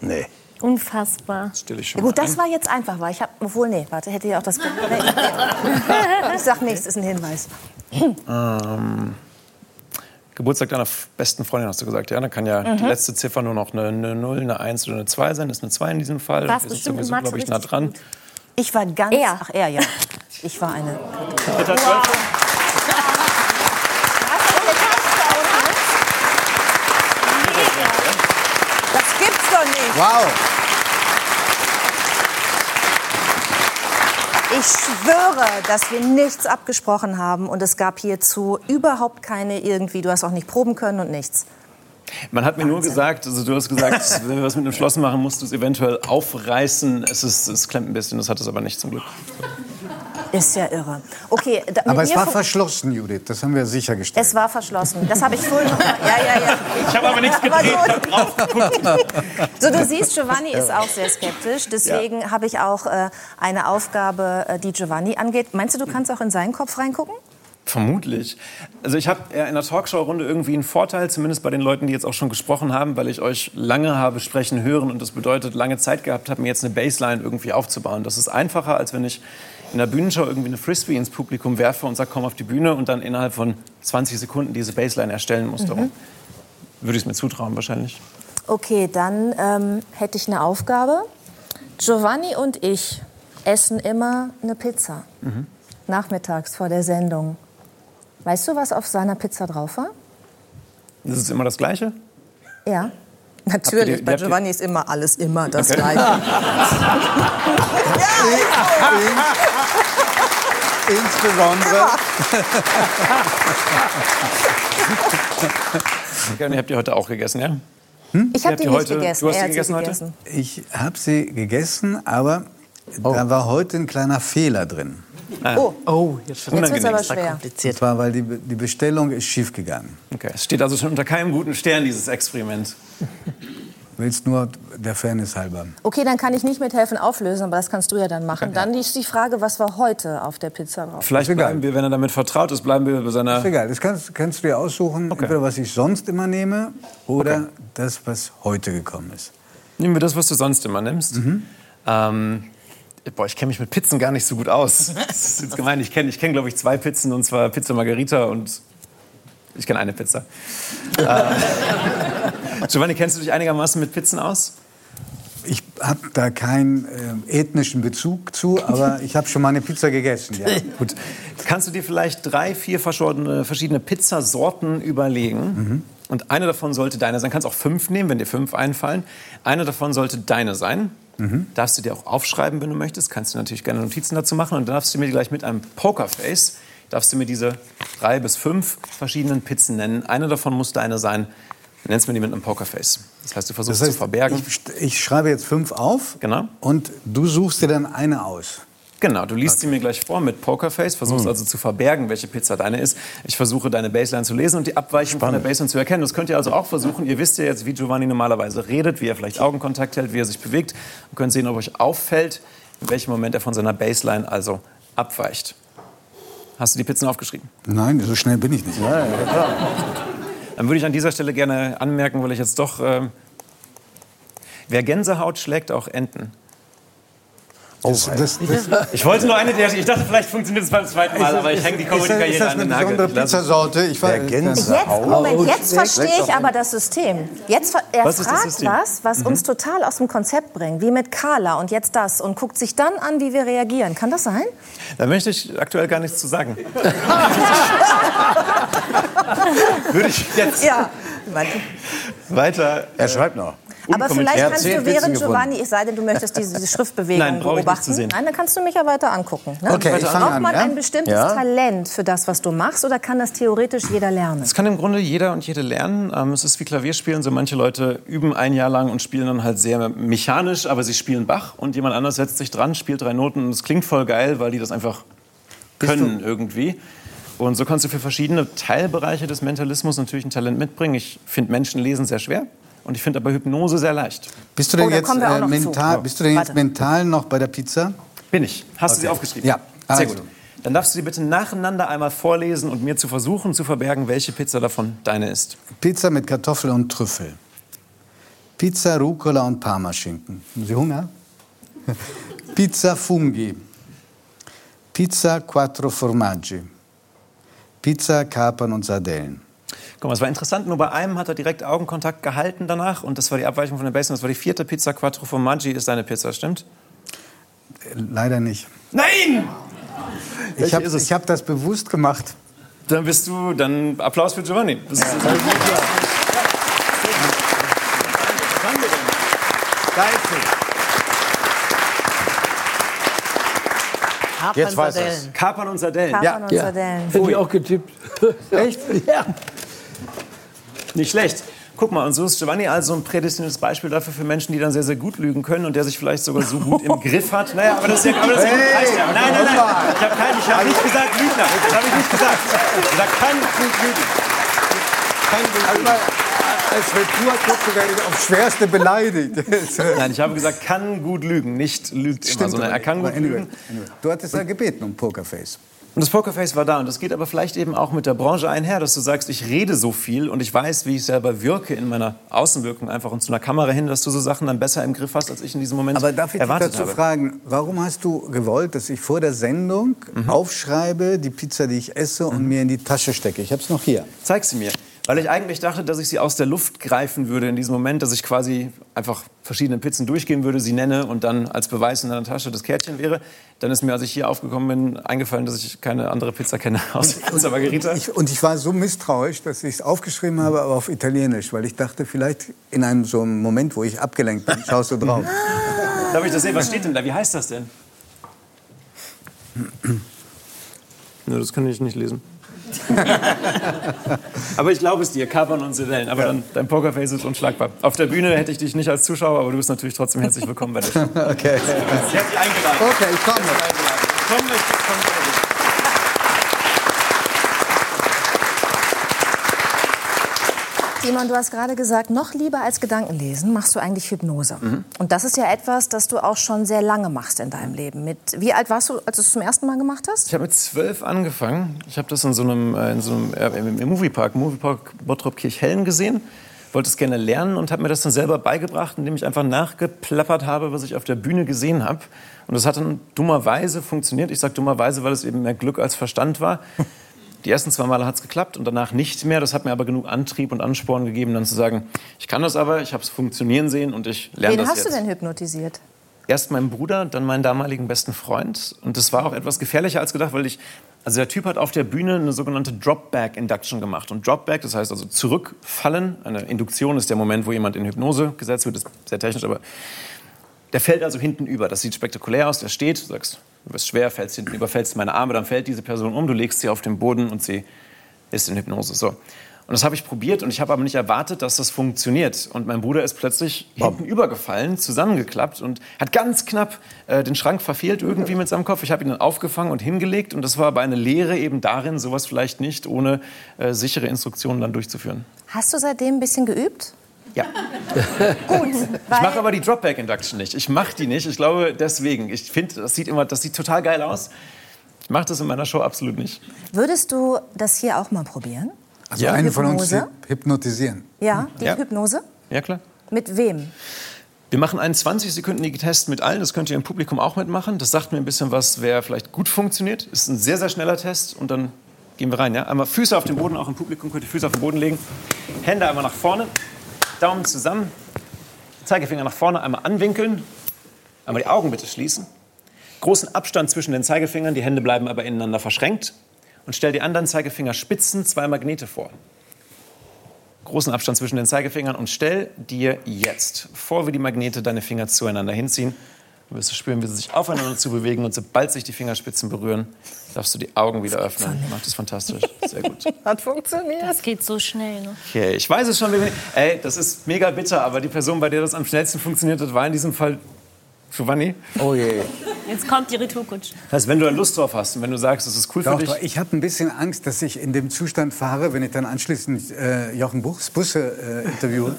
S3: Nee.
S6: Unfassbar.
S7: Stelle ich schon
S2: Ja, gut,
S7: mal
S2: das
S7: ein.
S2: war jetzt einfach, weil ich habe, obwohl, nee, warte, hätte ja auch das. Nee, ich sag nichts, ist ein Hinweis.
S7: Geburtstag deiner besten Freundin, hast du gesagt. Ja, dann kann ja die letzte Ziffer nur noch eine, eine 0, eine 1 oder eine 2 sein. Das ist eine 2 in diesem Fall.
S6: Warst
S7: Wir sind
S6: bestimmt in
S7: sowieso, glaube ich, nah dran.
S6: gut.
S2: Ich war ganz.
S6: Er.
S2: Ach, er, ja. Ich war eine. Das doch nicht.
S1: Wow.
S2: Ich schwöre, dass wir nichts abgesprochen haben und es gab hierzu überhaupt keine irgendwie. Du hast auch nicht proben können und nichts.
S7: Man hat mir nur gesagt, also du hast gesagt, wenn wir was mit dem Schloss machen, musst du es eventuell aufreißen. Es, ist, es klemmt ein bisschen, das hat es aber nicht zum Glück.
S2: Ist ja irre. Okay, da,
S1: Aber es war verschlossen, Judith. Das haben wir sichergestellt.
S2: es war verschlossen. Das habe ich vorhin noch mal. Ja, ja, ja.
S7: Ich habe aber nichts gedreht.
S2: So, du siehst, Giovanni ist auch sehr skeptisch. Deswegen habe ich auch äh, eine Aufgabe, äh, die Giovanni angeht. Meinst du, du kannst auch in seinen Kopf reingucken?
S7: Vermutlich. Also ich habe ja in der Talkshow-Runde irgendwie einen Vorteil, zumindest bei den Leuten, die jetzt auch schon gesprochen haben, weil ich euch lange habe sprechen hören und das bedeutet, lange Zeit gehabt habe, mir jetzt eine Baseline irgendwie aufzubauen. Das ist einfacher, als wenn ich in der Bühnenshow irgendwie eine Frisbee ins Publikum werfe und sage, komm auf die Bühne und dann innerhalb von 20 Sekunden diese Baseline erstellen muss. Darum würde ich es mir zutrauen wahrscheinlich.
S2: Okay, dann ähm, hätte ich eine Aufgabe. Giovanni und ich essen immer eine Pizza. Nachmittags vor der Sendung. Weißt du, was auf seiner Pizza drauf war?
S7: Das ist immer das Gleiche?
S2: Ja. Natürlich, bei Giovanni ist immer alles immer das
S7: Okay.
S2: Gleiche.
S1: Insbesondere.
S7: Ja, und ihr habt ihr heute auch gegessen, ja?
S2: Ich habe die nicht
S7: heute-
S2: gegessen.
S7: du hast
S2: er sie
S7: gegessen heute?
S2: gegessen.
S1: Ich habe sie gegessen, aber da war heute ein kleiner Fehler drin.
S2: Oh,
S5: Oh, jetzt wird
S2: es aber schwer.
S1: Und
S5: kompliziert.
S1: zwar, weil die, die Bestellung ist schief gegangen.
S7: Okay. Es steht also schon unter keinem guten Stern, dieses Experiment.
S1: Willst nur der Fairness halber.
S2: Okay, dann kann ich nicht mithelfen auflösen, aber das kannst du ja dann machen. Dann ist die Frage, was war heute auf der Pizza drauf?
S7: Vielleicht bleiben wir, wenn er damit vertraut ist, bleiben wir bei seiner
S1: Ist egal, das kannst, kannst du dir aussuchen, entweder was ich sonst immer nehme oder das, was heute gekommen ist.
S7: Nehmen wir das, was du sonst immer nimmst. Ähm, boah, ich kenne mich mit Pizzen gar nicht so gut aus. Das ist jetzt gemein. Ich kenne, ich kenn, glaube ich, zwei Pizzen, und zwar Pizza Margarita und ich kenne eine Pizza. äh, Giovanni, kennst du dich einigermaßen mit Pizzen aus?
S1: Ich habe da keinen äh, ethnischen Bezug zu, aber ich habe schon mal eine Pizza gegessen. Ja.
S7: Gut. Kannst du dir vielleicht drei, vier verschiedene, verschiedene Pizzasorten überlegen? Und eine davon sollte deine sein. Kannst auch fünf nehmen, wenn dir fünf einfallen. Eine davon sollte deine sein. Darfst du dir auch aufschreiben, wenn du möchtest. Kannst du natürlich gerne Notizen dazu machen. Und dann darfst du mir gleich mit einem Pokerface, darfst du mir diese drei bis fünf verschiedenen Pizzen nennen. Eine davon muss deine sein. Du nennst mir die mit einem Pokerface. Das heißt, du versuchst
S1: Das heißt,
S7: zu verbergen.
S1: Ich, ich schreibe jetzt fünf auf
S7: Genau.
S1: und du suchst dir dann eine aus.
S7: Genau, du liest sie mir gleich vor mit Pokerface, versuchst
S1: Hm.
S7: also zu verbergen, welche Pizza deine ist. Ich versuche deine Baseline zu lesen und die Abweichung von der Baseline zu erkennen. Das könnt ihr also auch versuchen. Ihr wisst ja jetzt, wie Giovanni normalerweise redet, wie er vielleicht Augenkontakt hält, wie er sich bewegt und könnt sehen, ob euch auffällt, in welchem Moment er von seiner Baseline also abweicht. Hast du die Pizzen aufgeschrieben?
S1: Nein, so schnell bin ich nicht.
S7: Dann würde ich an dieser Stelle gerne anmerken, weil ich jetzt doch... ähm, wer Gänsehaut schlägt, auch Enten.
S1: Das, das, das,
S7: Ich wollte nur eine der... Ich dachte, vielleicht funktioniert es beim zweiten Mal, aber ich hänge die
S1: ist, das, ist
S7: Comedy-Karriere
S1: das
S7: an
S1: eine
S7: den Nagel.
S1: besondere
S7: Ich lasse-
S1: Pizzasorte? Ich war,
S2: Jetzt, Moment, jetzt verstehe ich aber das System. Jetzt, er
S7: Was ist das
S2: fragt
S7: System?
S2: was, was uns total aus dem Konzept bringt, wie mit Carla und jetzt das und guckt sich dann an, wie wir reagieren. Kann das sein?
S7: Da möchte ich aktuell gar nichts zu sagen. Würde ich jetzt
S2: Ja.
S7: weiter.
S3: Er schreibt noch.
S2: Aber vielleicht kannst du während Giovanni, es sei denn, du möchtest diese, diese Schriftbewegung
S7: Nein,
S2: beobachten. Nein, dann kannst du mich ja weiter angucken. Ne?
S1: Okay,
S2: Braucht
S1: an.
S2: man
S1: Ja?
S2: ein bestimmtes
S3: Ja.
S2: Talent für das, was du machst, oder kann das theoretisch jeder lernen?
S7: Das kann im Grunde jeder und jede lernen. Ähm, es ist wie Klavierspielen. So manche Leute üben ein Jahr lang und spielen dann halt sehr mechanisch, aber sie spielen Bach. Und jemand anders setzt sich dran, spielt drei Noten und es klingt voll geil, weil die das einfach können irgendwie. Und so kannst du für verschiedene Teilbereiche des Mentalismus natürlich ein Talent mitbringen. Ich finde Menschen lesen sehr schwer und ich finde aber Hypnose sehr leicht.
S1: bist du denn
S2: Oh,
S1: jetzt äh, mental,
S2: zu.
S1: bist du denn jetzt
S2: Warte.
S1: mental noch bei der Pizza?
S7: Bin ich. Hast du sie
S1: Okay.
S7: aufgeschrieben?
S1: Ja.
S7: Sehr
S1: Also.
S7: gut. Dann darfst du sie bitte nacheinander einmal vorlesen und mir zu versuchen zu verbergen, welche Pizza davon deine ist.
S1: Pizza mit Kartoffel und Trüffel. Pizza Rucola und Parmaschinken. Haben Sie Hunger? Pizza Funghi. Pizza Quattro Formaggi. Pizza Kapern und Sardellen.
S7: Guck mal, es war interessant, nur bei einem hat er direkt Augenkontakt gehalten danach und das war die Abweichung von der Base. Das war die vierte Pizza Quattro von Maggi, ist deine Pizza, stimmt?
S1: Leider nicht.
S7: Nein!
S1: Ich habe
S7: es?
S1: hab das bewusst gemacht.
S7: Dann bist du, dann Applaus für Giovanni. Das ist,
S3: Jetzt weiß er's.
S5: Kapern-Sardellen.
S7: Kapern und Sardellen.
S2: Kapern und
S4: Ja,
S2: Sardellen.
S4: hätte ich auch getippt.
S7: Echt?
S4: Ja.
S7: Nicht schlecht. Guck mal, und so ist Giovanni also ein prädestiniertes Beispiel dafür für Menschen, die dann sehr, sehr gut lügen können und der sich vielleicht sogar so gut im Griff hat. Naja, aber das ist ja, aber das ist ja gut, reicht ja. Nein, nein, nein. Ich habe ich hab nicht gesagt Lügner. Das habe ich nicht gesagt. Ich habe gesagt, kann gut lügen.
S1: Als Retour werde ich aufs Schwerste beleidigt.
S7: Nein, ich habe gesagt, kann gut lügen, nicht lügt immer, sondern er kann gut lügen.
S1: Du hattest ja gebeten um Pokerface.
S7: Und das Pokerface war da. Und das geht aber vielleicht eben auch mit der Branche einher, dass du sagst, ich rede so viel und ich weiß, wie ich selber wirke in meiner Außenwirkung einfach und zu einer Kamera hin, dass du so Sachen dann besser im Griff hast, als ich in diesem Moment
S1: Aber darf ich dich
S7: erwartet
S1: dazu
S7: habe.
S1: fragen, warum hast du gewollt, dass ich vor der Sendung
S7: Mhm.
S1: aufschreibe, die Pizza, die ich esse, und mir in die Tasche stecke? Ich habe es noch hier.
S7: Zeig sie mir. Weil ich eigentlich dachte, dass ich sie aus der Luft greifen würde in diesem Moment, dass ich quasi einfach verschiedene Pizzen durchgehen würde, sie nenne und dann als Beweis in der Tasche das Kärtchen wäre. Dann ist mir, als ich hier aufgekommen bin, eingefallen, dass ich keine andere Pizza kenne aus Pizza Margherita.
S1: Ich, und ich war so misstrauisch, dass ich es aufgeschrieben habe, aber auf Italienisch, weil ich dachte, vielleicht in einem so einem Moment, wo ich abgelenkt bin, schaust du drauf.
S7: Darf ich das sehen? Was steht denn da? Wie heißt das denn? Nö, das kann ich nicht lesen. aber ich glaube es dir, Kapern und Sedellen. Aber dann, dein Pokerface ist unschlagbar. Auf der Bühne hätte ich dich nicht als Zuschauer, aber du bist natürlich trotzdem herzlich willkommen bei der Show.
S1: Okay.
S7: Ich hätte dich eingeladen.
S1: Okay, ich komme.
S7: Komm, möchte ich kommen.
S2: Simon, du hast gerade gesagt, noch lieber als Gedankenlesen machst du eigentlich Hypnose.
S7: Mhm.
S2: Und das ist ja etwas, das du auch schon sehr lange machst in deinem Leben. Mit, wie alt warst du, als du es zum ersten Mal gemacht hast?
S7: Ich habe mit zwölf angefangen. Ich habe das in so einem, äh, in so einem äh, im, Moviepark, Moviepark Bottrop-Kirchhellen gesehen. Wollte es gerne lernen und habe mir das dann selber beigebracht, indem ich einfach nachgeplappert habe, was ich auf der Bühne gesehen habe. Und das hat dann dummerweise funktioniert. Ich sage dummerweise, weil es eben mehr Glück als Verstand war. Die ersten zwei Male hat es geklappt und danach nicht mehr. Das hat mir aber genug Antrieb und Ansporn gegeben, dann zu sagen, ich kann das aber, ich habe es funktionieren sehen und ich lerne
S2: Wen
S7: das
S2: hast
S7: jetzt.
S2: du denn hypnotisiert?
S7: Erst meinen Bruder, dann meinen damaligen besten Freund. Und das war auch etwas gefährlicher als gedacht, weil ich, also der Typ hat auf der Bühne eine sogenannte Dropback-Induction gemacht. Und Dropback, das heißt also zurückfallen. Eine Induktion ist der Moment, wo jemand in Hypnose gesetzt wird, das ist sehr technisch, aber der fällt also hinten über. Das sieht spektakulär aus. Der steht, du sagst, du bist schwer, fällst hinten über, fällst meine Arme, dann fällt diese Person um, du legst sie auf den Boden und sie ist in Hypnose. So. Und das habe ich probiert und ich habe aber nicht erwartet, dass das funktioniert. Und mein Bruder ist plötzlich hinten übergefallen, zusammengeklappt und hat ganz knapp äh, den Schrank verfehlt irgendwie mit seinem Kopf. Ich habe ihn dann aufgefangen und hingelegt und das war aber eine Lehre eben darin, sowas vielleicht nicht ohne äh, sichere Instruktionen dann durchzuführen.
S2: Hast du seitdem ein bisschen geübt?
S7: Ja.
S2: Gut,
S7: Ich mache aber die Dropback Induction nicht. Ich mache die nicht. Ich glaube deswegen. Ich finde, das sieht immer, das sieht total geil aus. Ich mache das in meiner Show absolut nicht.
S2: Würdest du das hier auch mal probieren?
S1: Also
S7: Ja.
S1: einen von uns hypnotisieren.
S2: Ja, die
S7: Ja.
S2: Hypnose?
S7: Ja klar.
S2: Mit wem?
S7: Wir machen einen 20-sekündigen Test mit allen. Das könnt ihr im Publikum auch mitmachen. Das sagt mir ein bisschen was, wer vielleicht gut funktioniert. Ist ein sehr, sehr schneller Test. Und dann gehen wir rein. Ja? Einmal Füße auf den Boden, auch im Publikum könnt ihr Füße auf den Boden legen. Hände einmal nach vorne, Daumen zusammen, Zeigefinger nach vorne, einmal anwinkeln. Einmal die Augen bitte schließen. Großen Abstand zwischen den Zeigefingern, die Hände bleiben aber ineinander verschränkt. Und stell die anderen Zeigefingerspitzen zwei Magnete vor großen Abstand zwischen den Zeigefingern und stell dir jetzt vor, wie die Magnete deine Finger zueinander hinziehen. Du wirst spüren, wie sie sich aufeinander zu bewegen und sobald sich die Fingerspitzen berühren, darfst du die Augen wieder öffnen. Macht das fantastisch. Sehr gut.
S2: Hat funktioniert.
S6: Das geht so schnell. Ne?
S7: Okay, ich weiß es schon. wie- Ey, das ist mega bitter, aber die Person, bei der das am schnellsten funktioniert hat, war in diesem Fall Giovanni.
S1: Oh je.
S6: Jetzt kommt die Retourkutsche.
S7: Das heißt, wenn du da Lust drauf hast und wenn du sagst, das ist cool für
S1: Doch,
S7: dich,
S1: doch, ich habe ein bisschen Angst, dass ich in dem Zustand fahre, wenn ich dann anschließend äh, Jochen Buchs Busse äh, interviewe.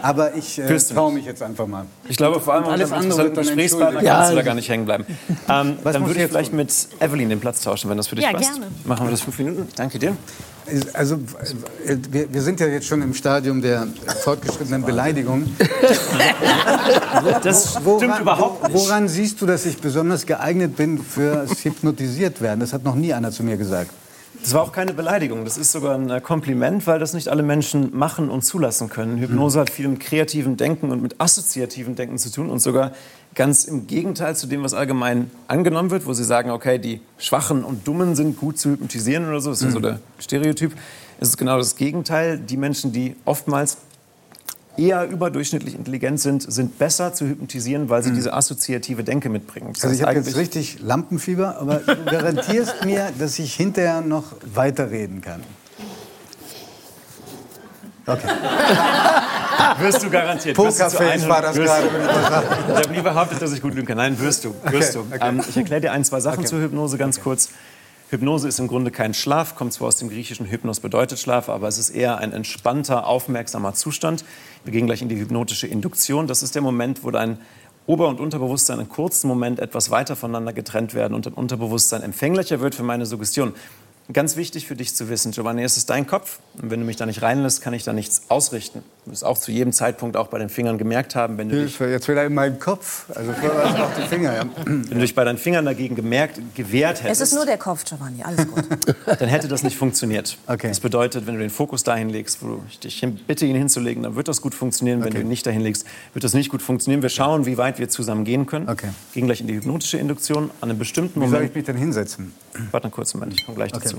S1: Aber ich äh, traue mich jetzt einfach mal.
S7: Ich glaube, vor allem
S1: Und alles andere wird dann
S7: Gesprächspartner
S1: entschuldigt.
S7: kannst du
S4: Ja,
S7: da gar nicht hängen bleiben. Ähm,
S1: Was
S7: dann würde
S1: ich
S7: vielleicht mit Evelyn den Platz tauschen, wenn das für dich
S6: Ja,
S7: passt.
S6: gerne.
S7: Machen wir das fünf Minuten. Danke dir.
S1: Also, wir, wir sind ja jetzt schon im Stadium der fortgeschrittenen Beleidigung.
S7: Das stimmt überhaupt nicht.
S1: Woran siehst du, dass ich besonders geeignet bin fürs Hypnotisiert werden? Das hat noch nie einer zu mir gesagt.
S7: Das war auch keine Beleidigung, das ist sogar ein äh, Kompliment, weil das nicht alle Menschen machen und zulassen können. Hypnose hat viel mit kreativem Denken und mit assoziativem Denken zu tun und sogar ganz im Gegenteil zu dem, was allgemein angenommen wird, wo sie sagen, okay, die Schwachen und Dummen sind gut zu hypnotisieren oder so, das ist ja so der Stereotyp. Es ist genau das Gegenteil. Die Menschen, die oftmals eher überdurchschnittlich intelligent sind, sind besser zu hypnotisieren, weil sie diese assoziative Denke mitbringen. Das
S1: Also ich habe jetzt richtig Lampenfieber, aber du garantierst mir, dass ich hinterher noch weiterreden kann. Okay.
S7: Wirst du garantiert.
S1: Pokerface
S7: 100
S1: war das gerade.
S7: Ich habe nie behauptet, dass ich gut lügen kann. Nein, wirst du. Wirst du.
S1: okay.
S7: Ähm, ich erkläre dir ein, zwei Sachen zur Hypnose ganz kurz. Hypnose ist im Grunde kein Schlaf, kommt zwar aus dem griechischen Hypnos bedeutet Schlaf, aber es ist eher ein entspannter, aufmerksamer Zustand. Wir gehen gleich in die hypnotische Induktion. Das ist der Moment, wo dein Ober- und Unterbewusstsein einen kurzen Moment etwas weiter voneinander getrennt werden und dein Unterbewusstsein empfänglicher wird für meine Suggestion. Ganz wichtig für dich zu wissen, Giovanni, es ist dein Kopf. Und wenn du mich da nicht reinlässt, kann ich da nichts ausrichten. Du wirst auch zu jedem Zeitpunkt auch bei den Fingern gemerkt haben, wenn du dich
S1: Hilfe, jetzt wieder in meinem Kopf. Also vorher war es auch die Finger. Ja.
S7: Wenn du dich bei deinen Fingern dagegen gemerkt, gewehrt
S2: Es
S7: hättest,
S2: ist nur der Kopf, Giovanni. Alles gut.
S7: dann hätte das nicht funktioniert.
S1: Okay.
S7: Das bedeutet, wenn du den Fokus dahin legst, wo ich dich bitte, ihn hinzulegen, dann wird das gut funktionieren. Wenn
S1: Okay.
S7: du ihn nicht dahin legst, wird das nicht gut funktionieren. Wir schauen, wie weit wir zusammen gehen können.
S1: Okay.
S7: Gehen gleich in die hypnotische Induktion. An einem bestimmten
S1: Wie soll
S7: Moment
S1: ich mich denn hinsetzen?
S7: Warte einen kurzen Moment, ich komme gleich
S1: Okay.
S7: dazu.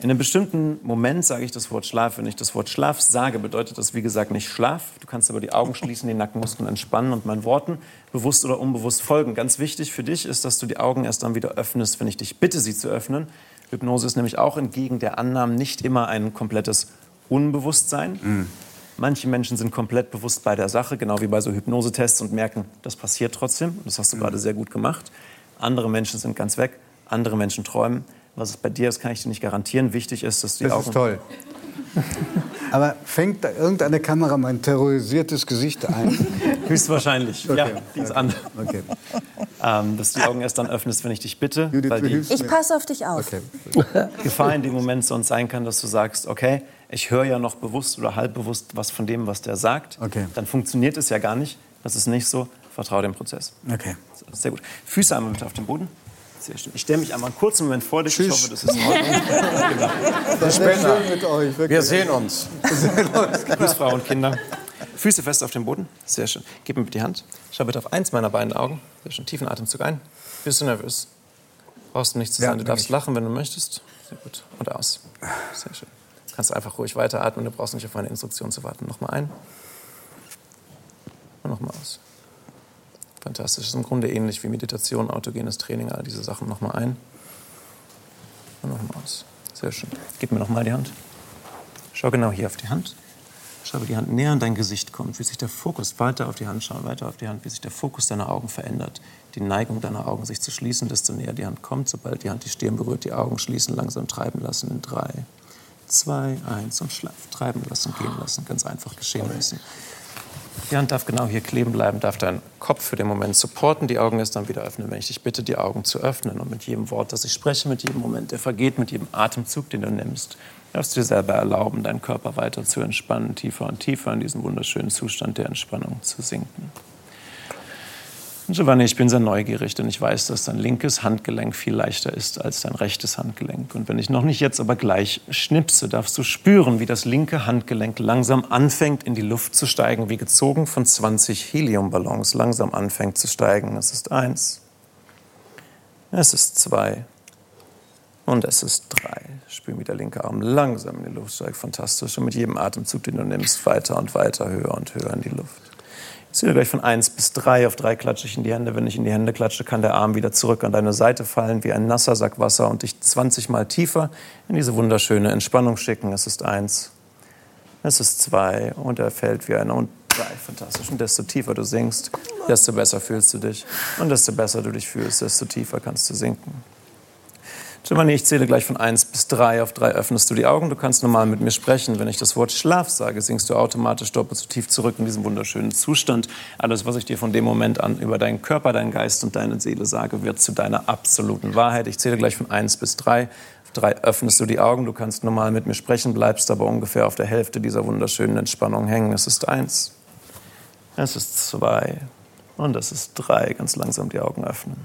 S7: In einem bestimmten Moment sage ich das Wort Schlaf. Wenn ich das Wort Schlaf sage, bedeutet das, wie gesagt, nicht Schlaf. Du kannst aber die Augen schließen, die Nackenmuskeln entspannen und meinen Worten bewusst oder unbewusst folgen. Ganz wichtig für dich ist, dass du die Augen erst dann wieder öffnest, wenn ich dich bitte, sie zu öffnen. Hypnose ist nämlich auch entgegen der Annahmen nicht immer ein komplettes Unbewusstsein. Manche Menschen sind komplett bewusst bei der Sache, genau wie bei so Hypnosetests und merken, das passiert trotzdem. Das hast du gerade sehr gut gemacht. Andere Menschen sind ganz weg, andere Menschen träumen. Was es bei dir ist, kann ich dir nicht garantieren. Wichtig ist, dass du die
S1: Das
S7: Augen...
S1: ist toll. Aber fängt da irgendeine Kamera mein terrorisiertes Gesicht ein?
S7: Höchstwahrscheinlich. Ja,
S1: Okay.
S7: die ist an.
S1: Okay.
S7: Ähm, dass du die Augen erst dann öffnest, wenn ich dich bitte.
S1: Judith,
S7: weil
S1: du
S7: die
S1: hilfst
S2: Ich passe auf dich auf.
S1: Okay.
S7: Gefahr in dem Moment sonst sein kann, dass du sagst, okay, ich höre ja noch bewusst oder halbbewusst was von dem, was der sagt.
S1: Okay.
S7: Dann funktioniert es ja gar nicht. Das ist nicht so. Vertraue dem Prozess.
S1: Okay.
S7: Sehr gut. Füße einmal bitte auf den Boden. Sehr schön. Ich stelle mich einmal einen kurzen Moment vor dich. Ich
S1: Tschüss.
S7: hoffe, das ist in Ordnung.
S1: Das wäre schön mit euch.
S3: Wir sehen uns.
S7: Grüß Frau und Kinder. Füße fest auf den Boden. Sehr schön. Gib mir bitte die Hand. Schau bitte auf eins meiner beiden Augen. Sehr schön. Tiefen Atemzug ein. Bist du nervös? Brauchst du nicht zu
S1: Ja,
S7: sein. Du
S1: bin
S7: darfst
S1: ich.
S7: lachen, wenn du möchtest. Sehr gut. Und aus. Sehr schön. Kannst einfach ruhig weiteratmen. Du brauchst nicht auf meine Instruktion zu warten. Nochmal ein. Und nochmal aus. Fantastisch. Das ist im Grunde ähnlich wie Meditation, autogenes Training, all diese Sachen. Nochmal ein. Und nochmal aus. Sehr schön. Gib mir nochmal die Hand. Schau genau hier auf die Hand. Schau, wie die Hand näher an dein Gesicht kommt, wie sich der Fokus weiter auf die Hand schauen, weiter auf die Hand, wie sich der Fokus deiner Augen verändert. Die Neigung deiner Augen, sich zu schließen, desto näher die Hand kommt. Sobald die Hand die Stirn berührt, die Augen schließen, langsam treiben lassen in drei, zwei, eins und schlaf. Treiben lassen, gehen lassen, ganz einfach geschehen lassen. Die Hand darf genau hier kleben bleiben, darf deinen Kopf für den Moment supporten, die Augen erst dann wieder öffnen, wenn ich dich bitte, die Augen zu öffnen. Und mit jedem Wort, das ich spreche, mit jedem Moment, der vergeht, mit jedem Atemzug, den du nimmst, darfst du dir selber erlauben, deinen Körper weiter zu entspannen, tiefer und tiefer in diesen wunderschönen Zustand der Entspannung zu sinken. Und Giovanni, ich bin sehr neugierig, denn ich weiß, dass dein linkes Handgelenk viel leichter ist als dein rechtes Handgelenk. Und wenn ich noch nicht jetzt, aber gleich schnipse, darfst du spüren, wie das linke Handgelenk langsam anfängt, in die Luft zu steigen, wie gezogen von 20 Heliumballons langsam anfängt zu steigen. Es ist eins, es ist zwei und es ist drei. Spür, wie der linke Arm langsam in die Luft steigt. Fantastisch. Und mit jedem Atemzug, den du nimmst, weiter und weiter, höher und höher in die Luft. Zähle gleich von 1 bis 3. Auf 3 klatsche ich in die Hände. Wenn ich in die Hände klatsche, kann der Arm wieder zurück an deine Seite fallen wie ein nasser Sack Wasser und dich 20 Mal tiefer in diese wunderschöne Entspannung schicken. Es ist 1, es ist 2 und er fällt wie einer und 3. Fantastisch. Und desto tiefer du sinkst, desto besser fühlst du dich. Und desto besser du dich fühlst, desto tiefer kannst du sinken. Giovanni, ich zähle gleich von 1 bis 3. Auf 3 öffnest du die Augen. Du kannst normal mit mir sprechen. Wenn ich das Wort Schlaf sage, sinkst du automatisch doppelt so tief zurück in diesen wunderschönen Zustand. Alles, was ich dir von dem Moment an über deinen Körper, deinen Geist und deine Seele sage, wird zu deiner absoluten Wahrheit. Ich zähle gleich von 1 bis 3. Auf 3 öffnest du die Augen. Du kannst normal mit mir sprechen, bleibst aber ungefähr auf der Hälfte dieser wunderschönen Entspannung hängen. Es ist 1. Es ist 2. Und es ist 3. Ganz langsam die Augen öffnen.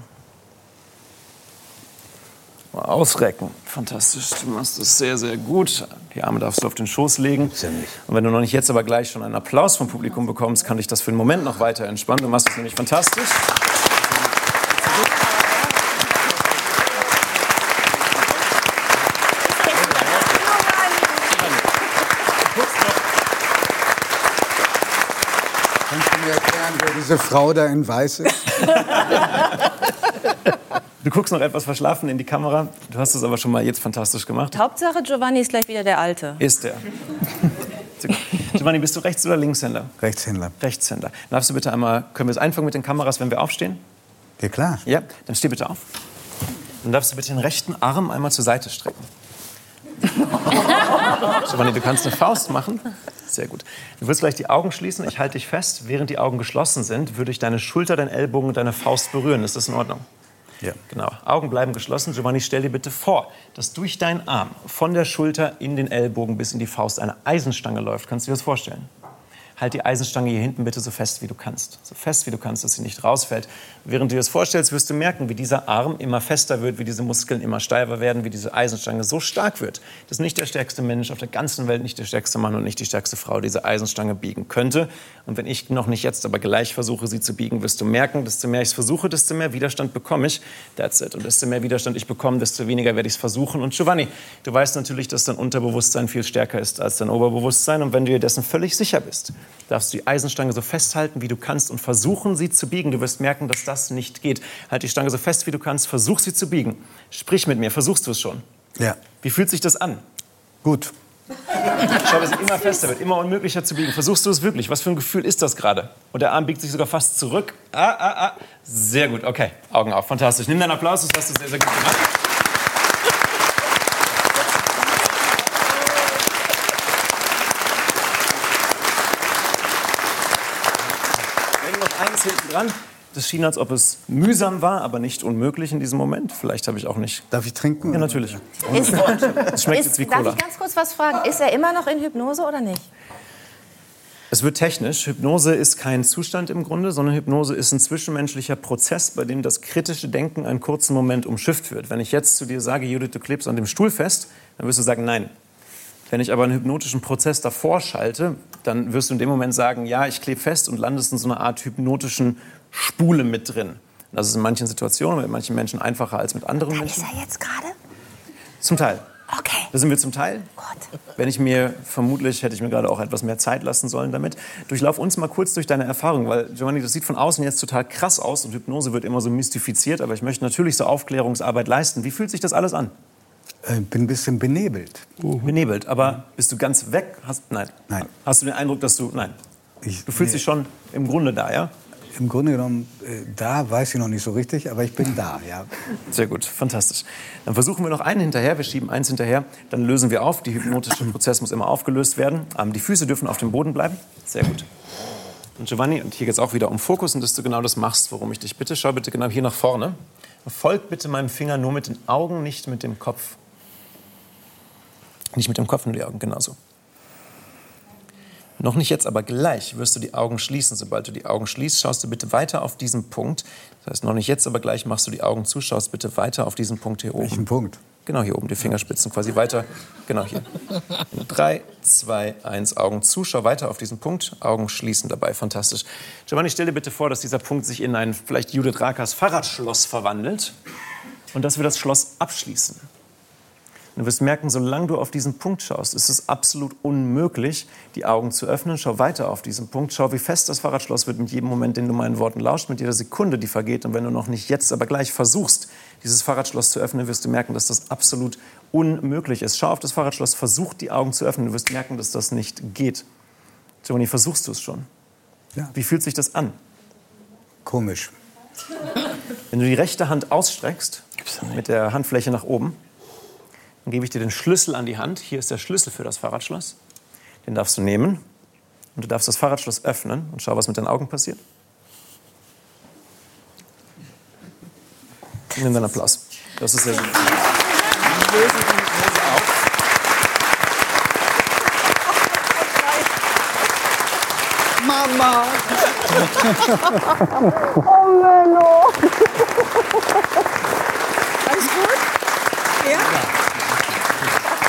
S7: Mal ausrecken. Fantastisch. Du machst das sehr, sehr gut. Die Arme darfst du auf den Schoß legen. Und wenn du noch nicht jetzt, aber gleich schon einen Applaus vom Publikum bekommst, kann dich das für einen Moment noch weiter entspannen. Du machst es nämlich fantastisch.
S1: Kannst du mir erklären, wer diese Frau da in Weiß ist?
S7: Du guckst noch etwas verschlafen in die Kamera. Du hast es aber schon mal jetzt fantastisch gemacht.
S8: Hauptsache, Giovanni ist gleich wieder der Alte.
S7: Ist gut. Giovanni, bist du Rechts- oder Linkshänder?
S1: Rechtshändler.
S7: Rechtshänder. Darfst du bitte einmal, können wir es einfangen mit den Kameras, wenn wir aufstehen?
S1: Ja, klar.
S7: Ja, dann steh bitte auf. Dann darfst du bitte den rechten Arm einmal zur Seite strecken. Giovanni, du kannst eine Faust machen. Sehr gut. Du wirst gleich die Augen schließen. Ich halte dich fest. Während die Augen geschlossen sind, würde ich deine Schulter, deinen Ellbogen und deine Faust berühren. Ist das in Ordnung?
S1: Ja.
S7: Genau. Augen bleiben geschlossen. Giovanni, stell dir bitte vor, dass durch deinen Arm von der Schulter in den Ellbogen bis in die Faust eine Eisenstange läuft. Kannst du dir das vorstellen? Halt die Eisenstange hier hinten bitte so fest wie du kannst. So fest wie du kannst, dass sie nicht rausfällt. Während du dir das vorstellst, wirst du merken, wie dieser Arm immer fester wird, wie diese Muskeln immer steifer werden, wie diese Eisenstange so stark wird, dass nicht der stärkste Mensch auf der ganzen Welt, nicht der stärkste Mann und nicht die stärkste Frau diese Eisenstange biegen könnte. Und wenn ich noch nicht jetzt, aber gleich versuche, sie zu biegen, wirst du merken, desto mehr ich es versuche, desto mehr Widerstand bekomme ich. That's it. Und desto mehr Widerstand ich bekomme, desto weniger werde ich es versuchen. Und Giovanni, du weißt natürlich, dass dein Unterbewusstsein viel stärker ist als dein Oberbewusstsein. Und wenn du dir dessen völlig sicher bist, darfst du die Eisenstange so festhalten, wie du kannst und versuchen, sie zu biegen. Du wirst merken, dass das nicht geht. Halt die Stange so fest, wie du kannst, versuch sie zu biegen. Sprich mit mir, versuchst du es schon?
S1: Ja.
S7: Wie fühlt sich das an?
S1: Gut.
S7: Schau, dass es immer fester wird, immer unmöglicher zu biegen. Versuchst du es wirklich? Was für ein Gefühl ist das gerade? Und der Arm biegt sich sogar fast zurück. Ah, ah, ah. Sehr gut, okay. Augen auf, fantastisch. Nimm deinen Applaus, das hast du sehr, sehr gut gemacht. Wenn noch eins hinten dran. Das schien, als ob es mühsam war, aber nicht unmöglich in diesem Moment. Vielleicht habe ich auch nicht.
S1: Darf ich trinken?
S7: Ja, natürlich.
S2: Ist,
S7: Es schmeckt jetzt wie
S2: ist, darf
S7: Cola.
S2: ich ganz kurz was fragen? Ist er immer noch in Hypnose oder nicht?
S7: Es wird technisch. Hypnose ist kein Zustand im Grunde, sondern Hypnose ist ein zwischenmenschlicher Prozess, bei dem das kritische Denken einen kurzen Moment umschifft wird. Wenn ich jetzt zu dir sage, Judith, du klebst an dem Stuhl fest, dann wirst du sagen, nein. Wenn ich aber einen hypnotischen Prozess davor schalte, dann wirst du in dem Moment sagen, ja, ich klebe fest und landest in so einer Art hypnotischen Spule mit drin. Das ist in manchen Situationen mit manchen Menschen einfacher als mit anderen
S2: Ist
S7: Menschen.
S2: er jetzt gerade?
S7: Zum Teil.
S2: Okay.
S7: Da sind wir zum Teil.
S2: Gott.
S7: Wenn ich mir, vermutlich hätte ich mir gerade auch etwas mehr Zeit lassen sollen damit. Durchlauf uns mal kurz durch deine Erfahrung, weil Giovanni, das sieht von außen jetzt total krass aus und Hypnose wird immer so mystifiziert, aber ich möchte natürlich so Aufklärungsarbeit leisten. Wie fühlt sich das alles an?
S1: Äh, bin ein bisschen benebelt.
S7: Benebelt, aber bist du ganz weg? Hast, nein.
S1: Nein.
S7: Hast du den Eindruck, dass du, nein.
S1: Ich,
S7: Du fühlst
S1: nee,
S7: dich schon im Grunde da, ja?
S1: Im Grunde genommen, äh, da weiß ich noch nicht so richtig, aber ich bin da, ja.
S7: Sehr gut, fantastisch. Dann versuchen wir noch einen hinterher, wir schieben eins hinterher, dann lösen wir auf. Der hypnotische Prozess muss immer aufgelöst werden. Ähm, die Füße dürfen auf dem Boden bleiben. Sehr gut. Und Giovanni, und hier geht es auch wieder um Fokus und dass du genau das machst, worum ich dich bitte. Schau bitte genau hier nach vorne. Folg bitte meinem Finger nur mit den Augen, nicht mit dem Kopf. Nicht mit dem Kopf, nur die Augen, genauso. Noch nicht jetzt, aber gleich wirst du die Augen schließen. Sobald du die Augen schließt, schaust du bitte weiter auf diesen Punkt. Das heißt, noch nicht jetzt, aber gleich machst du die Augen zu, schaust bitte weiter auf diesen Punkt hier oben.
S1: Welchen Punkt?
S7: Genau hier oben, die Fingerspitzen quasi weiter. Genau hier. Drei, zwei, eins, Augen zu. Schau weiter auf diesen Punkt. Augen schließen dabei. Fantastisch. Giovanni, stell dir bitte vor, dass dieser Punkt sich in ein vielleicht Judith Rakers Fahrradschloss verwandelt und dass wir das Schloss abschließen. Und du wirst merken, solange du auf diesen Punkt schaust, ist es absolut unmöglich, die Augen zu öffnen. Schau weiter auf diesen Punkt. Schau, wie fest das Fahrradschloss wird mit jedem Moment, den du meinen Worten lauscht, mit jeder Sekunde, die vergeht. Und wenn du noch nicht jetzt, aber gleich versuchst, dieses Fahrradschloss zu öffnen, wirst du merken, dass das absolut unmöglich ist. Schau auf das Fahrradschloss, versuch die Augen zu öffnen. Du wirst merken, dass das nicht geht. Giovanni, versuchst du es schon?
S1: Ja.
S7: Wie fühlt sich das an?
S1: Komisch.
S7: Wenn du die rechte Hand ausstreckst, mit der Handfläche nach oben, dann gebe ich dir den Schlüssel an die Hand. Hier ist der Schlüssel für das Fahrradschloss. Den darfst du nehmen und du darfst das Fahrradschloss öffnen und schau, was mit deinen Augen passiert. Nimm deinen Applaus. Das ist sehr gut.
S1: Mama!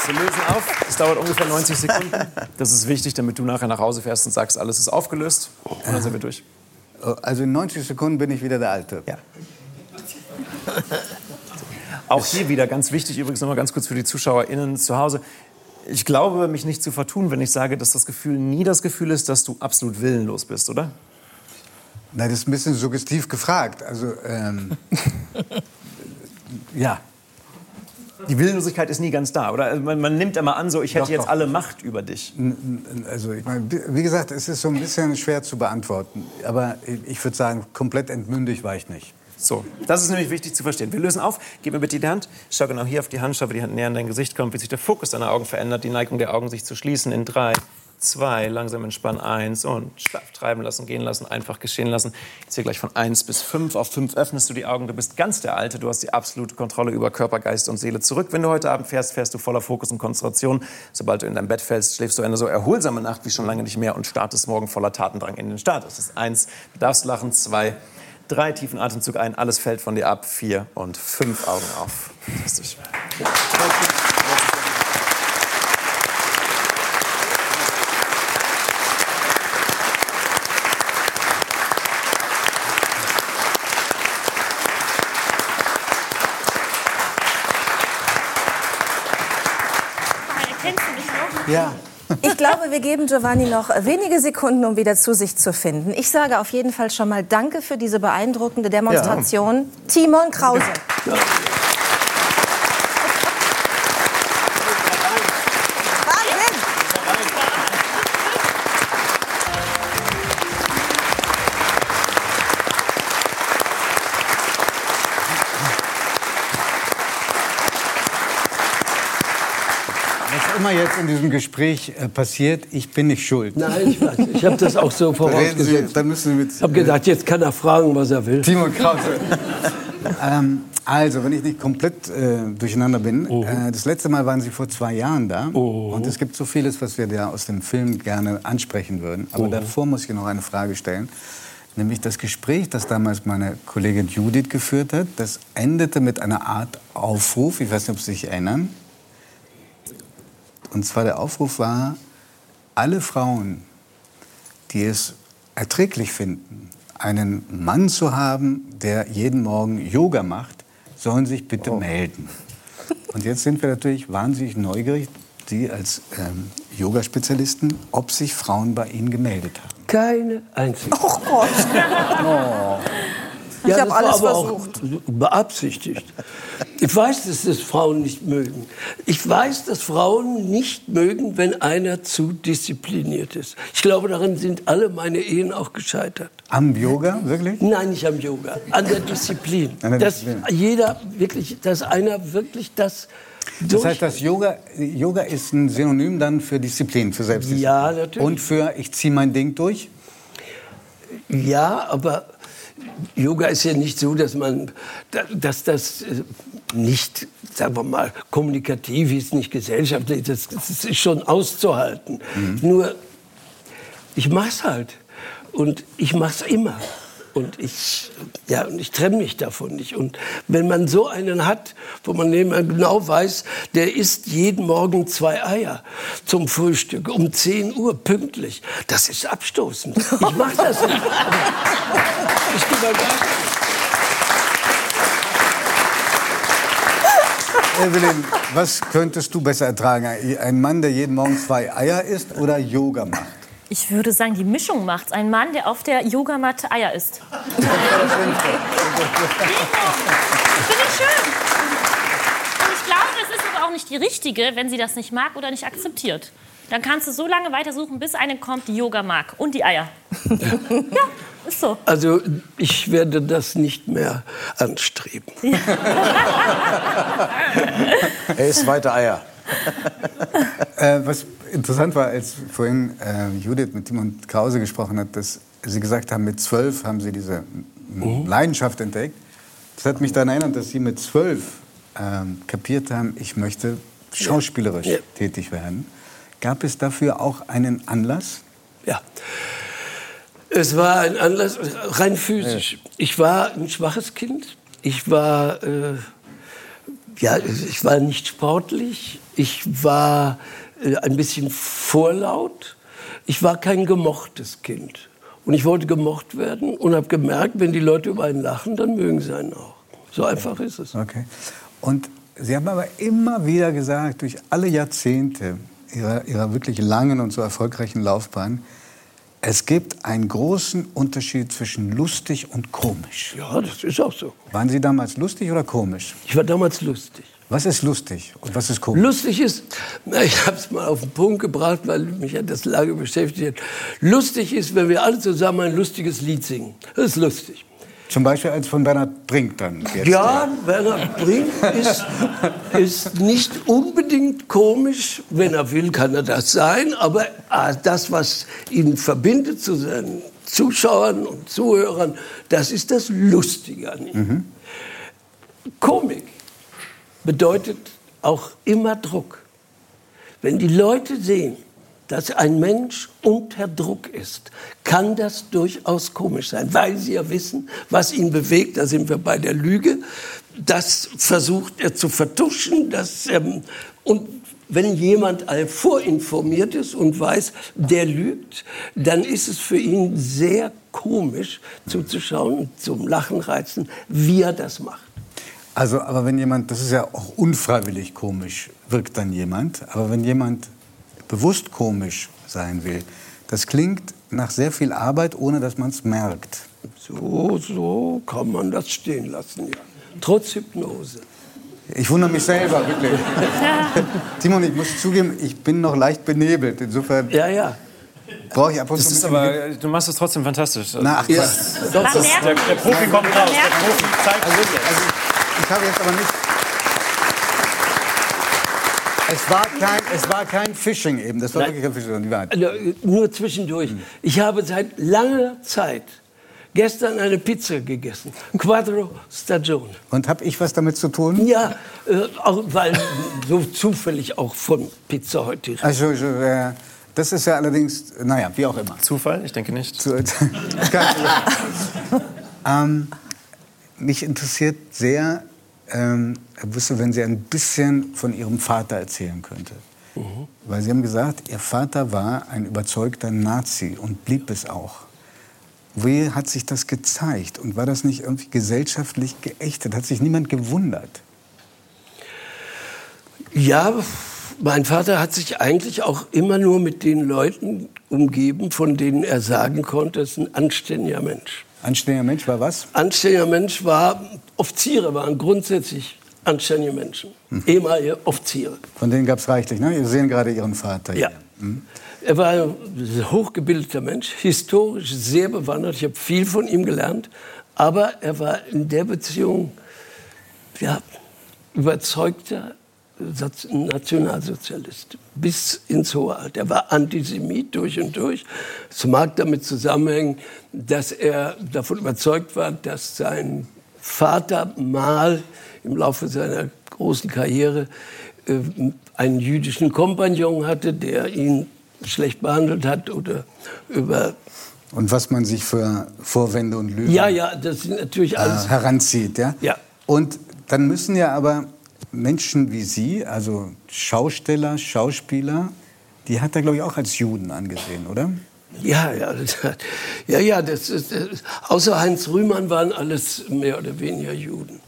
S7: Wir lösen auf. Es dauert ungefähr 90 Sekunden. Das ist wichtig, damit du nachher nach Hause fährst und sagst, alles ist aufgelöst. Und dann sind wir durch.
S1: Also in 90 Sekunden bin ich wieder der Alte.
S7: Ja. Auch hier wieder ganz wichtig, übrigens noch mal ganz kurz für die ZuschauerInnen zu Hause. Ich glaube, mich nicht zu vertun, wenn ich sage, dass das Gefühl nie das Gefühl ist, dass du absolut willenlos bist, oder?
S1: Na, das ist ein bisschen suggestiv gefragt. Also, ähm, ja.
S7: Die Willenlosigkeit ist nie ganz da, oder? Also Man, man nimmt immer an, so, ich hätte
S1: Doch,
S7: jetzt
S1: doch.
S7: alle Macht über dich.
S1: Also, ich meine, wie gesagt, es ist so ein bisschen schwer zu beantworten. Aber ich würde sagen, komplett entmündigt war ich nicht.
S7: So, das ist nämlich wichtig zu verstehen. Wir lösen auf. Gib mir bitte die Hand. Schau genau hier auf die Hand. Schau, wie die Hand näher an dein Gesicht kommt, wie sich der Fokus deiner Augen verändert, die Neigung der Augen sich zu schließen. In drei, zwei, langsam entspannen, eins und schlaff treiben lassen, gehen lassen, einfach geschehen lassen. Jetzt hier gleich von eins bis fünf. Auf fünf öffnest du die Augen. Du bist ganz der Alte. Du hast die absolute Kontrolle über Körper, Geist und Seele zurück. Wenn du heute Abend fährst, fährst du voller Fokus und Konzentration. Sobald du in dein Bett fällst, schläfst du eine so erholsame Nacht wie schon lange nicht mehr und startest morgen voller Tatendrang in den Start. Das ist eins. Du darfst lachen. Zwei, drei tiefen Atemzug ein. Alles fällt von dir ab. Vier und fünf Augen auf. Fantastisch.
S6: Kennst
S1: Ja.
S2: Ich glaube, wir geben Giovanni noch wenige Sekunden, um wieder zu sich zu finden. Ich sage auf jeden Fall schon mal Danke für diese beeindruckende Demonstration. Timon Krause. Wahnsinn!
S1: Jetzt in diesem Gespräch äh, passiert, ich bin nicht schuld.
S4: Nein, ich weiß. Ich habe das auch so vorausgesetzt.
S1: dann müssen Sie mit
S4: Ich habe gedacht, jetzt kann er fragen, was er will.
S1: Timo Krause. ähm, also, wenn ich nicht komplett äh, durcheinander bin, äh, das letzte Mal waren Sie vor zwei Jahren da. Und es gibt so vieles, was wir da aus dem Film gerne ansprechen würden. Aber davor muss ich noch eine Frage stellen. Nämlich das Gespräch, das damals meine Kollegin Judith geführt hat, das endete mit einer Art Aufruf. Ich weiß nicht, ob Sie sich erinnern. Und zwar der Aufruf war, alle Frauen, die es erträglich finden, einen Mann zu haben, der jeden Morgen Yoga macht, sollen sich bitte melden. Und jetzt sind wir natürlich wahnsinnig neugierig, Sie als ähm, Yoga-Spezialisten, ob sich Frauen bei Ihnen gemeldet haben.
S4: Keine einzige.
S2: Oh Gott.
S4: Ja,
S2: Ich hab
S4: das war
S2: alles
S4: aber auch beabsichtigt. Ich weiß, dass das Frauen nicht mögen. Ich weiß, dass Frauen nicht mögen, wenn einer zu diszipliniert ist. Ich glaube, daran sind alle meine Ehen auch gescheitert.
S1: Am Yoga, wirklich?
S4: Nein, nicht am Yoga, an der Disziplin.
S1: An der
S4: dass
S1: Disziplin.
S4: jeder wirklich, dass einer wirklich das
S1: Das heißt, das Yoga, Yoga ist ein Synonym dann für Disziplin, für Selbstdisziplin.
S4: Ja, natürlich.
S1: Und für ich ziehe mein Ding durch?
S4: Ja, aber Yoga ist ja nicht so, dass man, dass das äh, nicht, sagen wir mal, kommunikativ ist, nicht gesellschaftlich, das, das ist schon auszuhalten. Nur, ich mach's halt und ich mach's immer. Und ich, ja, und ich trenne mich davon nicht. Und wenn man so einen hat, wo man genau weiß, der isst jeden Morgen zwei Eier zum Frühstück um 10 Uhr pünktlich, das ist abstoßend. Ich mache das nicht. Ich geh mal gar
S1: Evelyn, was könntest du besser ertragen? Ein Mann, der jeden Morgen zwei Eier isst oder Yoga macht?
S6: Ich würde sagen, die Mischung macht's. Ein Mann, der auf der Yogamatte Eier isst. Finde ich schön. Und ich glaube, es ist aber auch nicht die richtige, wenn sie das nicht mag oder nicht akzeptiert. Dann kannst du so lange weitersuchen, bis eine kommt, die Yoga mag. Und die Eier. ja, ist so.
S4: Also ich werde das nicht mehr anstreben.
S3: Er isst weiter Eier.
S1: Äh, was interessant war, als vorhin äh, Judith mit Timon Krause gesprochen hat, dass Sie gesagt haben, mit zwölf haben Sie diese m, Leidenschaft entdeckt. Das hat mich daran erinnert, dass Sie mit zwölf ähm, kapiert haben, ich möchte schauspielerisch
S4: Ja.
S1: tätig werden. Gab es dafür auch einen Anlass?
S4: Ja. Es war ein Anlass, rein physisch. Ich war ein schwaches Kind. Ich war äh, Ja, ich war nicht sportlich. Ich war ein bisschen vorlaut. Ich war kein gemochtes Kind. Und ich wollte gemocht werden und habe gemerkt, wenn die Leute über einen lachen, dann mögen sie einen auch. So einfach ist es.
S1: Okay. Und Sie haben aber immer wieder gesagt, durch alle Jahrzehnte Ihrer, Ihrer wirklich langen und so erfolgreichen Laufbahn, es gibt einen großen Unterschied zwischen lustig und komisch.
S4: Ja, das ist auch so.
S1: Waren Sie damals lustig oder komisch?
S4: Ich war damals lustig.
S1: Was ist lustig und was ist komisch?
S4: Lustig ist, ich habe es mal auf den Punkt gebracht, weil mich das lange beschäftigt hat. Lustig ist, wenn wir alle zusammen ein lustiges Lied singen. Das ist lustig.
S1: Zum Beispiel als von Bernhard Brink dann. Jetzt.
S4: Ja, Werner Brink ist, ist nicht unbedingt komisch. Wenn er will, kann er das sein. Aber ah, das, was ihn verbindet zu seinen Zuschauern und Zuhörern, das ist das Lustige an ihm. Komik bedeutet auch immer Druck. Wenn die Leute sehen, dass ein Mensch unter Druck ist, kann das durchaus komisch sein, weil sie ja wissen, was ihn bewegt. Da sind wir bei der Lüge. Das versucht er zu vertuschen. Das, ähm, und wenn jemand vorinformiert ist und weiß, der lügt, dann ist es für ihn sehr komisch zuzuschauen und zum Lachen reizen, wie er das macht.
S1: Also, aber wenn jemand, das ist ja auch unfreiwillig komisch, wirkt dann jemand. Aber wenn jemand bewusst komisch sein will, das klingt nach sehr viel Arbeit, ohne dass man es merkt.
S4: So, so kann man das stehen lassen, ja. Trotz Hypnose.
S1: Ich wundere mich selber, wirklich. Timon, ich muss zugeben, ich bin noch leicht benebelt. Insofern
S4: Ja, ja.
S1: brauche ich ab und
S7: Das
S1: zu
S7: ist aber, du machst es trotzdem fantastisch.
S1: Na, ach,
S4: Ja, doch, das,
S7: Der, der Profi kommt raus. Der Profi zeigt
S1: Also, also, ich habe jetzt aber nicht. Es war kein, es war kein Phishing eben. Das war
S4: Nein.
S1: wirklich kein Phishing, die Wahrheit.
S4: Also, nur zwischendurch. Ich habe seit langer Zeit gestern eine Pizza gegessen. Quattro Stagione.
S1: Und habe ich was damit zu tun?
S4: Ja, äh, auch, weil so zufällig auch von Pizza heute. die Rede
S1: Also, ich, äh, das ist ja allerdings, naja, wie auch immer.
S7: Zufall? Ich denke nicht.
S1: Zu- ähm, mich interessiert sehr, ähm, Herr Busse, wenn Sie ein bisschen von Ihrem Vater erzählen könnte. Weil Sie haben gesagt, Ihr Vater war ein überzeugter Nazi und blieb es auch. Wie hat sich das gezeigt? Und war das nicht irgendwie gesellschaftlich geächtet? Hat sich niemand gewundert?
S4: Ja, mein Vater hat sich eigentlich auch immer nur mit den Leuten umgeben, von denen er sagen konnte, er ist ein anständiger Mensch.
S1: Anständiger Mensch war was?
S4: Anständiger Mensch war, Offiziere waren grundsätzlich anständige Menschen, ehemalige Offiziere.
S1: Von denen gab es reichlich. Ne? Wir sehen gerade Ihren Vater.
S4: Ja.
S1: Hier.
S4: Er war ein hochgebildeter Mensch, historisch sehr bewandert. Ich habe viel von ihm gelernt. Aber er war in der Beziehung ja, überzeugter Nationalsozialist bis ins hohe Alter. Er war Antisemit durch und durch. Es mag damit zusammenhängen, dass er davon überzeugt war, dass sein Vater mal im Laufe seiner großen Karriere äh, einen jüdischen Kompagnon hatte, der ihn schlecht behandelt hat oder über
S1: Und was man sich für Vorwände und Lügen
S4: ja ja das sind natürlich alles
S1: äh, heranzieht. Ja?
S4: Ja.
S1: Und dann müssen ja aber Menschen wie Sie, also Schausteller, Schauspieler, die hat er, glaube ich, auch als Juden angesehen, oder?
S4: Ja, ja, ja, ja das ist, das, außer Heinz Rühmann waren alles mehr oder weniger Juden.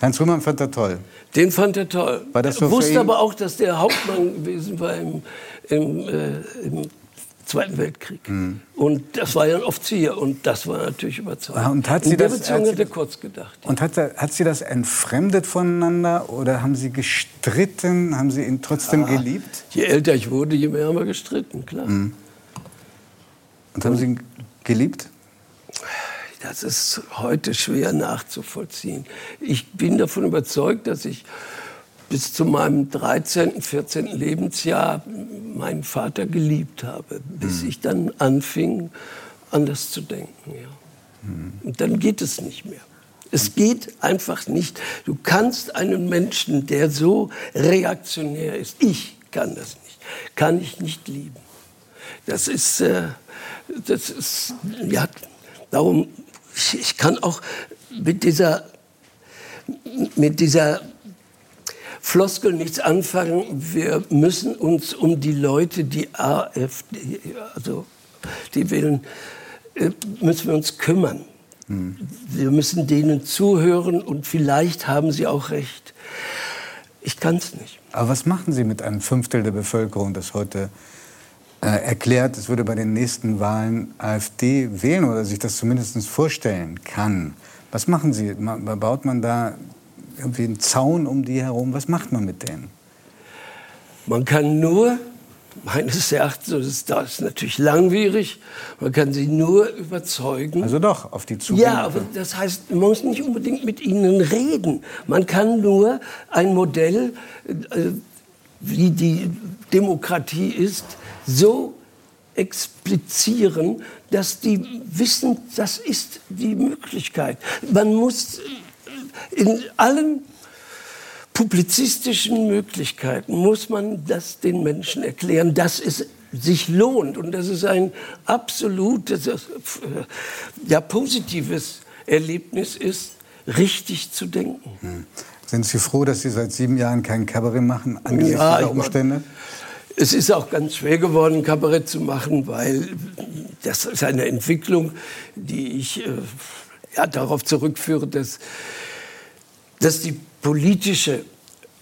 S1: Heinz Rühmann fand er toll.
S4: Den fand er toll.
S1: War das so
S4: er wusste aber auch, dass der Hauptmann gewesen war im, im, äh, im Zweiten Weltkrieg. Und das war ja ein Offizier und das war natürlich überzeugend.
S1: Ah, und hat sie
S4: In der
S1: das-
S4: Beziehung
S1: hat sie
S4: kurz gedacht.
S1: Und hat, hat sie das entfremdet voneinander oder haben sie gestritten? Haben sie ihn
S4: Ah.
S1: trotzdem geliebt?
S4: Je älter ich wurde, je mehr haben wir gestritten, klar.
S1: Mhm. Und haben sie ihn geliebt?
S4: Das ist heute schwer nachzuvollziehen. Ich bin davon überzeugt, dass ich bis zu meinem 13., 14. Lebensjahr meinen Vater geliebt habe, bis ich dann anfing, anders zu denken. Ja. Und dann geht es nicht mehr. Es geht einfach nicht. Du kannst einen Menschen, der so reaktionär ist, ich kann das nicht, kann ich nicht lieben. Das ist, äh, das ist, ja, darum, ich, ich kann auch mit dieser, mit dieser Floskeln nichts anfangen. Wir müssen uns um die Leute, die AfD, also die wählen, äh, müssen wir uns kümmern. Hm. Wir müssen denen zuhören und vielleicht haben sie auch recht. Ich kann es nicht.
S1: Aber was machen Sie mit einem Fünftel der Bevölkerung, das heute äh, erklärt, es würde bei den nächsten Wahlen AfD wählen oder sich das zumindest vorstellen kann? Was machen Sie? Baut man da irgendwie einen Zaun um die herum? Was macht man mit denen?
S4: Man kann nur meines Erachtens, das ist natürlich langwierig, man kann sie nur überzeugen.
S1: Also doch, auf die zugehen.
S4: Ja, aber das heißt, man muss nicht unbedingt mit ihnen reden. Man kann nur ein Modell, äh, wie die Demokratie ist, so explizieren, dass die wissen, das ist die Möglichkeit. Man muss in allen publizistischen Möglichkeiten muss man das den Menschen erklären, dass es sich lohnt und dass es ein absolutes, äh, ja, positives Erlebnis ist, richtig zu denken. Hm.
S1: Sind Sie froh, dass Sie seit sieben Jahren kein Kabarett machen, angesichts ja, dieser Umstände?
S4: Es ist auch ganz schwer geworden, Kabarett zu machen, weil das ist eine Entwicklung, die ich äh, ja, darauf zurückführe, dass, dass die politische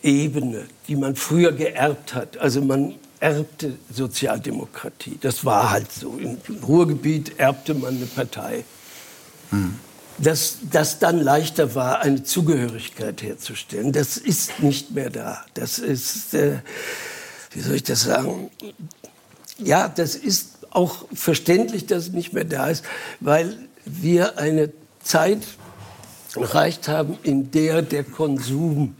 S4: Ebene, die man früher geerbt hat. Also man erbte Sozialdemokratie. Das war halt so. Im Ruhrgebiet erbte man eine Partei. Hm. Dass das dann leichter war, eine Zugehörigkeit herzustellen, das ist nicht mehr da. Das ist, äh, wie soll ich das sagen? Ja, das ist auch verständlich, dass es nicht mehr da ist, weil wir eine Zeit erreicht haben, in der der Konsum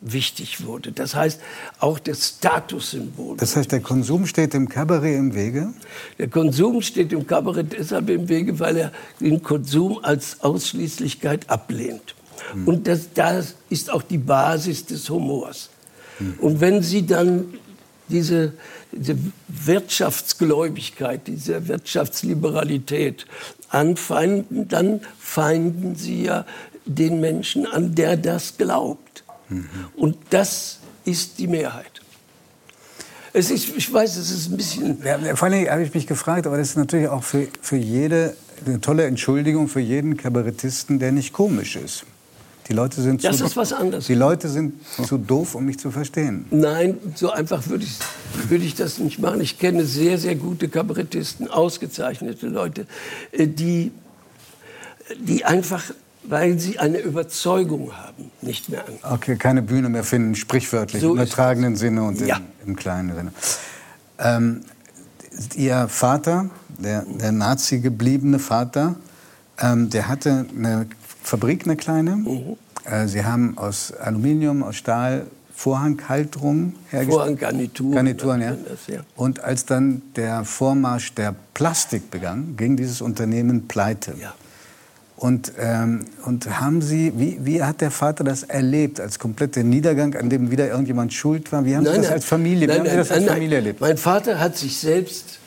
S4: wichtig wurde. Das heißt, auch das Statussymbol.
S1: Das heißt, der Konsum steht dem Kabarett im Wege?
S4: Der Konsum steht dem Kabarett deshalb im Wege, weil er den Konsum als Ausschließlichkeit ablehnt. Hm. Und das, das ist auch die Basis des Humors. Hm. Und wenn Sie dann diese, diese Wirtschaftsgläubigkeit, diese Wirtschaftsliberalität anfeinden, dann feinden Sie ja den Menschen an, der das glaubt. Mhm. Und das ist die Mehrheit. Es ist, ich weiß, es ist ein bisschen.
S1: Ja, vor allem habe ich mich gefragt, aber das ist natürlich auch für, für jede eine tolle Entschuldigung für jeden Kabarettisten, der nicht komisch ist. Die Leute sind
S4: das
S1: zu,
S4: ist was anderes.
S1: Die Leute sind zu doof, um mich zu verstehen.
S4: Nein, so einfach würde ich, würde ich das nicht machen. Ich kenne sehr, sehr gute Kabarettisten, ausgezeichnete Leute, äh, die, die einfach weil sie eine Überzeugung haben, nicht mehr an.
S1: Okay, keine Bühne mehr finden, sprichwörtlich, so im übertragenen Sinne und ja. im, im, kleinen Sinne. Ähm, ihr Vater, der, der Nazi gebliebene Vater, ähm, der hatte eine Fabrik, eine kleine. Mhm. Äh, sie haben aus Aluminium, aus Stahl Vorhanghalterungen hergestellt.
S4: Vorhanggarnituren.
S1: Garnituren, ja. Das, ja. Und als dann der Vormarsch der Plastik begann, ging dieses Unternehmen pleite. Ja. Und, ähm, und haben Sie, wie, wie hat der Vater das erlebt, als kompletter Niedergang, an dem wieder irgendjemand schuld war? Wie haben nein, Sie das als Familie, nein, wie haben Sie das als Familie erlebt?
S4: Mein Vater hat sich selbst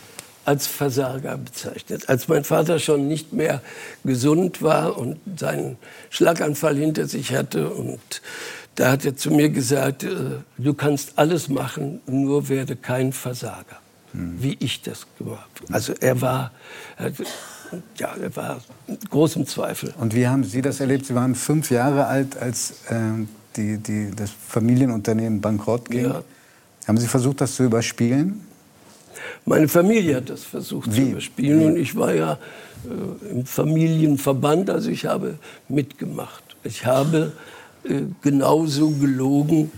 S4: als Versager bezeichnet. Als mein Vater schon nicht mehr gesund war und seinen Schlaganfall hinter sich hatte und da hat er zu mir gesagt, äh, du kannst alles machen, nur werde kein Versager, hm. wie ich das gemacht habe. Also er war, ja, er war in großem Zweifel.
S1: Und wie haben Sie das erlebt? Sie waren fünf Jahre alt, als äh, die, die, das Familienunternehmen bankrott ging. Ja. Haben Sie versucht, das zu überspielen?
S4: Meine Familie hat das versucht Wie? zu überspielen. Wie? Und ich war ja äh, im Familienverband, also ich habe mitgemacht. Ich habe äh, genauso gelogen,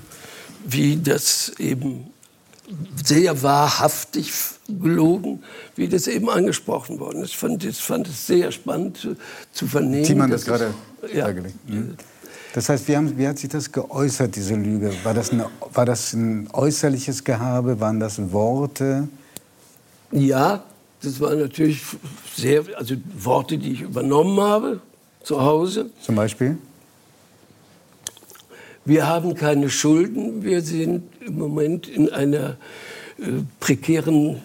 S4: wie das eben sehr wahrhaftig gelogen, wie das eben angesprochen worden ist. Ich fand, ich fand es sehr spannend zu, zu vernehmen.
S1: Thiemann das gerade ja, mhm. Das heißt, wie, haben, wie, hat sich das geäußert, diese Lüge? War das, eine, war das ein äußerliches Gehabe? Waren das Worte?
S4: Ja, das waren natürlich sehr, also Worte, die ich übernommen habe zu Hause.
S1: Zum Beispiel?
S4: Wir haben keine Schulden. Wir sind im Moment in einer äh, prekären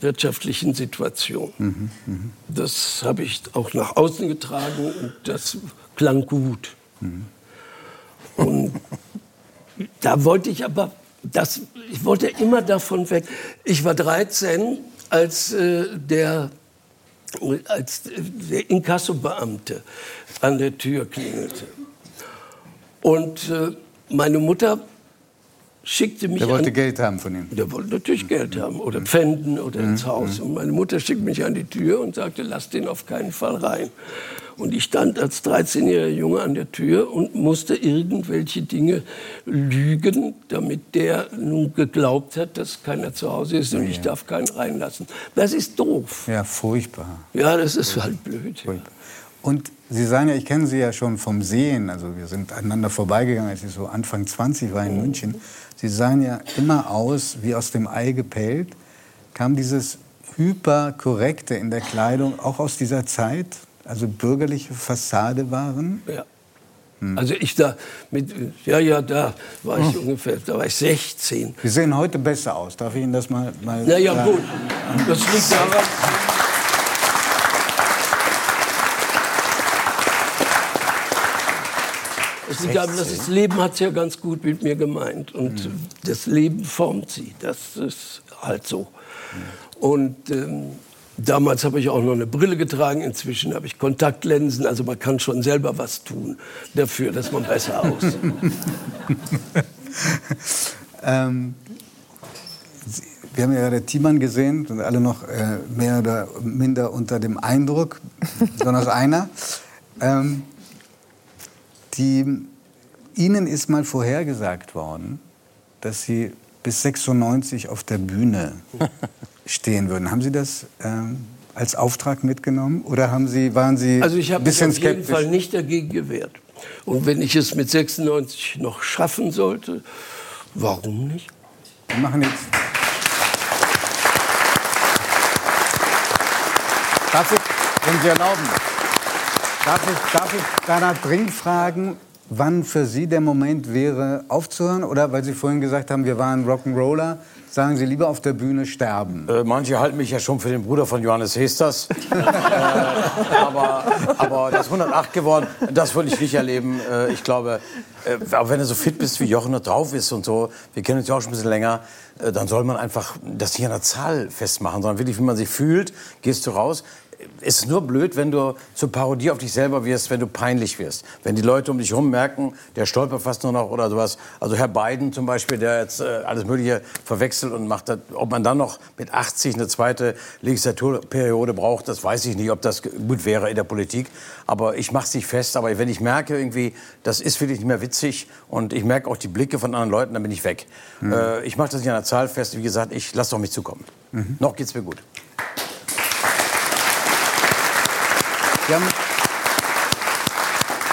S4: wirtschaftlichen Situation. Mhm, mh. Das habe ich auch nach außen getragen und das klang gut. Mhm. Und da wollte ich aber, das, ich wollte immer davon weg. Ich war 13, als äh, der als der Inkassobeamte an der Tür klingelte. Und äh, meine Mutter schickte mich
S1: Der wollte
S4: an,
S1: Geld haben von ihm.
S4: der wollte natürlich Geld haben oder Pfänden oder ins Haus. Und meine Mutter schickte mich an die Tür und sagte, lass den auf keinen Fall rein. Und ich stand als 13-jähriger Junge an der Tür und musste irgendwelche Dinge lügen, damit der nun geglaubt hat, dass keiner zu Hause ist und ich darf keinen reinlassen. Das ist doof.
S1: Ja, furchtbar.
S4: Ja, das ist halt blöd.
S1: Und Sie sagen ja, ich kenne Sie ja schon vom Sehen. Also wir sind aneinander vorbeigegangen, als ich so Anfang 20 war in München. Sie sahen ja immer aus wie aus dem Ei gepellt. Kam dieses hyperkorrekte in der Kleidung auch aus dieser Zeit? Also bürgerliche Fassade waren?
S4: Ja. Also ich da mit, ja, ja, da war ich ungefähr, da war ich 16.
S1: Sie sehen heute besser aus. Darf ich Ihnen das mal, mal
S4: Na ja,
S1: sagen?
S4: gut. Das liegt daran. Daran, dass das Leben hat es ja ganz gut mit mir gemeint. Und das Leben formt sie. Das ist halt so. Und ähm, damals habe ich auch noch eine Brille getragen. Inzwischen habe ich Kontaktlinsen. Also man kann schon selber was tun dafür, dass man besser aussieht.
S1: Ähm, Sie- wir haben ja gerade Thiemann gesehen, sind alle noch äh, mehr oder minder unter dem Eindruck, besonders einer. Ähm, die, Ihnen ist mal vorhergesagt worden, dass Sie bis 96 auf der Bühne stehen würden. Haben Sie das ähm, als Auftrag mitgenommen oder haben Sie, waren Sie
S4: Also ich
S1: ein
S4: habe mich
S1: bisschen
S4: auf jeden
S1: skeptisch?
S4: Fall nicht dagegen gewehrt. Und wenn ich es mit 96 noch schaffen sollte, warum nicht?
S1: Wir machen jetzt. Darf ich, wenn Sie erlauben, darf ich, darf ich Bernhard Brink fragen, wann für Sie der Moment wäre, aufzuhören? Oder weil Sie vorhin gesagt haben, wir waren Rock'n'Roller, sagen Sie lieber auf der Bühne sterben?
S3: Äh, manche halten mich ja schon für den Bruder von Johannes Hesters. äh, aber, aber das 108 geworden, das würde ich nicht erleben. Äh, ich glaube, äh, aber wenn du so fit bist wie Jochen und drauf ist und so, wir kennen uns ja auch schon ein bisschen länger, äh, dann soll man einfach das nicht an der Zahl festmachen, sondern wirklich, wie man sich fühlt, gehst du raus. Es ist nur blöd, wenn du zur Parodie auf dich selber wirst, wenn du peinlich wirst. Wenn die Leute um dich herum merken, der stolpert fast nur noch oder sowas. Also Herr Biden zum Beispiel, der jetzt äh, alles Mögliche verwechselt und macht das. Ob man dann noch mit 80 eine zweite Legislaturperiode braucht, das weiß ich nicht, ob das gut wäre in der Politik. Aber ich mache es nicht fest. Aber wenn ich merke irgendwie, das ist wirklich nicht mehr witzig und ich merke auch die Blicke von anderen Leuten, dann bin ich weg. Äh, ich mache das nicht an der Zahl fest. Wie gesagt, ich lasse auf mich zukommen. Noch geht's mir gut.
S1: Sie haben,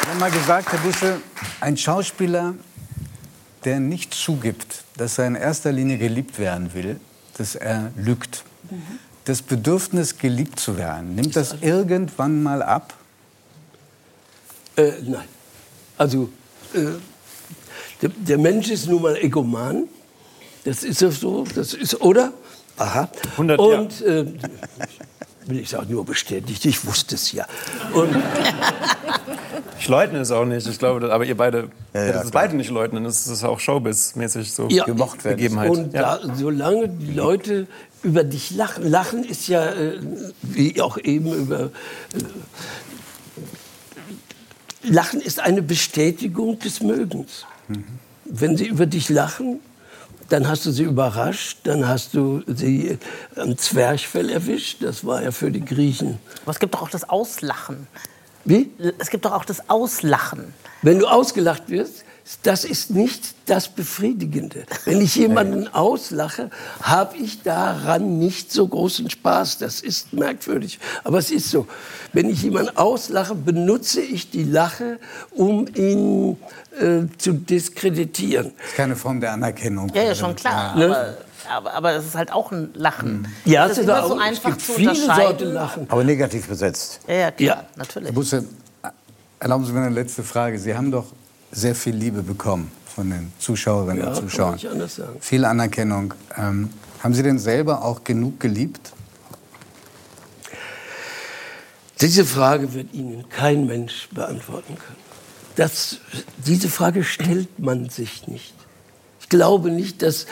S1: Sie haben mal gesagt, Herr Busche, ein Schauspieler, der nicht zugibt, dass er in erster Linie geliebt werden will, dass er lügt. Das Bedürfnis, geliebt zu werden, nimmt das irgendwann mal ab?
S4: Äh, nein. Also, äh, der, der Mensch ist nun mal Egoman. Das ist ja so. Das ist, oder? Aha.
S7: 100
S4: Und, äh, will ich sagen, nur bestätigt. Ich wusste es ja. Und,
S7: Ich leugne es auch nicht. Ich glaube, aber ihr beide
S3: ja,
S7: werdet es beide nicht leugnen. Das ist auch Showbiz-mäßig so.
S4: Ja.
S3: Gemocht werden.
S7: Begebenheit.
S4: Und
S7: ja.
S4: da, solange die Leute über dich lachen, lachen ist ja, äh, wie auch eben über. Äh, lachen ist eine Bestätigung des Mögens. Wenn sie über dich lachen, dann hast du sie überrascht, dann hast du sie am Zwerchfell erwischt. Das war ja für die Griechen.
S5: Aber es gibt doch auch das Auslachen.
S4: Wie?
S5: Es gibt doch auch das Auslachen.
S4: Wenn du ausgelacht wirst, das ist nicht das Befriedigende. Wenn ich jemanden auslache, habe ich daran nicht so großen Spaß. Das ist merkwürdig, aber es ist so. Wenn ich jemanden auslache, benutze ich die Lache, um ihn äh, zu diskreditieren.
S1: Das ist keine Form der Anerkennung.
S5: Ja, ja, schon klar.
S4: Ne?
S5: Aber, aber, es ist halt auch ein Lachen.
S4: Ja,
S5: das
S4: es
S5: ist immer
S4: auch-
S5: so
S4: es
S5: einfach zu
S4: viele
S5: unterscheiden.
S4: Sorten Lachen.
S3: Aber negativ besetzt.
S5: Ja, ja, klar,
S4: Ja.
S5: natürlich.
S1: Busse, erlauben Sie mir eine letzte Frage. Sie haben doch sehr viel Liebe bekommen von den Zuschauerinnen
S4: Ja,
S1: und
S4: kann
S1: Zuschauern.
S4: nicht anders sagen.
S1: Viel Anerkennung. Ähm, haben Sie denn selber auch genug geliebt?
S4: Diese Frage wird Ihnen kein Mensch beantworten können. Das, diese Frage stellt man sich nicht. ich glaube nicht, dass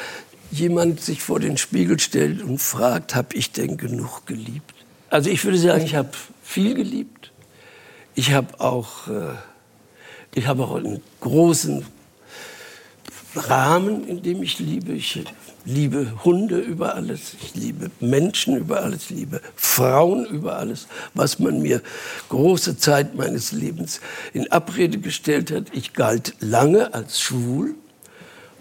S4: jemand sich vor den Spiegel stellt und fragt, habe ich denn genug geliebt? Also ich würde sagen, ich habe viel geliebt. Ich habe auch, äh, ich habe auch einen großen Rahmen, in dem ich liebe. Ich liebe Hunde über alles, ich liebe Menschen über alles, ich liebe Frauen über alles, was man mir große Zeit meines Lebens in Abrede gestellt hat. Ich galt lange als schwul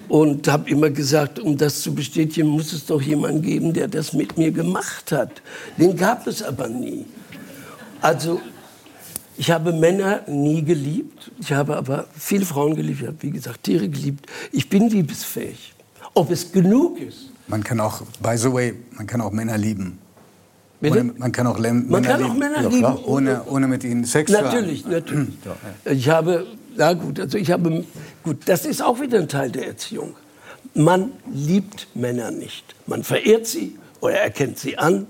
S4: und habe immer gesagt, um das zu bestätigen, muss es doch jemanden geben, der das mit mir gemacht hat. Den gab es aber nie. Also ich habe Männer nie geliebt, ich habe aber viele Frauen geliebt, ich habe wie gesagt Tiere geliebt. Ich bin liebesfähig. Ob es genug ist.
S1: Man kann auch, by the way, man kann auch Männer lieben. Ohne, man kann auch Lem
S4: Man
S1: Männer
S4: kann auch
S1: lieben.
S4: Männer
S1: ja,
S4: lieben.
S1: Ohne, ohne mit ihnen Sex zu haben.
S4: Natürlich, natürlich. Ich habe, na gut, also ich habe, gut, das ist auch wieder ein Teil der Erziehung. Man liebt Männer nicht. Man verehrt sie oder erkennt sie an.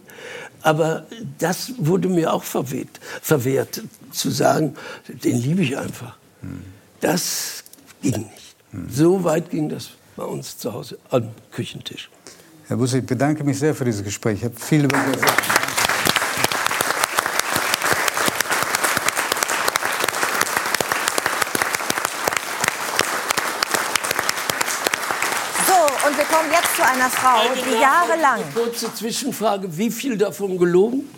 S4: Aber das wurde mir auch verwehrt, verwehrt zu sagen, den liebe ich einfach. Das ging nicht. So weit ging das bei uns zu Hause am Küchentisch.
S1: Herr Busse, ich bedanke mich sehr für dieses Gespräch. Ich habe viel über Sie erfahren.
S2: So, und wir kommen jetzt zu einer Frau, die jahrelang.
S4: Kurze Zwischenfrage, wie viel davon gelogen?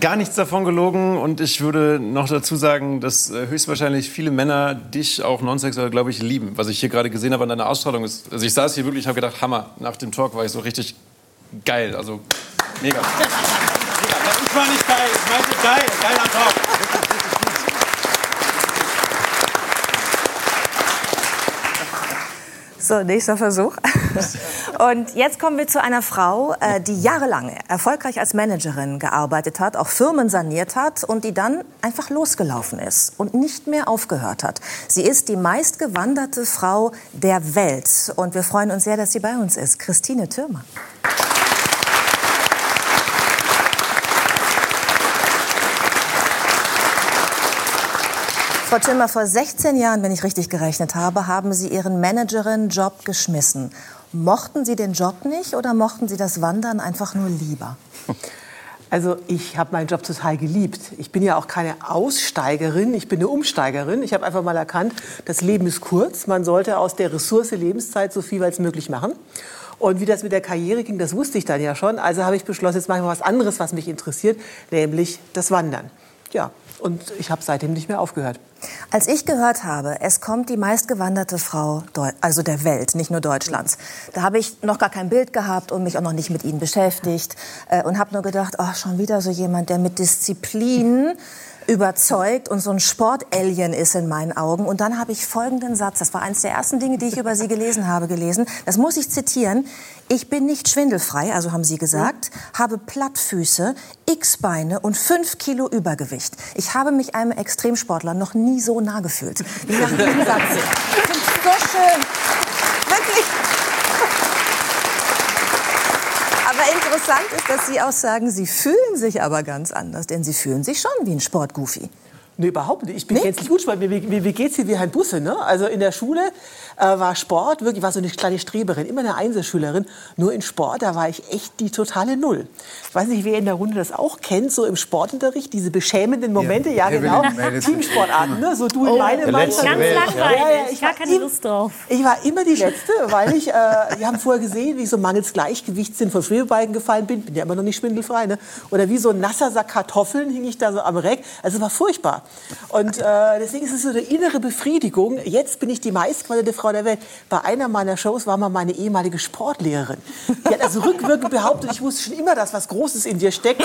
S7: Gar nichts davon gelogen und ich würde noch dazu sagen, dass äh, höchstwahrscheinlich viele Männer dich auch nonsexuell, glaube ich, lieben. Was ich hier gerade gesehen habe an deiner Ausstrahlung ist, also ich saß hier wirklich, habe gedacht, Hammer. Nach dem Talk war ich so richtig geil, also mega. mega. Ich war nicht geil, ich meinte geil, geiler Talk.
S2: So, nächster Versuch. Und jetzt kommen wir zu einer Frau, äh, die jahrelang erfolgreich als Managerin gearbeitet hat, auch Firmen saniert hat und die dann einfach losgelaufen ist und nicht mehr aufgehört hat. Sie ist die meistgewanderte Frau der Welt und wir freuen uns sehr, dass sie bei uns ist. Christine Thürmann. Frau Timmer, vor 16 Jahren, wenn ich richtig gerechnet habe, haben Sie Ihren Managerin-Job geschmissen. Mochten Sie den Job nicht oder mochten Sie das Wandern einfach nur lieber?
S9: Also ich habe meinen Job total geliebt. Ich bin ja auch keine Aussteigerin, ich bin eine Umsteigerin. Ich habe einfach mal erkannt, das Leben ist kurz. Man sollte aus der Ressource Lebenszeit so viel als möglich machen. Und wie das mit der Karriere ging, das wusste ich dann ja schon. Also habe ich beschlossen, jetzt mache ich mal was anderes, was mich interessiert, nämlich das Wandern. Ja, und ich habe seitdem nicht mehr aufgehört.
S2: Als ich gehört habe, es kommt die meistgewanderte Frau, Deu- also der Welt, nicht nur Deutschlands, da habe ich noch gar kein Bild gehabt und mich auch noch nicht mit Ihnen beschäftigt äh, und habe nur gedacht, oh, schon wieder so jemand, der mit Disziplin überzeugt und so ein Sportalien ist in meinen Augen. Und dann habe ich folgenden Satz, das war eines der ersten Dinge, die ich über Sie gelesen habe, gelesen. Das muss ich zitieren. Ich bin nicht schwindelfrei, also haben Sie gesagt, habe Plattfüße, X-Beine und fünf Kilo Übergewicht. Ich habe mich einem Extremsportler noch nie so nah gefühlt. Wie nach diesem Satz. So schön. Wirklich. Aber interessant ist, dass Sie auch sagen, Sie fühlen sich aber ganz anders, denn Sie fühlen sich schon wie ein Sportgoofy.
S9: Nee, überhaupt nicht. Ich bin gänzlich gut Sport. Mir, mir, mir geht's hier wie Herrn Busse. Ne? Also in der Schule äh, war Sport wirklich, ich war so eine kleine Streberin, immer eine Einzelschülerin. Nur in Sport, da war ich echt die totale Null. Ich weiß nicht, wer in der Runde das auch kennt, so im Sportunterricht, diese beschämenden Momente. Ja,
S1: Evelyn
S9: genau. Teamsportarten, ne? so du in meine Mannschaft.
S6: Ganz
S7: ja.
S6: langweilig.
S9: Ja, ja, ich
S6: Gar
S9: war
S6: keine Lust drauf.
S9: Ich war immer die Letzte, weil ich, äh, wir haben vorher gesehen, wie ich so mangels Gleichgewichtssinn von Schwebebalken gefallen bin. Bin ja immer noch nicht schwindelfrei, ne? Oder wie so ein nasser Sack Kartoffeln hing ich da so am Reck. Also es war furchtbar. Und äh, deswegen ist es so eine innere Befriedigung. Jetzt bin ich die meistqualifizierte Frau der Welt. Bei einer meiner Shows war mal meine ehemalige Sportlehrerin. Die hat also rückwirkend behauptet, ich wusste schon immer, dass was Großes in dir steckt.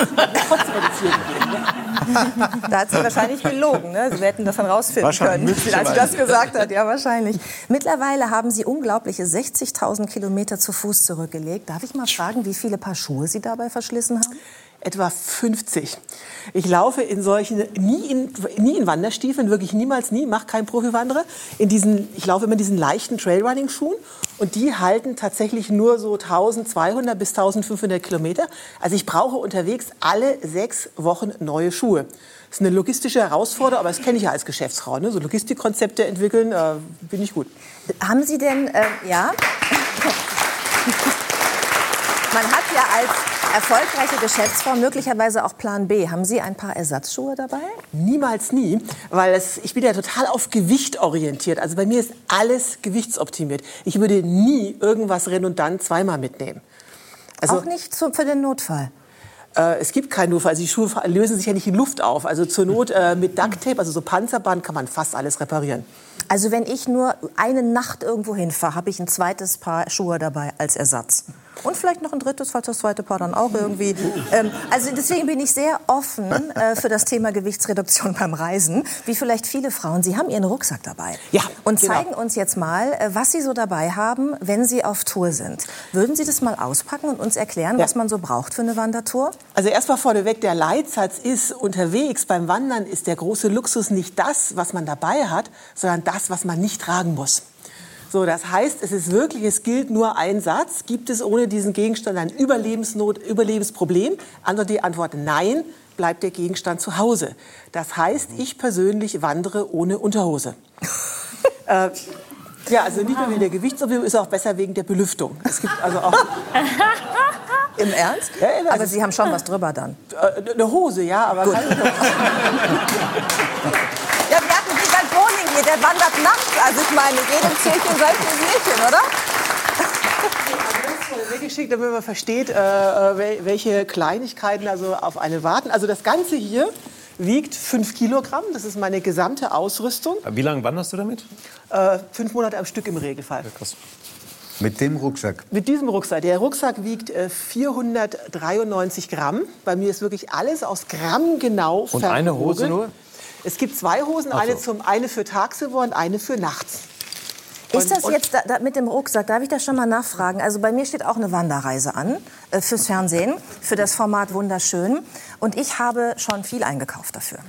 S2: Da hat sie wahrscheinlich gelogen. Ne? Sie hätten davon rausfinden können, als sie das gesagt hat. Ja, wahrscheinlich. Mittlerweile haben Sie unglaubliche 60.000 Kilometer zu Fuß zurückgelegt. Darf ich mal fragen, wie viele Paar Schuhe Sie dabei verschlissen haben?
S9: Etwa 50. Ich laufe in solchen, nie in, nie in Wanderstiefeln, wirklich niemals nie, mache kein Profiwanderer. In diesen, ich laufe immer in diesen leichten Trailrunning-Schuhen Und die halten tatsächlich nur so 1200 bis 1500 Kilometer. Also ich brauche unterwegs alle sechs Wochen neue Schuhe. Das ist eine logistische Herausforderung, aber das kenne ich ja als Geschäftsfrau. Ne? So Logistikkonzepte entwickeln, äh, bin ich gut.
S2: Haben Sie denn, äh, ja? Man hat ja als erfolgreiche Geschäftsfrau möglicherweise auch Plan B. Haben Sie ein paar Ersatzschuhe dabei?
S9: Niemals nie, weil es, ich bin ja total auf Gewicht orientiert. Also bei mir ist alles gewichtsoptimiert. Ich würde nie irgendwas redundant zweimal mitnehmen.
S2: Also, auch nicht zu, für den Notfall?
S9: Äh, es gibt keinen Notfall. Also die Schuhe lösen sich ja nicht in Luft auf. Also zur Not äh, mit Ducktape, also so Panzerband, kann man fast alles reparieren.
S2: Also wenn ich nur eine Nacht irgendwo hinfahre, habe ich ein zweites Paar Schuhe dabei als Ersatz. Und vielleicht noch ein drittes, falls das zweite Paar dann auch irgendwie. Ähm, also deswegen bin ich sehr offen äh, für das Thema Gewichtsreduktion beim Reisen, wie vielleicht viele Frauen. Sie haben Ihren Rucksack dabei.
S9: Ja.
S2: Und
S9: genau.
S2: zeigen uns jetzt mal, äh, was Sie so dabei haben, wenn Sie auf Tour sind. Würden Sie das mal auspacken und uns erklären,
S9: Ja.
S2: was man so braucht für eine Wandertour?
S9: Also erstmal vorneweg, der Leitsatz ist, unterwegs beim Wandern ist der große Luxus nicht das, was man dabei hat, sondern das, was man nicht tragen muss. So, das heißt, es ist wirklich, es gilt nur ein Satz. Gibt es ohne diesen Gegenstand ein Überlebensnot, Überlebensproblem? Antwort die Antwort nein, bleibt der Gegenstand zu Hause. Das heißt, ich persönlich wandere ohne Unterhose. äh, ja, also nicht nur wegen der Gewichtsoptimierung, ist auch besser wegen der Belüftung. Es gibt also auch
S2: Im Ernst?
S9: Ja, ja,
S2: Aber
S9: also-
S2: Sie haben schon was drüber dann.
S9: äh, eine Hose, ja, aber keine
S2: Ja, wir hatten Wiegald Boning hier, der wandert nachts. Also ich meine, jedem Zierchen sein Zierchen, oder?
S9: weggeschickt, damit man versteht, äh, wel- welche Kleinigkeiten also auf eine warten. Also das Ganze hier wiegt 5 Kilogramm. Das ist meine gesamte Ausrüstung.
S7: Wie lange wanderst du damit?
S9: Äh, fünf Monate am Stück im Regelfall.
S1: Mit dem Rucksack.
S9: Mit diesem Rucksack. Der Rucksack wiegt äh, 493 Gramm. Bei mir ist wirklich alles aus Gramm genau
S3: Und eine Hose nur?
S9: Es gibt zwei Hosen, eine, zum, eine für tagsüber und eine für nachts.
S2: Ist das
S9: und-
S2: jetzt da, da, mit dem Rucksack, darf ich das schon mal nachfragen? Also bei mir steht auch eine Wanderreise an, fürs Fernsehen, für das Format Wunderschön. Und ich habe schon viel eingekauft dafür.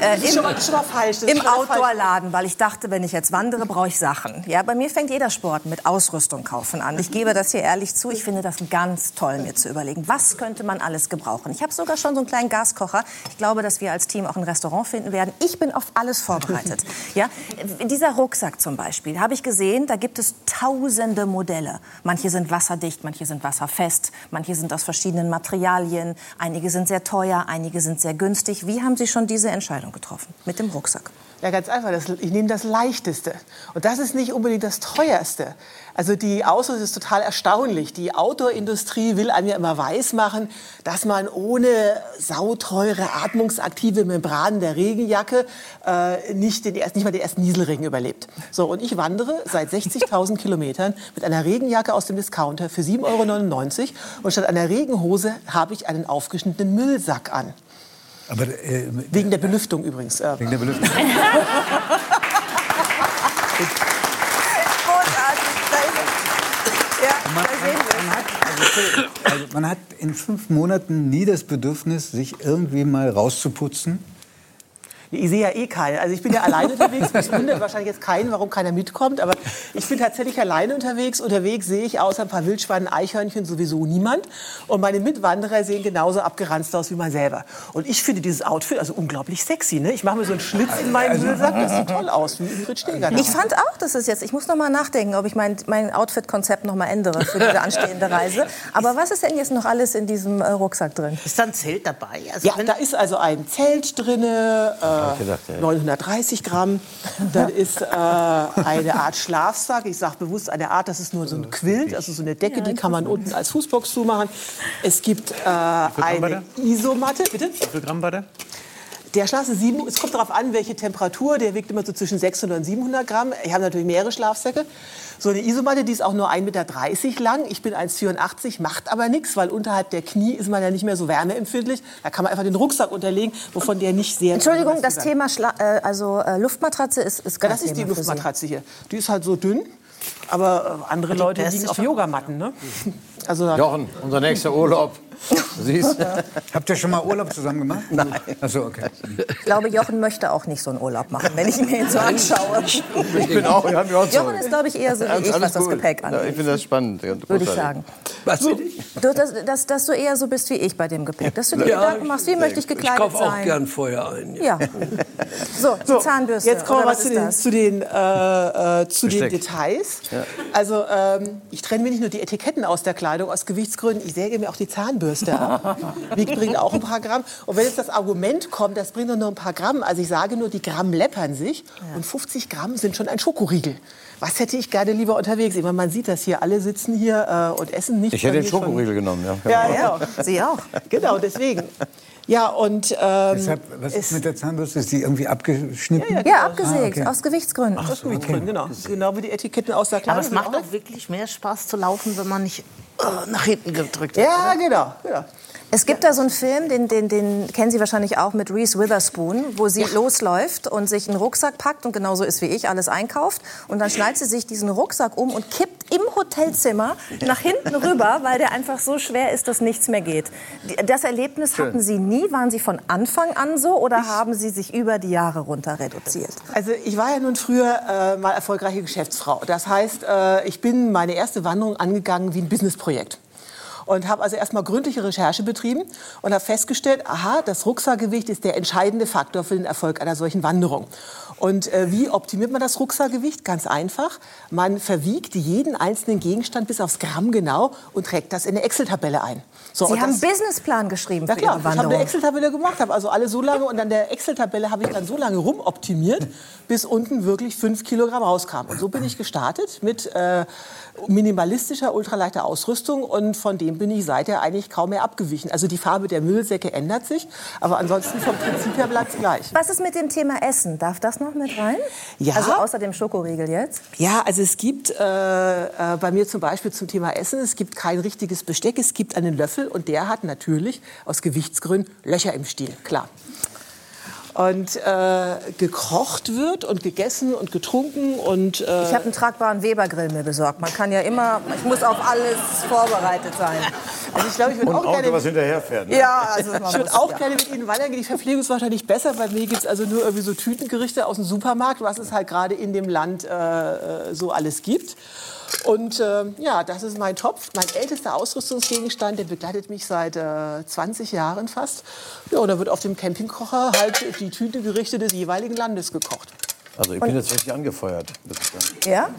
S2: Äh,
S9: ist schon mal, schon mal falsch.
S2: Im. Outdoor-Laden, weil ich dachte, wenn ich jetzt wandere, brauche ich Sachen. Ja, bei mir fängt jeder Sport mit Ausrüstung kaufen an. Ich gebe das hier ehrlich zu. Ich finde das ganz toll, mir zu überlegen, was könnte man alles gebrauchen. Ich habe sogar schon so einen kleinen Gaskocher. Ich glaube, dass wir als Team auch ein Restaurant finden werden. Ich bin auf alles vorbereitet. Ja, dieser Rucksack zum Beispiel, habe ich gesehen, da gibt es tausende Modelle. Manche sind wasserdicht, manche sind wasserfest, manche sind aus verschiedenen Materialien. Einige sind sehr teuer, einige sind sehr günstig. Wie haben Sie schon diese Entscheidung getroffen mit dem Rucksack?
S9: Ja, ganz einfach. Ich nehme das Leichteste. Und das ist nicht unbedingt das Teuerste. Also die Ausrüstung ist total erstaunlich. Die Outdoor-Industrie will einem ja immer weismachen, dass man ohne sauteure, atmungsaktive Membranen der Regenjacke äh, nicht, den, nicht mal den ersten Nieselregen überlebt. So, und ich wandere seit 60.000 Kilometern mit einer Regenjacke aus dem Discounter für 7,99 Euro. Und statt einer Regenhose habe ich einen aufgeschnittenen Müllsack an.
S1: Aber äh,
S9: Wegen der Belüftung übrigens. Äh,
S1: wegen der Belüftung.
S2: Großartig. Da ist es. Ja,
S1: Man,
S2: da sehen wir es.
S1: man, hat, also, man hat in fünf Monaten nie das Bedürfnis, sich irgendwie mal rauszuputzen.
S9: Ich sehe ja eh keinen. Also ich bin ja alleine unterwegs. Das wundert wahrscheinlich jetzt keinen, warum keiner mitkommt. Aber ich bin tatsächlich alleine unterwegs. Unterwegs sehe ich außer ein paar Wildschweinen, Eichhörnchen sowieso niemand. Und meine Mitwanderer sehen genauso abgeranzt aus wie man selber. Und ich finde dieses Outfit also unglaublich sexy. Ne? Ich mache mir so einen Schlitz in meinen Müllsack. Das sieht toll aus, wie Ingrid Steger.
S2: Ich fand auch, dass es jetzt. Ich muss noch mal nachdenken, ob ich mein, mein Outfit-Konzept noch mal ändere für diese anstehende Reise. Aber was ist denn jetzt noch alles in diesem äh, Rucksack drin?
S5: Ist da ein Zelt dabei? Also
S9: Ja, da ist also ein Zelt drin, äh,
S3: gedacht, ja.
S9: 930 Gramm. Dann ist äh, eine Art Schlafsack. Ich sage bewusst eine Art, das ist nur so ein Quilt, also so eine Decke, die kann man unten als Fußbox zumachen. Es gibt äh, eine? Isomatte. Bitte?
S7: Wie viel Gramm war der?
S9: Der Schlaf ist sieben, es kommt darauf an, welche Temperatur. Der wiegt immer so zwischen 600 und 700 Gramm. Ich habe natürlich mehrere Schlafsäcke. So eine Isomatte, die ist auch nur 1,30 Meter lang. Ich bin 1,84, macht aber nichts, weil unterhalb der Knie ist man ja nicht mehr so wärmeempfindlich. Da kann man einfach den Rucksack unterlegen, wovon der nicht sehr...
S2: Entschuldigung, das
S9: besonders
S2: Thema Schla äh, also äh, Luftmatratze ist, ist
S9: ja, das ist die. Luftmatratze hier. Die ist halt so dünn, aber äh, andere Leute liegen auf. Yogamatten. Ne? Also,
S3: Jochen, unser nächster Urlaub. Siehst
S1: Habt ihr schon mal Urlaub zusammen gemacht? Nein. Achso, okay.
S2: Ich glaube, Jochen möchte auch nicht so einen Urlaub machen, wenn ich mir ihn so anschaue.
S3: Ich bin auch, ich auch so.
S2: Jochen ist, glaube ich, eher so wie ich, was das
S3: gut.
S2: Gepäck
S3: Ja,
S2: angeht.
S3: ich finde das spannend.
S2: Würde ich sagen.
S4: Was
S2: So,
S4: ich?
S2: du, dass, dass, dass du eher so bist wie ich bei dem Gepäck. Dass du dir
S4: Ja,
S2: Gedanken machst, wie möchte ich
S4: Ich
S2: gekleidet
S4: kaufe auch
S2: sein.
S4: gern vorher ein.
S2: Ja. So, die Zahnbürste.
S9: Jetzt kommen wir mal zu den, zu den, äh, äh, zu den. Details. Also ähm, ich trenne mir nicht nur die Etiketten aus der Kleidung aus Gewichtsgründen, ich säge mir auch die Zahnbürste ab. Wiegt bringt auch ein paar Gramm. Und wenn jetzt das Argument kommt, das bringt doch nur ein paar Gramm, also ich sage nur, die Gramm läppern sich und 50 Gramm sind schon ein Schokoriegel. Was hätte ich gerne lieber unterwegs? Ich meine, man sieht das hier, alle sitzen hier äh, und essen nicht.
S3: Ich hätte den
S9: mir schon-
S3: Schokoriegel genommen, ja.
S9: Ja, ja.
S2: Sie auch.
S9: Genau, deswegen. Ja, und ähm,
S1: Deshalb, was ist mit der Zahnbürste? Ist die irgendwie abgeschnitten?
S2: Ja, abgesägt,
S1: Ah, okay.
S2: aus Gewichtsgründen.
S9: aus Gewichtsgründen, genau. Genau wie die Etiketten aus der
S5: Aber
S9: Kleidung.
S5: es macht
S9: auch
S5: wirklich mehr Spaß zu laufen, wenn man nicht nach hinten gedrückt wird.
S9: Ja, genau. genau.
S2: Es gibt da so einen Film, den, den, den kennen Sie wahrscheinlich auch mit Reese Witherspoon, wo sie losläuft und sich einen Rucksack packt und genauso ist wie ich, alles einkauft. Und dann schnallt sie sich diesen Rucksack um und kippt im Hotelzimmer nach hinten rüber, weil der einfach so schwer ist, dass nichts mehr geht. Das Erlebnis hatten Sie nie? Waren Sie von Anfang an so oder haben Sie sich über die Jahre runter reduziert?
S9: Also ich war ja nun früher äh, mal erfolgreiche Geschäftsfrau. Das heißt, äh, ich bin meine erste Wanderung angegangen wie ein Businessprojekt. Und habe also erstmal gründliche Recherche betrieben und habe festgestellt, aha, das Rucksackgewicht ist der entscheidende Faktor für den Erfolg einer solchen Wanderung. Und äh, wie optimiert man das Rucksackgewicht? Ganz einfach. Man verwiegt jeden einzelnen Gegenstand bis aufs Gramm genau und trägt das in eine Excel-Tabelle ein. So,
S2: Sie haben einen Businessplan geschrieben
S9: ja
S2: für
S9: klar,
S2: Ihre
S9: ich habe eine. Excel-Tabelle gemacht, habe also alle so lange und an der Excel-Tabelle habe ich dann so lange rumoptimiert, bis unten wirklich fünf Kilogramm rauskam. Und so bin ich gestartet mit äh, minimalistischer, ultraleichter Ausrüstung und von dem bin ich seither eigentlich kaum mehr abgewichen. Also die Farbe der Müllsäcke ändert sich, aber ansonsten vom Prinzip her bleibt es gleich.
S2: Was ist mit dem Thema Essen? Darf das noch mit rein?
S9: Ja.
S2: Also außer dem Schokoriegel jetzt?
S9: Ja, also es gibt äh, äh, bei mir zum Beispiel zum Thema Essen, es gibt kein richtiges Besteck, es gibt einen Löffel und der hat natürlich aus Gewichtsgründen Löcher im Stiel, klar. Und äh, gekocht wird und gegessen und getrunken und äh,
S2: Ich habe einen tragbaren Webergrill mir besorgt. Man kann ja immer, ich muss auf alles vorbereitet sein.
S9: also ich glaube, ich würde
S3: Und
S9: auch
S3: Auto,
S9: gerne
S3: was hinterherfährt. Ne?
S2: Ja, also man
S9: ich würde auch
S2: ja.
S9: gerne mit Ihnen wandern gehen. Die Verpflegung ist wahrscheinlich besser. Bei mir gibt es also nur irgendwie so Tütengerichte aus dem Supermarkt, was es halt gerade in dem Land äh, äh, so alles gibt. Und äh, ja, das ist mein Topf, mein ältester Ausrüstungsgegenstand. Der begleitet mich seit äh, 20 Jahren fast. Ja, und da wird auf dem Campingkocher halt die Tütengerichte des jeweiligen Landes gekocht.
S3: Also ich bin jetzt richtig angefeuert. sagen.
S2: Ja?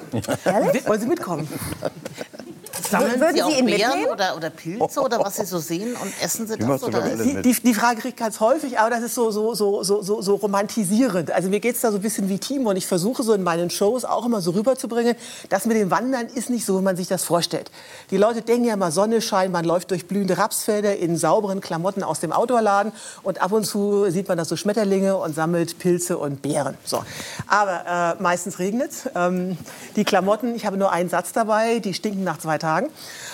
S2: Ehrlich?
S9: Wollen Sie mitkommen?
S5: Sammeln
S2: Würden
S5: Sie auch
S2: Sie ihn
S5: Beeren
S2: mitnehmen?
S5: oder, oder Pilze oder was Sie so sehen und essen Sie das? Oder?
S9: Die, die, die Frage kriege ich ganz häufig, aber das ist so, so, so, so, so, so romantisierend. Also mir geht es da so ein bisschen wie Timo und ich versuche so in meinen Shows auch immer so rüberzubringen, das mit dem Wandern ist nicht so, wie man sich das vorstellt. Die Leute denken ja mal Sonne scheint, man läuft durch blühende Rapsfelder in sauberen Klamotten aus dem Outdoorladen und ab und zu sieht man da so Schmetterlinge und sammelt Pilze und Beeren. So. Aber äh, meistens regnet ähm, Die Klamotten, ich habe nur einen Satz dabei, die stinken nach zwei Tagen.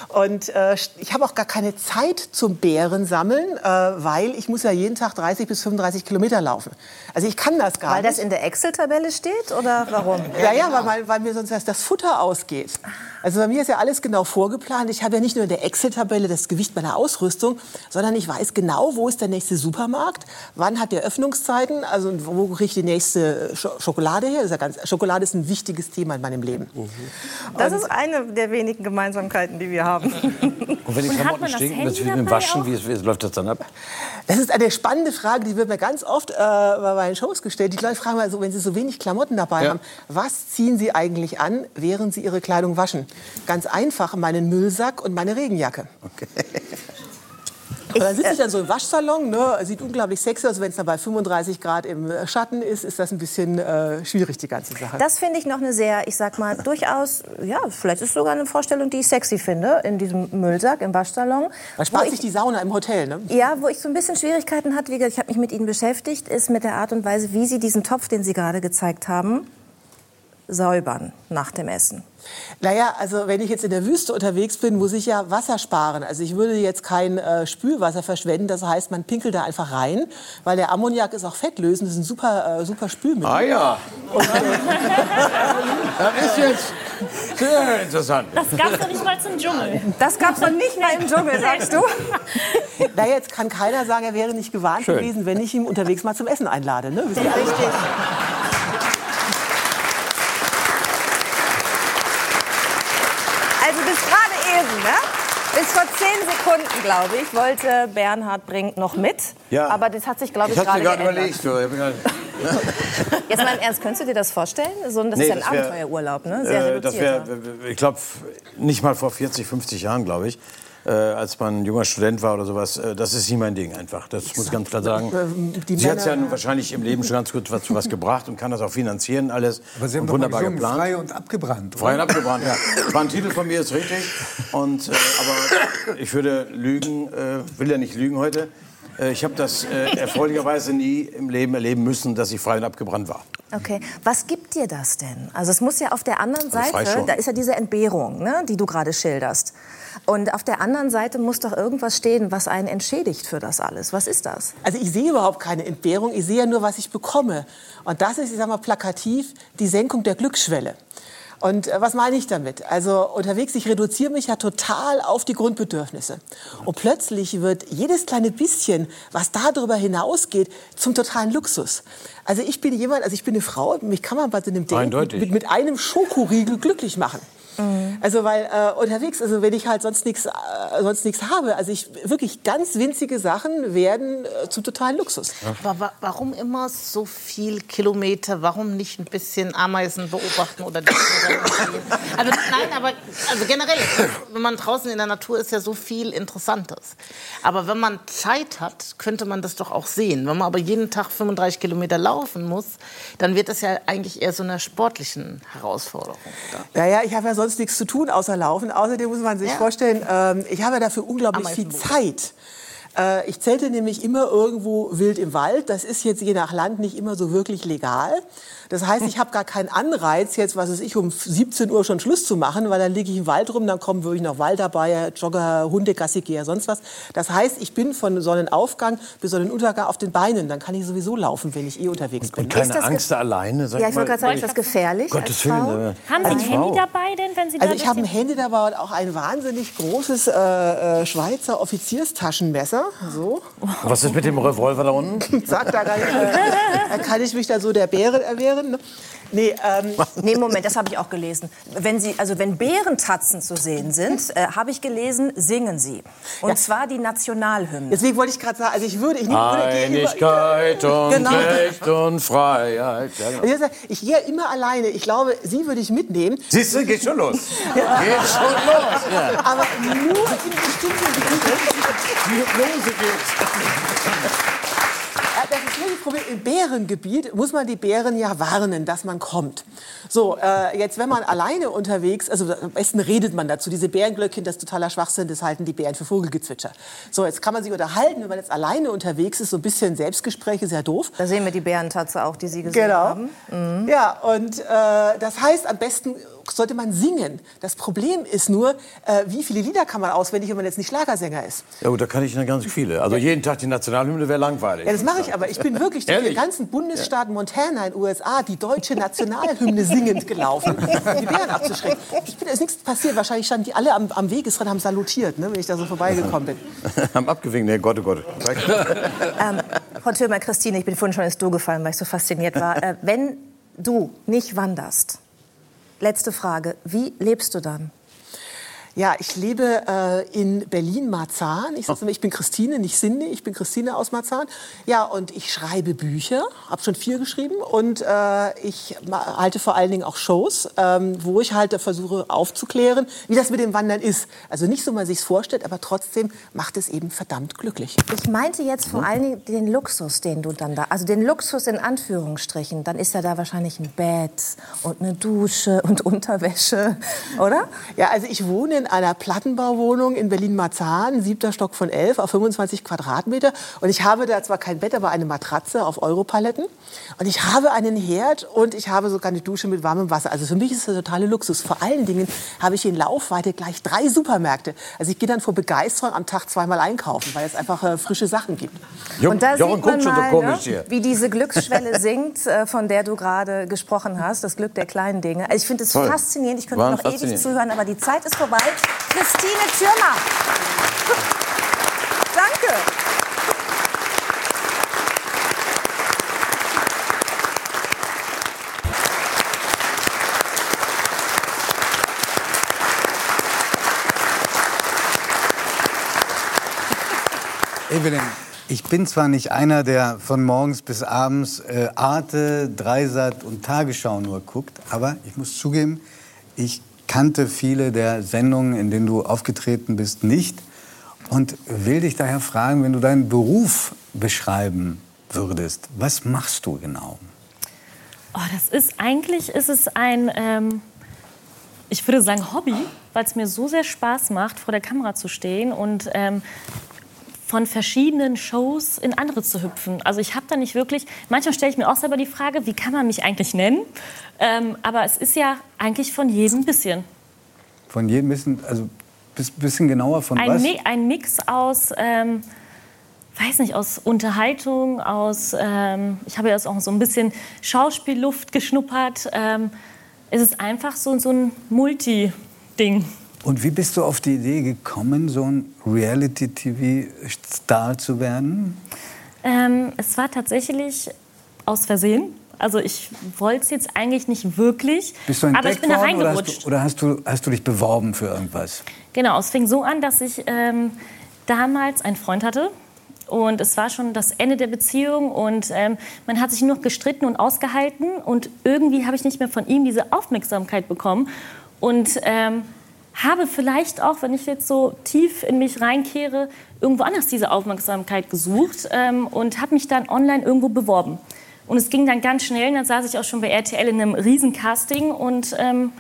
S9: Und äh, ich habe auch gar keine Zeit zum Bären sammeln, äh, weil ich muss ja jeden Tag 30 bis 35 Kilometer laufen. Also ich kann das gar
S2: Weil
S9: nicht.
S2: das in der Excel-Tabelle steht oder warum?
S9: Ja, ja, weil, weil, weil mir sonst erst das Futter ausgeht. Also bei mir ist ja alles genau vorgeplant. Ich habe ja nicht nur in der Excel-Tabelle das Gewicht meiner Ausrüstung, sondern ich weiß genau, wo ist der nächste Supermarkt, wann hat der Öffnungszeiten, also wo kriege ich die nächste Sch Schokolade her. Ist ja ganz, Schokolade ist ein wichtiges Thema in meinem Leben.
S2: Das ist eine der wenigen Gemeinsamkeiten, die wir haben.
S3: Und wenn die
S6: Und hat
S3: Klamotten
S6: man das
S3: stinken, das ist wie
S6: Handy
S3: mit Waschen,
S6: auch?
S3: wie, wie läuft das dann ab?
S9: Das ist eine spannende Frage, die wird mir ganz oft äh, bei meinen Shows gestellt. Die Leute fragen mal so, wenn sie so wenig Klamotten dabei
S3: Ja.
S9: haben, was ziehen sie eigentlich an, während sie ihre Kleidung waschen? Ganz einfach, meinen Müllsack und meine Regenjacke. Und dann sitze ich dann so im Waschsalon, ne, sieht unglaublich sexy aus. Wenn es dann bei 35 Grad im Schatten ist, ist das ein bisschen äh, schwierig, die ganze Sache.
S2: Das finde ich noch eine sehr, ich sag mal, durchaus, ja, vielleicht ist es sogar eine Vorstellung, die ich sexy finde, in diesem Müllsack im Waschsalon.
S9: Man spart
S2: ich-
S9: sich die Sauna im Hotel, ne?
S2: Ja, wo ich so ein bisschen Schwierigkeiten hatte, wie gesagt, ich habe mich mit Ihnen beschäftigt, ist mit der Art und Weise, wie Sie diesen Topf, den Sie gerade gezeigt haben, säubern nach dem Essen?
S9: Naja, also wenn ich jetzt in der Wüste unterwegs bin, muss ich ja Wasser sparen. Also ich würde jetzt kein äh, Spülwasser verschwenden. Das heißt, man pinkelt da einfach rein, weil der Ammoniak ist auch fettlösend. Das ist ein super, äh, super Spülmittel.
S3: Ah ja. das ist jetzt sehr interessant.
S6: Das gab es noch nicht mal zum Dschungel.
S2: Das gab es noch nicht mal im Dschungel, sagst du?
S9: Na, jetzt kann keiner sagen, er wäre nicht gewarnt
S3: Schön.
S9: gewesen, wenn ich ihn unterwegs mal zum Essen einlade. Ne?
S2: Richtig. Also bis gerade eben, ne? Bis vor zehn Sekunden, glaube ich, wollte Bernhard Brink noch mit.
S3: Ja.
S2: Aber das hat sich, glaube ich,
S3: Ich
S2: gerade
S3: gerade
S2: geändert.
S3: überlegt. Du. Ich mir grad-
S2: Jetzt mal im Ernst, könntest du dir das vorstellen? So, das
S3: Nee,
S2: ist ja ein
S3: wär-
S2: Abenteuerurlaub, ne? Sehr
S3: Äh, das wäre, ich glaube, nicht mal vor 40, 50 Jahren, glaube ich. Äh, als man ein junger Student war oder sowas, äh, das ist nicht mein Ding einfach. Das muss ich ganz klar sagen.
S9: Ähm, die
S3: Sie hat ja
S9: Männer-
S3: nun wahrscheinlich im Leben schon ganz gut was, zu was gebracht und kann das auch finanzieren alles.
S1: Aber Sie haben
S3: und
S1: doch mal
S3: wunderbar
S1: gesungen,
S3: geplant.
S1: frei und abgebrannt.
S3: Frei und abgebrannt, ja. Das war ein Titel von mir, ist richtig. Und, äh, aber ich würde lügen, äh, will ja nicht lügen heute. Äh, ich habe das äh, erfreulicherweise nie im Leben erleben müssen, dass ich frei und abgebrannt war.
S2: Okay, was gibt dir das denn? Also es muss ja auf der anderen
S3: frei
S2: Seite,
S3: schon.
S2: da ist ja diese Entbehrung, ne, die du gerade schilderst. Und auf der anderen Seite muss doch irgendwas stehen, was einen entschädigt für das alles. Was ist das?
S9: Also ich sehe überhaupt keine Entbehrung, ich sehe ja nur, was ich bekomme. Und das ist, ich sag mal, plakativ die Senkung der Glücksschwelle. Und äh, was meine ich damit? Also unterwegs, ich reduziere mich ja total auf die Grundbedürfnisse. Und plötzlich wird jedes kleine bisschen, was darüber hinausgeht, zum totalen Luxus. Also ich bin jemand, also ich bin eine Frau, mich kann man bei so einem Date mit, mit einem Schokoriegel glücklich machen. Also weil äh, unterwegs, also wenn ich halt sonst nichts äh, sonst nichts habe, also ich wirklich ganz winzige Sachen werden äh, zum totalen Luxus.
S5: Aber wa warum immer so viel Kilometer? Warum nicht ein bisschen Ameisen beobachten oder die Also nein, aber also generell, wenn man draußen in der Natur ist, ja so viel Interessantes. Aber wenn man Zeit hat, könnte man das doch auch sehen. Wenn man aber jeden Tag 35 Kilometer laufen muss, dann wird das ja eigentlich eher so einer sportlichen Herausforderung. Oder?
S9: Naja, ich habe ja sonst nichts zu tun außer laufen. Außerdem muss man sich
S5: Ja.
S9: vorstellen, ähm, ich habe dafür unglaublich viel. Zeit. Äh, ich zelte nämlich immer irgendwo wild im Wald. Das ist jetzt je nach Land nicht immer so wirklich legal. Das heißt, ich habe gar keinen Anreiz, jetzt, was weiß ich, um 17 Uhr schon Schluss zu machen, weil dann liege ich im Wald rum, dann kommen wirklich noch Waldarbeiter, Jogger, Hunde, Gassigeher, sonst was. Das heißt, ich bin von Sonnenaufgang bis Sonnenuntergang auf den Beinen. Dann kann ich sowieso laufen, wenn ich eh unterwegs bin.
S3: Und keine Angst alleine, sag
S2: Ja, ich wollte gerade sagen, ist das gefährlich
S3: Gottes
S2: als Frau?
S3: Willen. äh,
S6: Haben Sie ein
S3: als
S6: Handy
S3: Frau.
S6: dabei denn, wenn Sie da
S9: Also ich habe ein Handy dabei und auch ein wahnsinnig großes äh, äh, Schweizer Offizierstaschenmesser. So,
S3: Was ist mit dem Revolver da unten?
S9: zack, da kann, ich, äh, da kann ich mich da so der Bären erwehren. Ne? Nee, ähm,
S2: Nee, Moment, das habe ich auch gelesen. Wenn Sie, also wenn Bärentatzen zu sehen sind, äh, habe ich gelesen, singen Sie. Und
S9: Ja.
S2: zwar die Nationalhymne.
S9: deswegen wollte ich gerade sagen, also ich würde, ich
S3: Einigkeit und
S9: Genau.
S3: Recht und Freiheit. Ja, genau.
S9: ich, gehe immer alleine. Ich glaube, Sie würde ich mitnehmen,
S3: Siehst du, geht schon los. Geht schon los. Ja.
S9: aber nur in bestimmten Gebieten.
S3: Die Hypnose geht.
S9: Ja, das ist nur das Problem. Im Bärengebiet muss man die Bären ja warnen, dass man kommt. So, äh, jetzt, wenn man alleine unterwegs, also am besten redet man dazu. Diese Bärenglöckchen, das ist totaler Schwachsinn, das halten die Bären für Vogelgezwitscher. So, jetzt kann man sich unterhalten, wenn man jetzt alleine unterwegs ist, so ein bisschen Selbstgespräche, sehr doof.
S2: Da sehen wir die Bärentatze auch, die Sie gesehen
S9: Genau.
S2: haben.
S9: Ja, und äh, das heißt, am besten sollte man singen. Das Problem ist nur, äh, wie viele Lieder kann man auswendig, wenn man jetzt nicht Schlagersänger ist.
S3: Ja, gut, da kann ich noch ganz viele. Also jeden Tag die Nationalhymne wäre langweilig.
S9: Ja, das mache ich aber. Ich bin wirklich durch den ganzen Bundesstaat Montana in den USA die deutsche Nationalhymne singend gelaufen, um die Bären abzuschrecken. Ich bin, ist nichts passiert. Wahrscheinlich standen die alle am, am Wegesrand, haben salutiert, ne, wenn ich da so vorbeigekommen bin.
S3: Haben abgewinkt. Nee, Gott, oh Gott.
S2: Ähm, Frau Thürmer, Christine, ich bin vorhin schon ins Du gefallen, weil ich so fasziniert war. Äh, wenn du nicht wanderst, letzte Frage, wie lebst du dann?
S9: Ja, ich lebe äh, in Berlin-Marzahn. Ich sage immer, ich bin Christine, nicht Cindy. Ich bin Christine aus Marzahn. Ja, und ich schreibe Bücher, habe schon vier geschrieben. Und äh, ich halte vor allen Dingen auch Shows, ähm, wo ich halt versuche aufzuklären, wie das mit dem Wandern ist. Also nicht so, wie man sich vorstellt, aber trotzdem macht es eben verdammt glücklich.
S2: Ich meinte jetzt vor allen Dingen den Luxus, den du dann da, also den Luxus in Anführungsstrichen. Dann ist ja da wahrscheinlich ein Bett und eine Dusche und Unterwäsche, oder?
S9: Ja, also ich wohne in einer Plattenbauwohnung in Berlin-Marzahn, siebter Stock von elf, auf 25 Quadratmeter. Und ich habe da zwar kein Bett, aber eine Matratze auf Europaletten. Und ich habe einen Herd und ich habe sogar eine Dusche mit warmem Wasser. Also für mich ist das der totale Luxus. Vor allen Dingen habe ich in Laufweite gleich drei Supermärkte. Also ich gehe dann vor Begeisterung am Tag zweimal einkaufen, weil es einfach äh, frische Sachen gibt.
S3: Jo-
S2: Und da
S3: Jochen
S2: sieht man
S3: guckt schon so
S2: mal,
S3: komisch
S2: ne,
S3: hier.
S2: wie diese Glücksschwelle sinkt, äh, von der du gerade gesprochen hast, das Glück der kleinen Dinge. Also ich finde es faszinierend, ich könnte noch ewig zuhören, aber die Zeit ist vorbei. Christine Thürmer. Danke.
S1: Evelyn, ich bin zwar nicht einer, der von morgens bis abends äh, Arte, Dreisat und Tagesschau nur guckt, aber ich muss zugeben, ich kannte viele der Sendungen, in denen du aufgetreten bist, nicht und will dich daher fragen, wenn du deinen Beruf beschreiben würdest, was machst du genau?
S6: Oh, das ist eigentlich ist es ein, ähm, ich würde sagen Hobby, weil es mir so sehr Spaß macht, vor der Kamera zu stehen und ähm, von verschiedenen Shows in andere zu hüpfen. Also ich habe da nicht wirklich, manchmal stelle ich mir auch selber die Frage, wie kann man mich eigentlich nennen? Ähm, aber es ist ja eigentlich von jedem ein bisschen.
S1: Von jedem bisschen, also bis, bisschen genauer von
S6: Ein,
S1: was?
S6: Mi ein Mix aus, ähm, weiß nicht, aus Unterhaltung, aus, ähm, ich habe ja jetzt auch so ein bisschen Schauspielluft geschnuppert. Ähm, es ist einfach so, so ein Multi-Ding.
S1: Und wie bist du auf die Idee gekommen, so ein Reality-TV-Star zu werden?
S6: Ähm, es war tatsächlich aus Versehen. Also ich wollte es jetzt eigentlich nicht wirklich,
S1: Bist du
S6: aber ich bin da
S1: worden oder,
S6: reingerutscht.
S1: hast du, oder hast, du, hast du dich beworben für irgendwas?
S6: Genau, es fing so an, dass ich ähm, damals einen Freund hatte. Und es war schon das Ende der Beziehung und ähm, man hat sich nur noch gestritten und ausgehalten. Und irgendwie habe ich nicht mehr von ihm diese Aufmerksamkeit bekommen. Und ähm, habe vielleicht auch, wenn ich jetzt so tief in mich reinkehre, irgendwo anders diese Aufmerksamkeit gesucht ähm, und habe mich dann online irgendwo beworben. Und es ging dann ganz schnell, dann saß ich auch schon bei RTL in einem Riesencasting und ähm,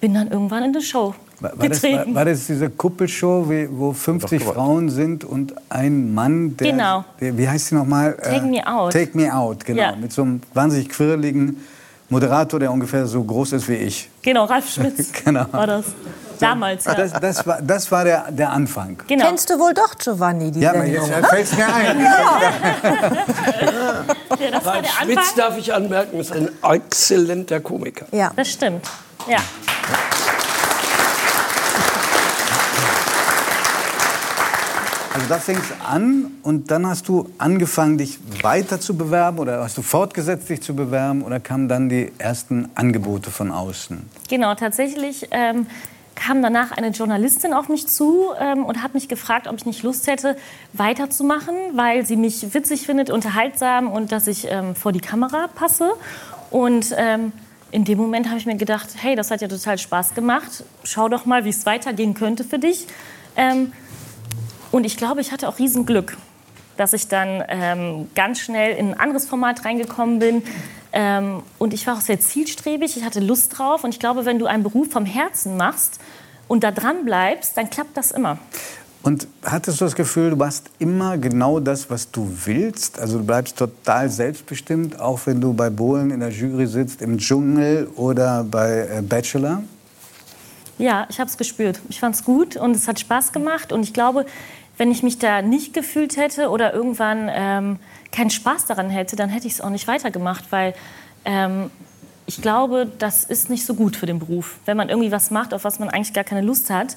S6: bin dann irgendwann in eine Show
S1: War, war, das,
S6: getreten.
S1: war, war das diese Kuppelshow, wie, wo 50 Frauen sind und ein Mann, der,
S6: Genau.
S1: der wie heißt sie nochmal?
S6: Take Me Out.
S1: Take Me Out, genau.
S6: Ja.
S1: Mit so einem wahnsinnig quirligen Moderator, der ungefähr so groß ist wie ich.
S6: Genau, Ralf Schmitz
S1: Genau.
S6: war das. Damals, ja.
S1: Das, das war, das war der, der Anfang.
S6: genau.
S2: Kennst du wohl doch Giovanni, die
S1: Ja, aber jetzt fällt es mir ein.
S6: ja, das war
S4: Ralf
S6: der
S4: Schmitz,
S6: Anfang.
S4: darf ich anmerken, ist ein exzellenter Komiker.
S2: Ja.
S6: Das stimmt. Ja.
S1: Also da fing es an und dann hast du angefangen, dich weiter zu bewerben oder hast du fortgesetzt, dich zu bewerben oder kamen dann die ersten Angebote von außen?
S6: Genau, tatsächlich ähm, kam danach eine Journalistin auf mich zu ähm, und hat mich gefragt, ob ich nicht Lust hätte, weiterzumachen, weil sie mich witzig findet, unterhaltsam und dass ich ähm, vor die Kamera passe. Und ähm, in dem Moment habe ich mir gedacht, hey, das hat ja total Spaß gemacht. Schau doch mal, wie es weitergehen könnte für dich. Und ich glaube, ich hatte auch Riesenglück, dass ich dann ähm, ganz schnell in ein anderes Format reingekommen bin. Ähm, und ich war auch sehr zielstrebig, ich hatte Lust drauf. Und ich glaube, wenn du einen Beruf vom Herzen machst und da dran bleibst, dann klappt das immer.
S1: Und hattest du das Gefühl, du machst immer genau das, was du willst? Also du bleibst total selbstbestimmt, auch wenn du bei Bohlen in der Jury sitzt, im Dschungel oder bei äh, Bachelor?
S6: Ja, ich habe es gespürt. Ich fand es gut und es hat Spaß gemacht. Und ich glaube, wenn ich mich da nicht gefühlt hätte oder irgendwann ähm, keinen Spaß daran hätte, dann hätte ich es auch nicht weitergemacht, weil ähm, ich glaube, das ist nicht so gut für den Beruf, wenn man irgendwie was macht, auf was man eigentlich gar keine Lust hat.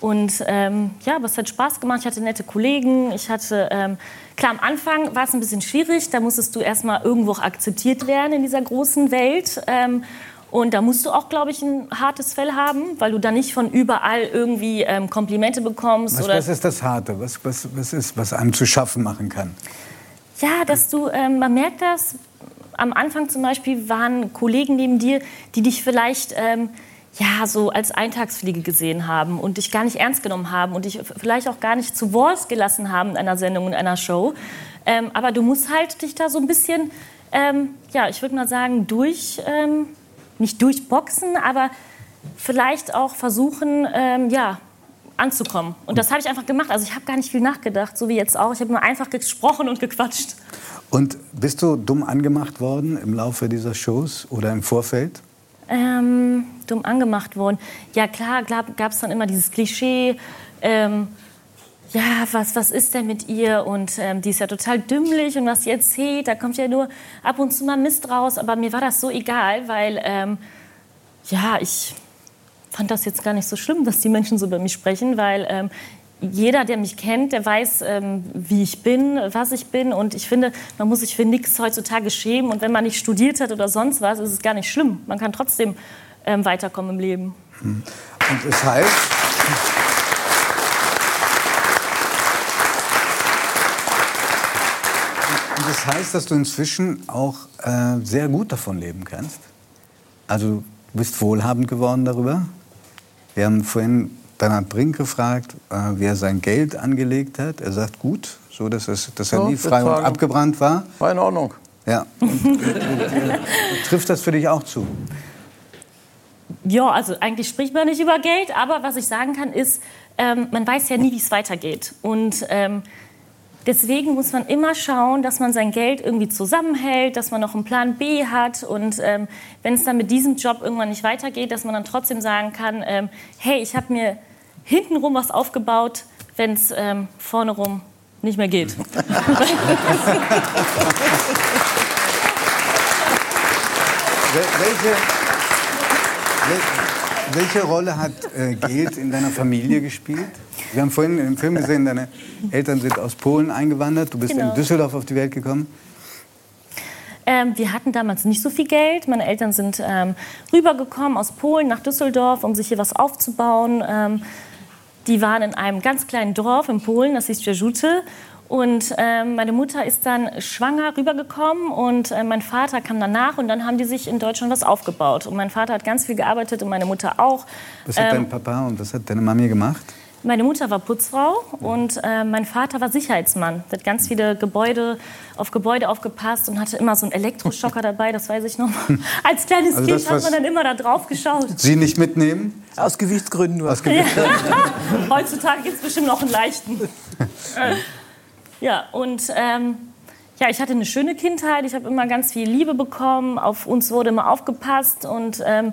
S6: Und ähm, ja, aber es hat Spaß gemacht. Ich hatte nette Kollegen. Ich hatte ähm, klar am Anfang war es ein bisschen schwierig. Da musstest du erstmal irgendwo auch akzeptiert werden in dieser großen Welt. Ähm, und da musst du auch, glaube ich, ein hartes Fell haben, weil du dann nicht von überall irgendwie ähm, Komplimente bekommst.
S1: Was, was ist das Harte? Was, was, was ist, was einem zu schaffen machen kann?
S6: Ja, dass du, ähm, man merkt das, am Anfang zum Beispiel waren Kollegen neben dir, die dich vielleicht ähm, ja, so als Eintagsfliege gesehen haben und dich gar nicht ernst genommen haben und dich vielleicht auch gar nicht zu Wort gelassen haben in einer Sendung, in einer Show. Ähm, aber du musst halt dich da so ein bisschen, ähm, ja, ich würde mal sagen, durch, ähm, nicht durchboxen, aber vielleicht auch versuchen, ähm, ja, anzukommen. Und das habe ich einfach gemacht. Also ich habe gar nicht viel nachgedacht, so wie jetzt auch. Ich habe nur einfach gesprochen und gequatscht.
S1: Und bist du dumm angemacht worden im Laufe dieser Shows oder im Vorfeld?
S6: Ähm, dumm angemacht worden. Ja klar, gab es dann immer dieses Klischee. Ähm, ja, was, was ist denn mit ihr? Und ähm, die ist ja total dümmlich und was sie erzählt, da kommt ja nur ab und zu mal Mist raus. Aber mir war das so egal, weil ähm, ja, ich fand das jetzt gar nicht so schlimm, dass die Menschen so über mich sprechen, weil ähm, jeder, der mich kennt, der weiß, ähm, wie ich bin, was ich bin. Und ich finde, man muss sich für nichts heutzutage schämen. Und wenn man nicht studiert hat oder sonst was, ist es gar nicht schlimm. Man kann trotzdem ähm, weiterkommen im Leben.
S1: Und es heißt. Das heißt, dass du inzwischen auch äh, sehr gut davon leben kannst. Also du bist wohlhabend geworden darüber. Wir haben vorhin Bernhard Brink gefragt, äh, wie er sein Geld angelegt hat. Er sagt gut, so dass, es, dass er
S3: Ja,
S1: nie frei und abgebrannt war.
S3: War in Ordnung.
S1: Ja. Und, trifft das für dich auch zu?
S6: Ja, also eigentlich spricht man nicht über Geld, aber was ich sagen kann ist, ähm, man weiß ja nie, wie es weitergeht. Und ähm, deswegen muss man immer schauen, dass man sein Geld irgendwie zusammenhält, dass man noch einen Plan B hat und ähm, wenn es dann mit diesem Job irgendwann nicht weitergeht, dass man dann trotzdem sagen kann, ähm, hey, ich habe mir hintenrum was aufgebaut, wenn es ähm, vorne rum nicht mehr geht.
S1: Wel- Welche, wel- welche Rolle hat äh, Geld in deiner Familie gespielt? Wir haben vorhin im Film gesehen, deine Eltern sind aus Polen eingewandert. Du bist
S6: Genau.
S1: in Düsseldorf auf die Welt gekommen.
S6: Ähm, wir hatten damals nicht so viel Geld. Meine Eltern sind ähm, rübergekommen aus Polen nach Düsseldorf, um sich hier was aufzubauen. Ähm, die waren in einem ganz kleinen Dorf in Polen, das hieß Jerzute. Und ähm, meine Mutter ist dann schwanger rübergekommen und äh, mein Vater kam danach und dann haben die sich in Deutschland was aufgebaut. Und mein Vater hat ganz viel gearbeitet und meine Mutter auch.
S1: Was hat
S6: Ähm,
S1: dein Papa und was hat deine Mami gemacht?
S6: meine Mutter war Putzfrau und äh, mein Vater war Sicherheitsmann. Der hat ganz viele Gebäude auf Gebäude aufgepasst und hatte immer so einen Elektroschocker dabei, das weiß ich noch. Als kleines
S1: Also
S6: Kind
S1: das,
S6: hat man dann immer da drauf geschaut.
S1: Sie nicht mitnehmen?
S9: Aus Gewichtsgründen nur.
S1: Aus Gewicht.
S6: Heutzutage gibt es bestimmt noch einen leichten. Ja, und ähm, ja, ich hatte eine schöne Kindheit. Ich habe immer ganz viel Liebe bekommen. Auf uns wurde immer aufgepasst und ähm,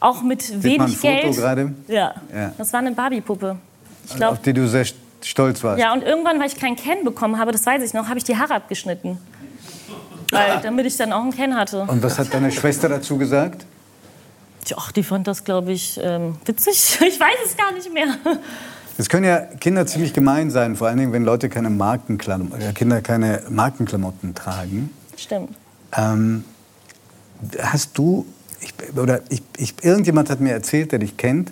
S6: auch mit
S1: Sieht
S6: wenig
S1: man ein Foto
S6: Geld.
S1: gerade,
S6: Ja.
S1: Ja.
S6: das war eine Barbie-Puppe. Ich glaube,
S1: auf die du sehr st- stolz warst?
S6: Ja, und irgendwann, weil ich keinen Ken bekommen habe, das weiß ich noch, habe ich die Haare abgeschnitten. Weil, damit ich dann auch einen Ken hatte.
S1: Und was hat deine Schwester dazu gesagt?
S6: Ach, die fand das, glaube ich, ähm, witzig. Ich weiß es gar nicht mehr.
S1: Es können ja Kinder ziemlich gemein sein, vor allen Dingen, wenn Leute keine Markenklamotten, äh, Kinder keine Markenklamotten tragen.
S6: Stimmt.
S1: Ähm, hast du, ich, oder ich, ich, irgendjemand hat mir erzählt, der dich kennt,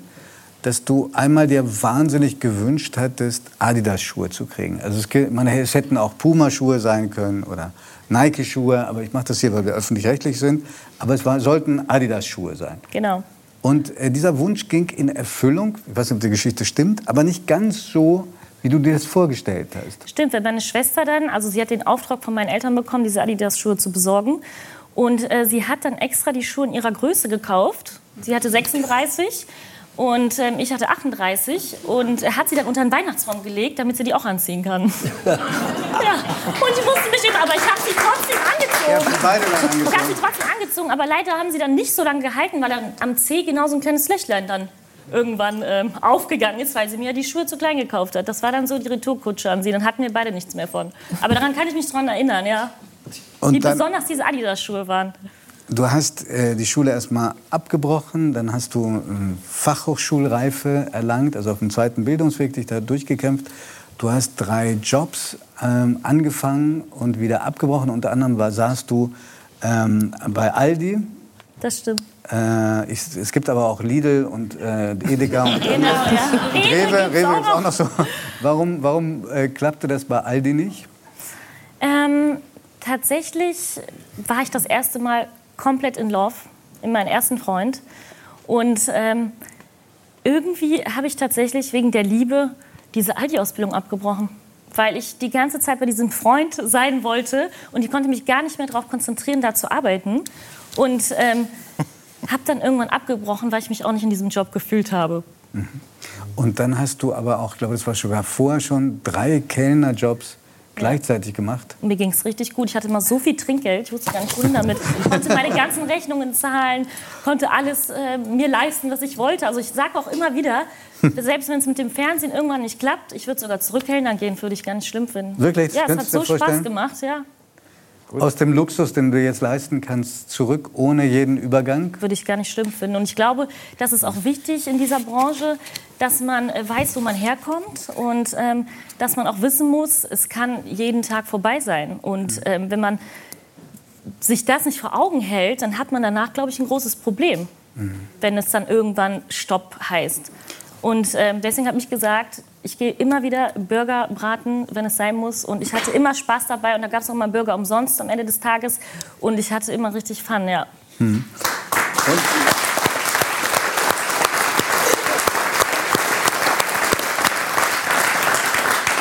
S1: dass du einmal dir wahnsinnig gewünscht hattest, Adidas-Schuhe zu kriegen. Also es, man, es hätten auch Puma-Schuhe sein können oder Nike-Schuhe, aber ich mache das hier, weil wir öffentlich-rechtlich sind. Aber es war, sollten Adidas-Schuhe sein.
S6: Genau.
S1: Und äh, dieser Wunsch ging in Erfüllung, ich weiß nicht, ob die Geschichte stimmt, aber nicht ganz so, wie du dir das vorgestellt hast.
S6: Stimmt, weil meine Schwester dann, also sie hat den Auftrag von meinen Eltern bekommen, diese Adidas-Schuhe zu besorgen. Und äh, sie hat dann extra die Schuhe in ihrer Größe gekauft. Sie hatte 36 und ähm, ich hatte 38. Und hat sie dann unter den Weihnachtsbaum gelegt, damit sie die auch anziehen kann. ja, und ich musste mich immer, aber ich habe sie trotzdem angezogen.
S1: beide dann
S6: Ich habe sie trotzdem angezogen, aber leider haben sie dann nicht so lange gehalten, weil dann am Zeh genau so ein kleines Löchlein dann irgendwann ähm, aufgegangen ist, weil sie mir die Schuhe zu klein gekauft hat. Das war dann so die Retourkutsche an sie. Dann hatten wir beide nichts mehr von. Aber daran kann ich mich dran erinnern, ja. Wie
S1: Und dann,
S6: besonders diese Adidas-Schuhe waren.
S1: Du hast äh, die Schule erstmal abgebrochen, dann hast du äh, Fachhochschulreife erlangt, also auf dem zweiten Bildungsweg dich da durchgekämpft. Du hast drei Jobs ähm, angefangen und wieder abgebrochen. Unter anderem war, saßt du ähm, bei Aldi.
S6: Das stimmt.
S1: Äh, ich, es gibt aber auch Lidl und äh, Edeka und
S6: Genau, ja.
S1: Rewe.
S6: gibt's
S1: Rewe
S6: auch
S1: ist auch noch so. Warum, warum äh, klappte das bei Aldi nicht?
S6: Ähm, tatsächlich war ich das erste Mal komplett in Love in meinen ersten Freund. Und ähm, irgendwie habe ich tatsächlich wegen der Liebe diese Aldi-Ausbildung abgebrochen. Weil ich die ganze Zeit bei diesem Freund sein wollte und ich konnte mich gar nicht mehr darauf konzentrieren, da zu arbeiten. Und ähm, habe dann irgendwann abgebrochen, weil ich mich auch nicht in diesem Job gefühlt habe.
S1: Und dann hast du aber auch, ich glaube, das war sogar vorher schon drei Kellnerjobs gleichzeitig gemacht.
S6: Mir ging es richtig gut. Ich hatte immer so viel Trinkgeld, ich wusste gar nicht, wohin damit. Ich konnte meine ganzen Rechnungen zahlen, konnte alles äh, mir leisten, was ich wollte. Also ich sage auch immer wieder, selbst wenn es mit dem Fernsehen irgendwann nicht klappt, ich würde sogar zurückhellnern gehen, würde ich gar nicht schlimm finden.
S1: Wirklich?
S6: Ja, es hat so
S1: dir
S6: Spaß
S1: vorstellen?
S6: gemacht, ja.
S1: Aus dem Luxus, den du jetzt leisten kannst, zurück ohne jeden Übergang?
S6: würde ich gar nicht schlimm finden. Und ich glaube, das ist auch wichtig in dieser Branche, dass man äh, weiß, wo man herkommt und ähm, dass man auch wissen muss, es kann jeden Tag vorbei sein. Und ähm, wenn man sich das nicht vor Augen hält, dann hat man danach, glaube ich, ein großes Problem, wenn es dann irgendwann Stopp heißt. Und ähm, deswegen habe ich gesagt, ich gehe immer wieder Burger braten, wenn es sein muss. Und ich hatte immer Spaß dabei. Und da gab es auch mal Burger umsonst am Ende des Tages. Und ich hatte immer richtig Fun, ja.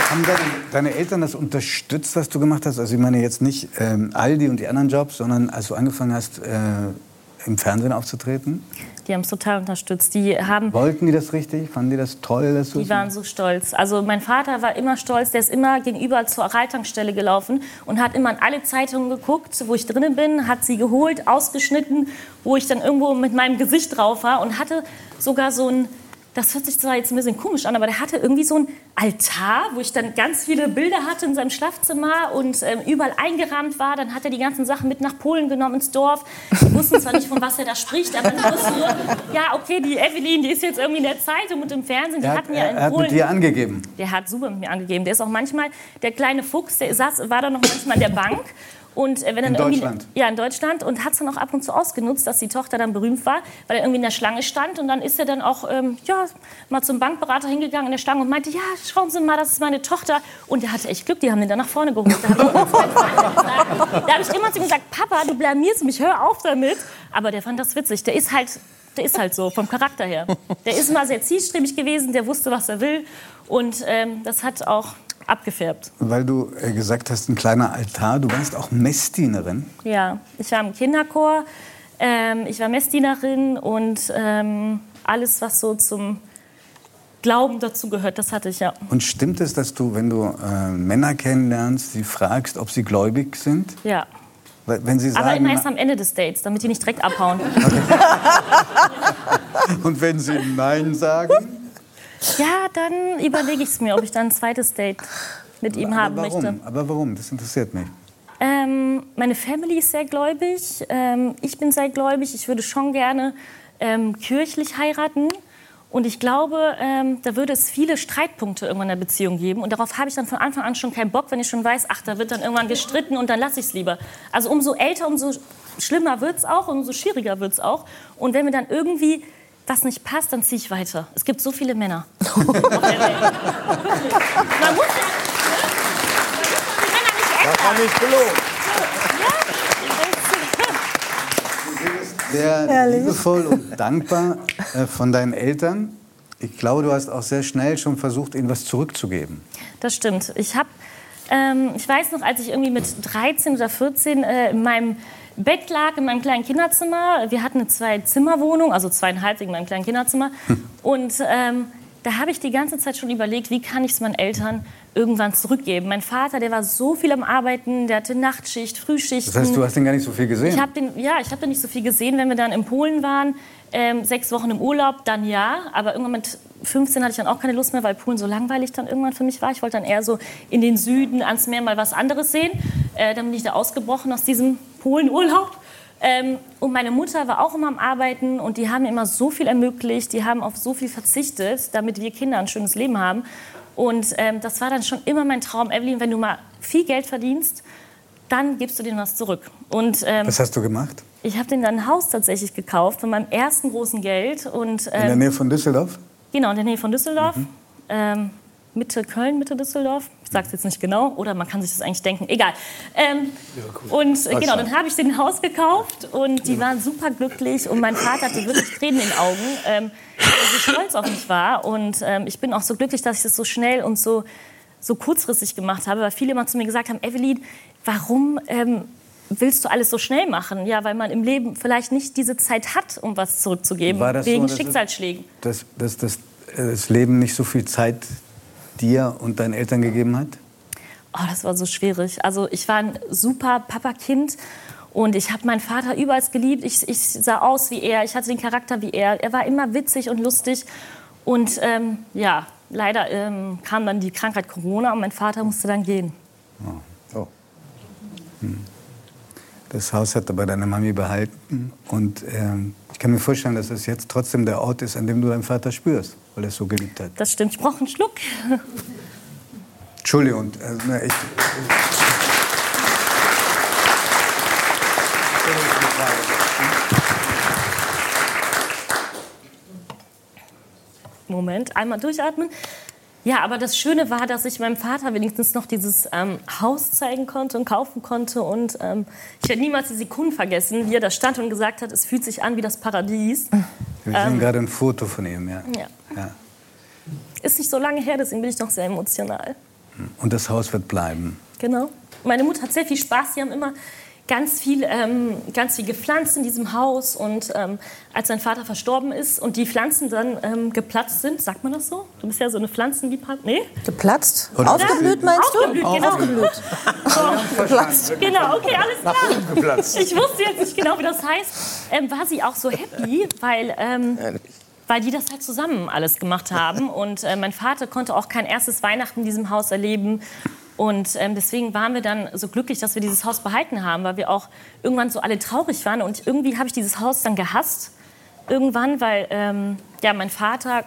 S1: Haben deine, deine Eltern das unterstützt, was du gemacht hast? Also ich meine jetzt nicht ähm, Aldi und die anderen Jobs, sondern als du angefangen hast, äh, im Fernsehen aufzutreten?
S6: Die haben es total unterstützt. Die haben
S1: Wollten die das richtig? Fanden die das toll, dass
S6: Die waren so stolz. Also mein Vater war immer stolz. Der ist immer gegenüber zur Reittankstelle gelaufen und hat immer in alle Zeitungen geguckt, wo ich drinnen bin, hat sie geholt, ausgeschnitten, wo ich dann irgendwo mit meinem Gesicht drauf war und hatte sogar so ein das hört sich zwar jetzt ein bisschen komisch an, aber der hatte irgendwie so ein Altar, wo ich dann ganz viele Bilder hatte in seinem Schlafzimmer und ähm, überall eingerahmt war. Dann hat er die ganzen Sachen mit nach Polen genommen ins Dorf. Die wussten zwar nicht, von was er da spricht, aber die wussten nur, ja, okay, die Evelyn, die ist jetzt irgendwie in der Zeitung und im Fernsehen. Die
S1: er hat,
S6: ja
S1: er, er hat
S6: Polen
S1: mit dir angegeben.
S6: der hat super mit mir angegeben. Der ist auch manchmal der kleine Fuchs, der saß, war dann noch manchmal in der Bank. Und äh, wenn dann
S1: In
S6: irgendwie,
S1: Deutschland?
S6: Ja, in Deutschland. Und hat es dann auch ab und zu ausgenutzt, dass die Tochter dann berühmt war, weil er irgendwie in der Schlange stand. Und dann ist er dann auch ja, mal zum Bankberater hingegangen in der Schlange und meinte, ja, schauen Sie mal, das ist meine Tochter. Und der hatte echt Glück, die haben den dann nach vorne geholt. Da habe ich, hab ich immer zu ihm gesagt, Papa, du blamierst mich, hör auf damit. Aber der fand das witzig. Der ist halt... Der ist halt so, vom Charakter her. Der ist immer sehr zielstrebig gewesen, der wusste, was er will. Und ähm, das hat auch abgefärbt.
S1: Weil du äh, gesagt hast, ein kleiner Altar. Du warst auch Messdienerin.
S6: Ja, ich war im Kinderchor, ähm, ich war Messdienerin und ähm, alles, was so zum Glauben dazu gehört, das hatte ich ja.
S1: Und stimmt es, dass du, wenn du äh, Männer kennenlernst, sie fragst, ob sie gläubig sind?
S6: Ja.
S1: Wenn sie
S6: Aber
S1: sagen,
S6: immer erst am Ende des Dates, damit die nicht direkt abhauen.
S1: und wenn sie Nein sagen?
S6: Ja, dann überlege ich es mir, ob ich dann ein zweites Date mit ihm haben
S1: Aber warum?
S6: möchte.
S1: Aber warum? Das interessiert mich.
S6: Ähm, meine Family ist sehr gläubig. Ähm, ich bin sehr gläubig. Ich würde schon gerne ähm, kirchlich heiraten. Und ich glaube, ähm, da würde es viele Streitpunkte irgendwann in der Beziehung geben. Und darauf habe ich dann von Anfang an schon keinen Bock, wenn ich schon weiß, ach, da wird dann irgendwann gestritten und dann lasse ich es lieber. Also umso älter, umso schlimmer wird es auch, umso schwieriger wird es auch. Und wenn mir dann irgendwie was nicht passt, dann ziehe ich weiter. Es gibt so viele Männer. Man muss ja, die Männer nicht ändern.
S3: Das war nicht gelogen.
S1: Sehr liebevoll und dankbar äh, von deinen Eltern. Ich glaube, du hast auch sehr schnell schon versucht, ihnen was zurückzugeben.
S6: Das stimmt. Ich habe, ähm, ich weiß noch, als ich irgendwie mit 13 oder 14 äh, in meinem Bett lag, in meinem kleinen Kinderzimmer. Wir hatten eine Zwei-Zimmer-Wohnung, also zweieinhalb wegen meinem kleinen Kinderzimmer. Und ähm, da habe ich die ganze Zeit schon überlegt, wie kann ich es meinen Eltern irgendwann zurückgeben. Mein Vater, der war so viel am Arbeiten, der hatte Nachtschicht, Frühschichten.
S1: Das heißt, du hast den gar nicht so viel gesehen.
S6: Ich den, ja, ich habe den nicht so viel gesehen, wenn wir dann in Polen waren. Ähm, sechs Wochen im Urlaub, dann ja. Aber irgendwann mit 15 hatte ich dann auch keine Lust mehr, weil Polen so langweilig dann irgendwann für mich war. Ich wollte dann eher so in den Süden, ans Meer mal was anderes sehen. Äh, dann bin ich da ausgebrochen aus diesem Polenurlaub. Ähm, und meine Mutter war auch immer am Arbeiten und die haben mir immer so viel ermöglicht, die haben auf so viel verzichtet, damit wir Kinder ein schönes Leben haben. Und ähm, das war dann schon immer mein Traum, Evelyn, wenn du mal viel Geld verdienst, dann gibst du denen was zurück. Und ähm,
S1: Was hast du gemacht?
S6: ich habe denen dann ein Haus tatsächlich gekauft von meinem ersten großen Geld. Und,
S1: In der
S6: ähm,
S1: Nähe von Düsseldorf?
S6: Genau, in der Nähe von Düsseldorf. Ähm, Mitte Köln, Mitte Düsseldorf. Ich sage es jetzt nicht genau, oder man kann sich das eigentlich denken. Egal. Ähm, Und äh, genau, dann habe ich ein Haus gekauft und die waren super glücklich. Und mein Vater hatte wirklich Tränen in den Augen, ähm, weil er so stolz auf mich war. Und ähm, ich bin auch so glücklich, dass ich das so schnell und so, so kurzfristig gemacht habe, weil viele immer zu mir gesagt haben, Evelyn, warum ähm, willst du alles so schnell machen? Ja, weil man im Leben vielleicht nicht diese Zeit hat, um was zurückzugeben,
S1: das so,
S6: wegen
S1: es-
S6: Schicksalsschlägen.
S1: Dass, dass, dass das Leben nicht so viel Zeit dir und deinen Eltern gegeben hat?
S6: Oh, das war so schwierig. Also ich war ein super Papa-Kind und ich habe meinen Vater überall geliebt. Ich, ich sah aus wie er, ich hatte den Charakter wie er. Er war immer witzig und lustig. Und ähm, ja, leider ähm, kam dann die Krankheit Corona und mein Vater musste dann gehen.
S1: Oh. Hm. Das Haus hat aber deine Mami behalten. Und ähm, ich kann mir vorstellen, dass es jetzt trotzdem der Ort ist, an dem du deinen Vater spürst, weil er es so geliebt hat.
S6: Das stimmt. Ich brauche einen Schluck.
S1: Entschuldigung. Also, na, echt.
S6: Moment, einmal durchatmen. Ja, aber das Schöne war, dass ich meinem Vater wenigstens noch dieses ähm, Haus zeigen konnte und kaufen konnte. Und ähm, ich werde niemals die Sekunden vergessen, wie er da stand und gesagt hat, es fühlt sich an wie das Paradies.
S1: Wir sehen
S6: Ähm,
S1: gerade ein Foto von ihm, ja.
S6: Ja.
S1: ja.
S6: Ist nicht so lange her, deswegen bin ich noch sehr emotional.
S1: Und das Haus wird bleiben.
S6: Genau. Meine Mutter hat sehr viel Spaß. Sie haben immer ganz viel, ähm, ganz viel gepflanzt in diesem Haus. Und ähm, als sein Vater verstorben ist und die Pflanzen dann ähm, geplatzt sind, sagt man das so? Du bist ja so eine Pflanzenliebhaber. Nee?
S2: Geplatzt?
S1: Oder-
S2: Aufgeblüht meinst du?
S6: Aufgeblüht, genau.
S2: Aufgeblüht.
S6: Geplatzt. Genau, okay, alles klar.
S3: geplatzt.
S6: Ich wusste jetzt nicht genau, wie das heißt. Ähm, war sie auch so happy, weil, ähm, weil die das halt zusammen alles gemacht haben. Und äh, mein Vater konnte auch kein erstes Weihnachten in diesem Haus erleben. Und ähm, deswegen waren wir dann so glücklich, dass wir dieses Haus behalten haben, weil wir auch irgendwann so alle traurig waren. Und irgendwie habe ich dieses Haus dann gehasst. Irgendwann, weil ähm, ja, mein Vater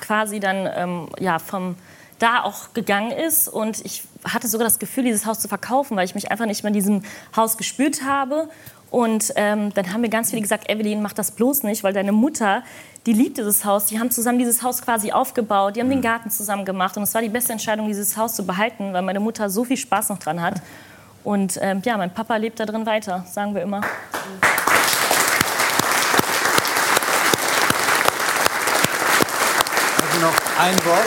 S6: quasi dann ähm, ja, vom da auch gegangen ist. Und ich hatte sogar das Gefühl, dieses Haus zu verkaufen, weil ich mich einfach nicht mehr in diesem Haus gespürt habe. Und ähm, dann haben mir ganz viele gesagt, Evelyn, mach das bloß nicht, weil deine Mutter, die liebt dieses Haus. Die haben zusammen dieses Haus quasi aufgebaut, die haben den Garten zusammen gemacht. Und es war die beste Entscheidung, dieses Haus zu behalten, weil meine Mutter so viel Spaß noch dran hat. Und ähm, ja, mein Papa lebt da drin weiter, sagen wir immer.
S1: Also noch ein Wort.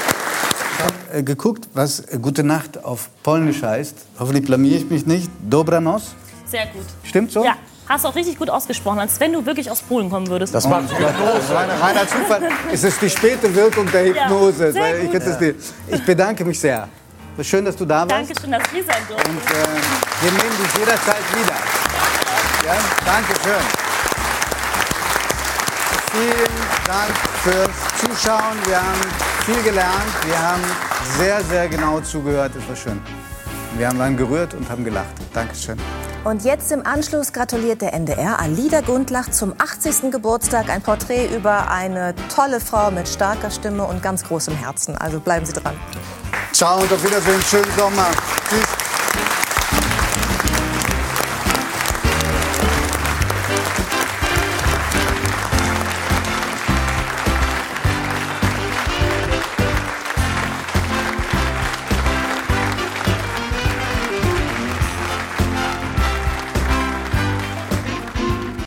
S1: Ich habe äh, geguckt, was äh, Gute Nacht auf Polnisch heißt. Hoffentlich blamier ich mich nicht. Dobranoc.
S6: Sehr gut.
S1: Stimmt so?
S6: Ja, hast du auch richtig gut ausgesprochen, als wenn du wirklich aus Polen kommen würdest.
S3: Das
S1: war ein reiner Zufall. Es ist die späte Wirkung der Hypnose.
S6: Ja,
S1: ich, ich bedanke mich sehr. Schön, dass du da warst.
S6: Dankeschön, dass wir sein durften.
S1: Und äh, wir nehmen dich jederzeit wieder. Ja, danke schön. Vielen Dank fürs Zuschauen. Wir haben viel gelernt. Wir haben sehr, sehr genau zugehört. Es war schön. Wir haben waren gerührt und haben gelacht. Dankeschön.
S2: Und jetzt im Anschluss gratuliert der NDR Alida Gundlach zum 80. Geburtstag. Ein Porträt über eine tolle Frau mit starker Stimme und ganz großem Herzen. Also bleiben Sie dran.
S1: Ciao und auf Wiedersehen. Schönen Sommer. Tschüss.